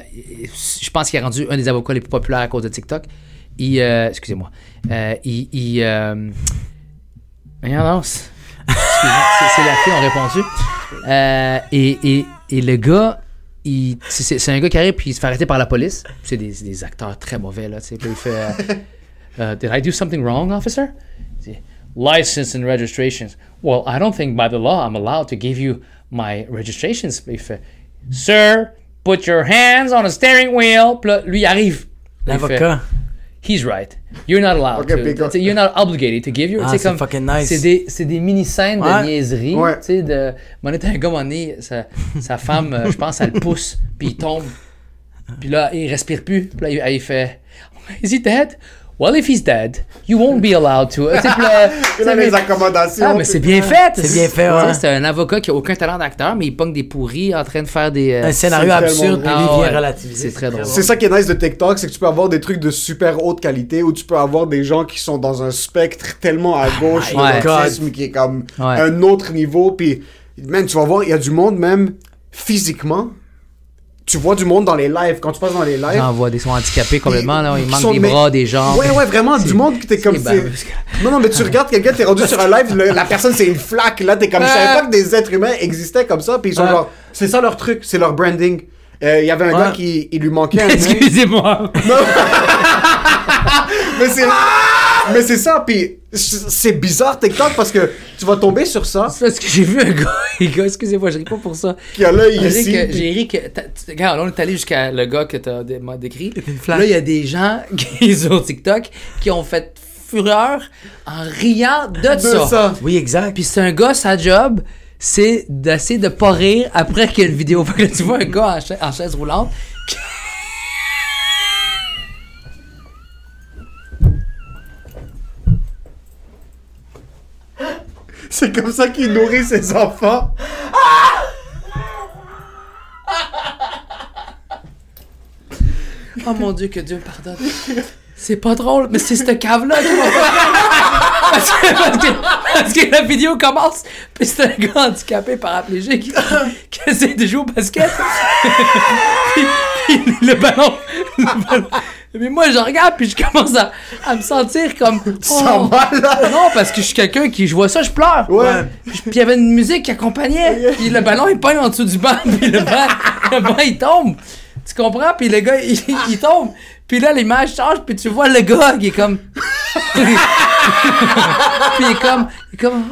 je pense qu'il est rendu un des avocats les plus populaires à cause de TikTok. Il, euh, excusez-moi, euh, il, il euh, non, c'est excusez-moi, c'est- la fille, on répond-tu. Euh, et, et, et le gars, c'est- un gars qui arrive puis il se fait arrêter par la police. C'est des, des acteurs très mauvais là. Puis il fait, euh, euh, Did I do something wrong, officer? Dit, License and registrations. Well, I don't think by the law I'm allowed to give you my registrations. Puis il fait, Sir, put your hands on the steering wheel. Puis là, lui, il arrive. L'avocat. He's right. You're not allowed Ok, to. You're not obligated to give you. Ah, c'est comme- fucking nice. C'est des, c'est des mini-scènes Ouais. de niaiserie. Ouais. Tu sais, de. Mon un gars, moment donné, sa, sa femme, euh, je pense, elle le pousse, puis il tombe. Puis là, il respire plus. Puis là, il, il fait Is he dead? Well, if he's dead, you won't be allowed to. Tu sais, puis là, Il a tu sais, les mais- accommodations. ah, mais c'est bien fait. C'est bien fait, ouais. C'est un avocat qui a aucun talent d'acteur, mais il pogne des pourris en train de faire des. euh, Un scénario absurde, puis Ah vient ouais. relativiser. C'est très drôle. C'est ça qui est nice de TikTok, c'est que tu peux avoir des trucs de super haute qualité ou tu peux avoir des gens qui sont dans un spectre tellement à gauche de Ouais. l'autisme qui est comme Ouais. un autre niveau. Puis, man, tu vas voir, il y a du monde même physiquement. Tu vois du monde dans les lives. Quand tu passes dans les lives, J'en vois des sont handicapés complètement, là. Il manque sont- des mais- bras, des jambes. Ouais, ouais, vraiment, du monde qui t'es comme. Non, non, mais tu regardes quelqu'un, t'es rendu sur un live, le- la personne c'est une flaque, là, t'es comme. Je savais pas que des êtres humains existaient comme ça, puis ils sont genre. C'est ça leur truc, c'est leur branding. Euh, Il y avait un gars qui il lui manquait un. Excusez-moi. Mais c'est. Mais c'est ça, puis c'est bizarre TikTok parce que tu vas tomber sur ça, C'est parce que j'ai vu un gars, excusez-moi, je ris pas pour ça. qui a l'œil ici. j'ai ri que, tu- regarde, là, on est allé jusqu'à le gars que t'as dé- m'a décrit. Là, il y a des gens qui, sur TikTok qui ont fait fureur en riant de, De ça. ça. Oui, exact. Puis c'est un gars, sa job, c'est d'essayer de pas rire après qu'il y a une vidéo. Fait que tu vois un gars en, cha- en chaise roulante. qui- C'est comme ça qu'il nourrit ses enfants. Oh mon Dieu, que Dieu pardonne. C'est pas drôle, mais c'est cette cave-là qui fait- parce, que, parce, que, parce que la vidéo commence, puis c'est un gars handicapé paraplégique qui, qui essaie de jouer au basket. puis, puis le ballon. le ballon- Mais moi, je regarde, puis je commence à, à me sentir comme. mal, là? Non, parce que je suis quelqu'un qui, je vois ça, je pleure. Ouais. Puis il y avait une musique qui accompagnait. Puis le ballon, il pogne en dessous du banc. Puis le banc, le banc, il tombe. Tu comprends? Puis le gars, il, il tombe. Puis là, l'image change. Puis tu vois le gars qui est comme. puis il est comme. Il est comme.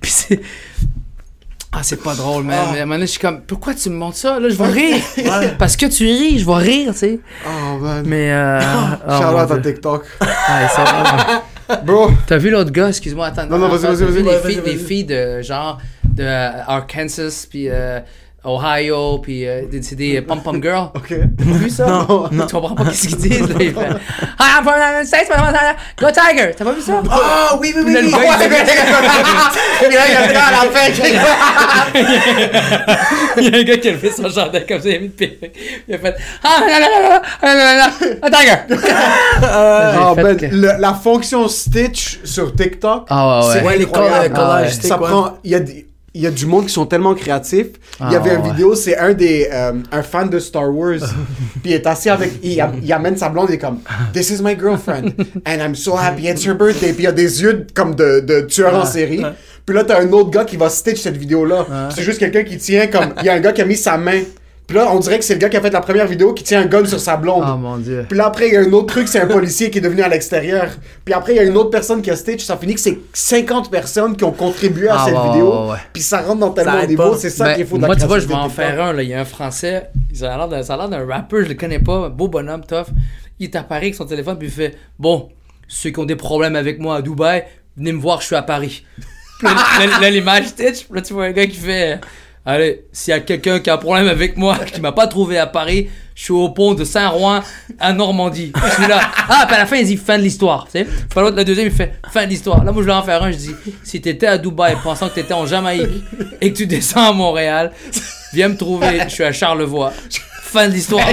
Puis c'est. Ah, c'est pas drôle, man. Mais à un moment donné, je suis comme, pourquoi tu me montres ça? Là, je vais rire. Parce que tu ris, je vais rire, tu sais. Oh man. Mais, euh. oh, out à. TikTok. Ouais, ça va. Bro, T'as vu l'autre gars, excuse-moi, attends. Non, non, vas-y, vas-y, vas-y. des filles de genre de Arkansas puis euh, Ohio, puis euh, c'est des euh, Pom Pom Girl. OK. T'as vu ça? Non, non. Tu comprends pas qu'est-ce qu'ils disent, là. Il fait Hi, I'm from the United States, Go Tiger! T'as pas vu ça? Oh, oui, oui, oui! Puis là, il y a le gars à la fin. Il y a un gars qui a levé son chandail comme ça, il a mis de. Il a fait Ah, là, là, là, Tiger! Euh, oh, ah, Tiger! Ben, la fonction Stitch sur TikTok, ah, ouais, ouais. c'est incroyable. les collages. Ah, ça prend... Il y a des il y a du monde qui sont tellement créatifs. il y Ah, avait une ouais. vidéo, c'est un des euh, un fan de Star Wars. puis il est assis avec, il, am- il amène sa blonde et il est comme This is my girlfriend and I'm so happy it's her birthday. Puis il y a des yeux comme de, de tueur en série. Puis là t'as un autre gars qui va stitch cette vidéo là. C'est juste quelqu'un qui tient comme, il y a un gars qui a mis sa main. Puis là on dirait que c'est le gars qui a fait la première vidéo qui tient un gun sur sa blonde. Oh mon dieu. Puis là, après, il y a un autre truc, c'est un policier qui est devenu à l'extérieur. Puis après, il y a une autre personne qui a stitch. Ça finit que c'est 50 personnes qui ont contribué à Ah, cette ouais, vidéo. ouais, ouais. Puis ça rentre dans tellement arrête de niveaux. pas. C'est ça Ben, qu'il faut Moi, tu vois, je vais en faire un. Là. Il y a un Français, ça a l'air d'un, rapper, je le connais pas, beau bonhomme, tough. Il est à Paris avec son téléphone, puis il fait Bon, ceux qui ont des problèmes avec moi à Dubaï, venez me voir, je suis à Paris. Puis là, l'image stitch, puis là, tu vois un gars qui fait Allez, s'il y a quelqu'un qui a un problème avec moi, qui m'a pas trouvé à Paris, je suis au pont de Saint-Rouen à Normandie. Je suis là. Ah, puis à la fin, il dit fin de l'histoire. Tu sais, l'autre, le deuxième, il fait fin de l'histoire. Là, moi, je vais en faire un. Je dis si t'étais à Dubaï pensant que t'étais en Jamaïque et que tu descends à Montréal, viens me trouver. Je suis à Charlevoix. Fin de l'histoire.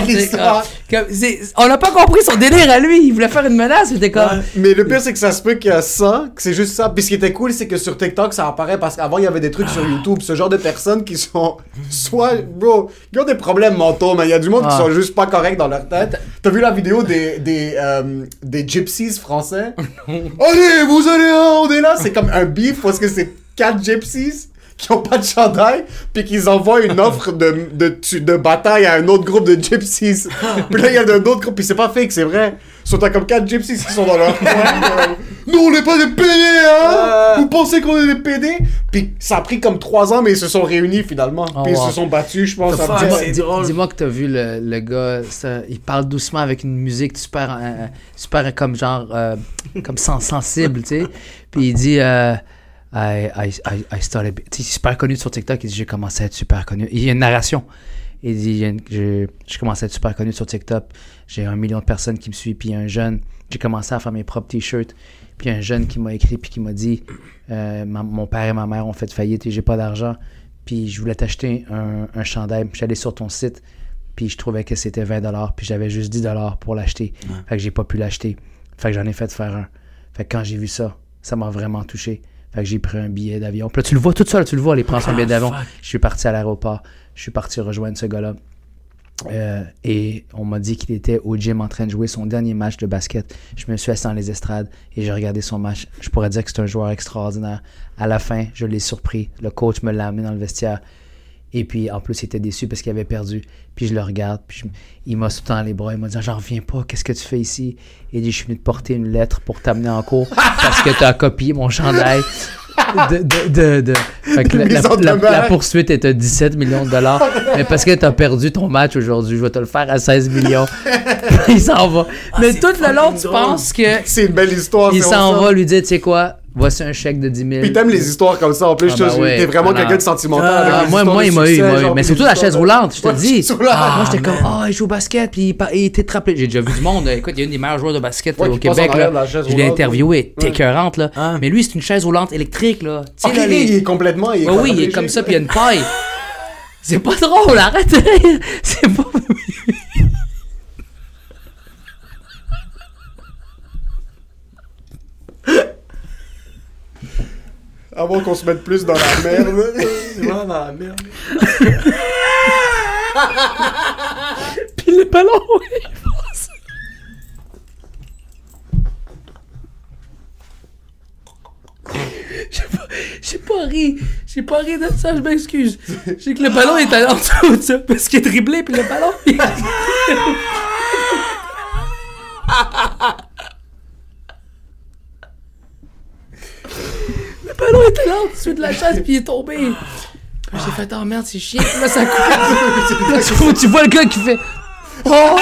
On n'a pas compris son délire à lui. Il voulait faire une menace. C'était comme. Mais le pire, c'est que ça se peut qu'il y a ça, que c'est juste ça. Puis ce qui était cool, c'est que sur TikTok, ça apparaît parce qu'avant, il y avait des trucs sur Ah. YouTube. Ce genre de personnes qui sont soit, bro, qui ont des problèmes mentaux, mais il y a du monde qui Ah. sont juste pas corrects dans leur tête. T'as vu la vidéo des, des, euh, des gypsies français? Allez, vous allez, hein, on est là. C'est comme un beef parce que c'est quatre gypsies qui ont pas de chandail, puis qu'ils envoient une offre de, de, tu- de bataille à un autre groupe de gypsies. puis là, il y a un autre groupe, puis c'est pas fake, c'est vrai. Ils sont à comme quatre gypsies qui sont dans leur coin. euh, Nous, on n'est pas des PD, hein? Vous pensez qu'on est des PD Puis ça a pris comme trois ans, mais ils se sont réunis finalement. Oh, puis ils wow. se sont battus, je pense. The fuck, après. c'est drôle. Dis-moi que t'as vu le, le gars, ça, il parle doucement avec une musique super, euh, super comme genre, euh, comme sens- sensible, tu sais. Puis il dit, euh, I, I, I, started, tu sais, super connu sur TikTok, il dit, j'ai commencé à être super connu. Il y a une narration. Il dit, j'ai commencé à être super connu sur TikTok, j'ai un million de personnes qui me suivent, puis un jeune, j'ai commencé à faire mes propres t-shirts, puis un jeune qui m'a écrit, puis qui m'a dit, euh, ma- mon père et ma mère ont fait faillite et j'ai pas d'argent, puis je voulais t'acheter un, un chandail, puis j'allais sur ton site, puis je trouvais que c'était 20$, puis j'avais juste 10$ pour l'acheter. Fait que j'ai pas pu l'acheter. Fait que j'en ai fait faire un. Fait que quand j'ai vu ça, ça m'a vraiment touché. Fait que j'ai pris un billet d'avion. Puis là, tu le vois tout seul, tu le vois, aller prendre son billet d'avion. Je suis parti à l'aéroport. Je suis parti rejoindre ce gars-là. Euh, et on m'a dit qu'il était au gym en train de jouer son dernier match de basket. Je me suis assis dans les estrades et j'ai regardé son match. Je pourrais dire que c'est un joueur extraordinaire. À la fin, je l'ai surpris. Le coach me l'a amené dans le vestiaire. Et puis, en plus, il était déçu parce qu'il avait perdu. Puis je le regarde, puis je- il m'a sauté dans les bras. Il m'a dit J'en reviens pas, qu'est-ce que tu fais ici? Il dit Je suis venu te porter une lettre pour t'amener en cours parce que tu as copié mon chandail. de, de, de, de- Fait que la, poursuite est à 17 millions de dollars. mais parce que t'as perdu ton match aujourd'hui, je vais te le faire à 16 millions. il s'en va. mais c'est tout le long, tu penses que C'est une belle histoire. il s'en va lui dire, tu sais quoi, voici un chèque de 10 000. Puis t'aimes les histoires comme ça. En plus, Ah je ouais. t'es vraiment Ah quelqu'un de sentimental. Ah, avec Ah, les moi, moi, il m'a eu, il m'a eu. Mais surtout la chaise roulante, je te Ouais, dis. Ah, moi, j'étais comme, ah, il joue au basket, puis il, était trappelé. J'ai déjà vu du monde. Écoute, il y a une des meilleurs joueurs de basket Ouais, au Québec. Là. la Je l'ai interviewé. T'es écœurante, là. Ah. Mais lui, c'est une chaise roulante électrique, là. Les- il est complètement. Il est oui, il est comme ça, puis il y a une paille. C'est pas drôle, arrête. C'est pas. Avant qu'on se mette plus dans la merde. Vraiment dans la merde. Puis le ballon, passe. J'ai pas, j'ai pas ri. J'ai pas ri de ça, je m'excuse. J'ai que le ballon est allé en dessous de ça, parce qu'il est dribblé, puis le ballon. il- le ballon est allé en dessous de la chaise, puis il est tombé. J'ai fait, oh merde, c'est chiant. Là, ça coupe. Là, tu, vois- tu vois le gars qui fait. Oh!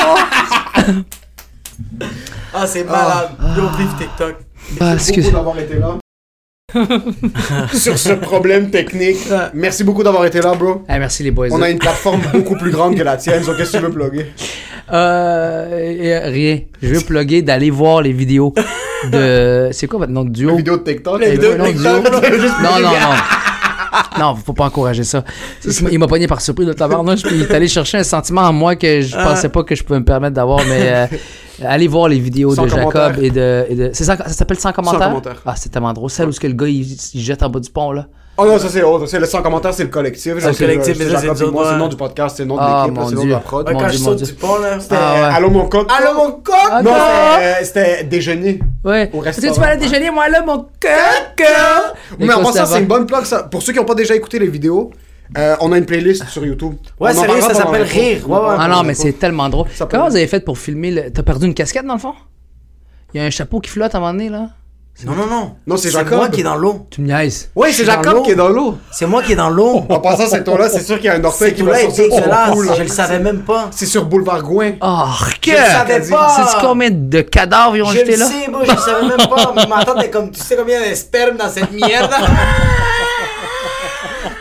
Ah, c'est malade. Yo, vive TikTok. Bah, Merci beaucoup d'avoir été là. Sur ce problème technique. Merci beaucoup d'avoir été là, bro. Ah, merci les boys. On a une plateforme beaucoup plus grande que la tienne. Donc, qu'est-ce que tu veux plugger? Euh, rien. Je veux plugger d'aller voir les vidéos de. C'est quoi votre nom de duo? De TikTok. Les vidéos vidéo de TikTok, bro. Juste Non, non, non. Non, faut pas encourager ça. Il m'a pogné par surprise de tabarnouche, puis il est allé chercher un sentiment en moi que je pensais pas que je pouvais me permettre d'avoir, mais euh, allez voir les vidéos Sans de Jacob et de. et de- ça, ça s'appelle sans commentaire? commentaire. Ah, c'est tellement drôle. Celle où ce que le gars il, il jette en bas du pont, là. Oh non, ça c'est autre. C'est le sans commentaire, c'est le collectif. Ah, le collectif, mais ça, c'est moi, dur, c'est le nom du podcast, c'est le nom de Ah, l'équipe, c'est le nom de la prod. Quand je saute du pont, là. C'était. Allô mon coq. Allô, mon coq! Ah, Non, non. c'était- déjeuner. Ouais. Au Tu sais, tu aller déjeuner, moi là, mon cœur. Mais en passant, c'est une bonne plug. ça. Pour ceux qui n'ont pas déjà écouté les vidéos, euh, on a une playlist sur YouTube. Ouais, sérieux, ça s'appelle. Rire. Ouais, ouais. Ah non, mais c'est tellement drôle. Comment vous avez fait pour filmer le... T'as perdu une casquette dans le fond? Il y a un chapeau qui flotte à un moment donné, là? Non, non, non. Non, c'est C'est Jacob. moi qui est dans l'eau. Tu me niaises. Oui, Je c'est Jacob qui est dans l'eau. C'est moi qui est dans l'eau. En passant, cet ton-là, c'est sûr qu'il y a un orteil C'est qui va sortir. Oh, cool. Je le savais même pas. C'est sur Boulevard Gouin. Oh, que... Je le savais pas. Sais-tu combien de cadavres ils ont Je jeté le là? sais, moi, je le savais même pas. Mais ma tante est comme, tu sais combien il y a de sperme dans cette merde?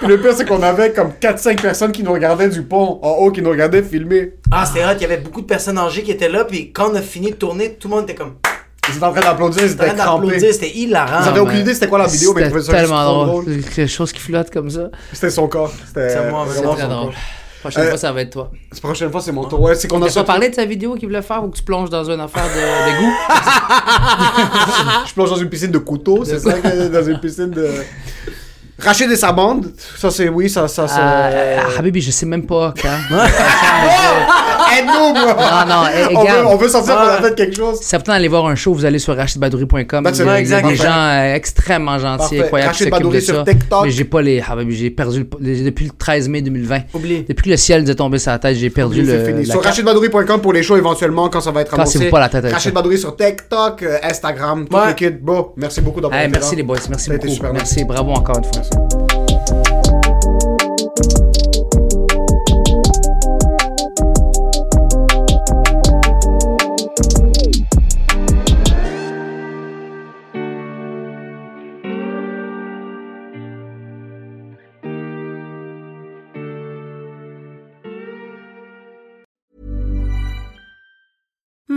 Le pire, c'est qu'on avait comme 4-5 personnes qui nous regardaient du pont en haut, qui nous regardaient filmer. Ah, c'était hot. Il y avait beaucoup de personnes âgées qui étaient là. Puis quand on a fini de tourner, tout le monde était comme. Ils étaient en train d'applaudir, ils en train étaient crampés. d'applaudir. C'était hilarant. Ils avaient aucune idée c'était quoi la vidéo, mais ils C'était trouvaient ça tellement drôle. drôle. Quelque chose qui flotte comme ça. C'était son corps. C'était C'est moi, vraiment c'est Très drôle. corps. Prochaine Euh, fois, ça va être toi. La prochaine fois, c'est mon tour. Ouais, c'est qu'on a Tu as parlé de sa vidéo qu'il voulait faire ou que tu plonges dans une affaire de- d'égout? Je plonge dans une piscine de couteaux, c'est ça, que- dans une piscine de. Rachid et sa bande, ça c'est oui, ça, ça, ça. Euh, ah, Habibi, je sais même pas quand. Aide-nous, bro! Non, non, eh, on, veut, on veut sentir qu'on a Ah. fait quelque chose. Si ça vous d'aller voir un show, vous allez sur rachidbadouri.com. Ben, Il c'est y a, vrai, il y a exact. des gens euh, extrêmement gentils, incroyables Rachid Badouri ça. sur TikTok. Mais j'ai pas les. Habibi, j'ai perdu le- les- depuis le 13 mai 2020. Oublie. Depuis que le ciel nous est tombé sur la tête, j'ai perdu C'est le. fini. Sur rachidbadouri.com pour les shows éventuellement quand ça va être annoncé. pas la tête Rachid ça. Badouri sur TikTok, euh, Instagram, toute Ouais. l'équipe. Bon, merci beaucoup d'avoir été merci les boys, merci Ça a beaucoup. Merci, bravo encore une fois. Gracias.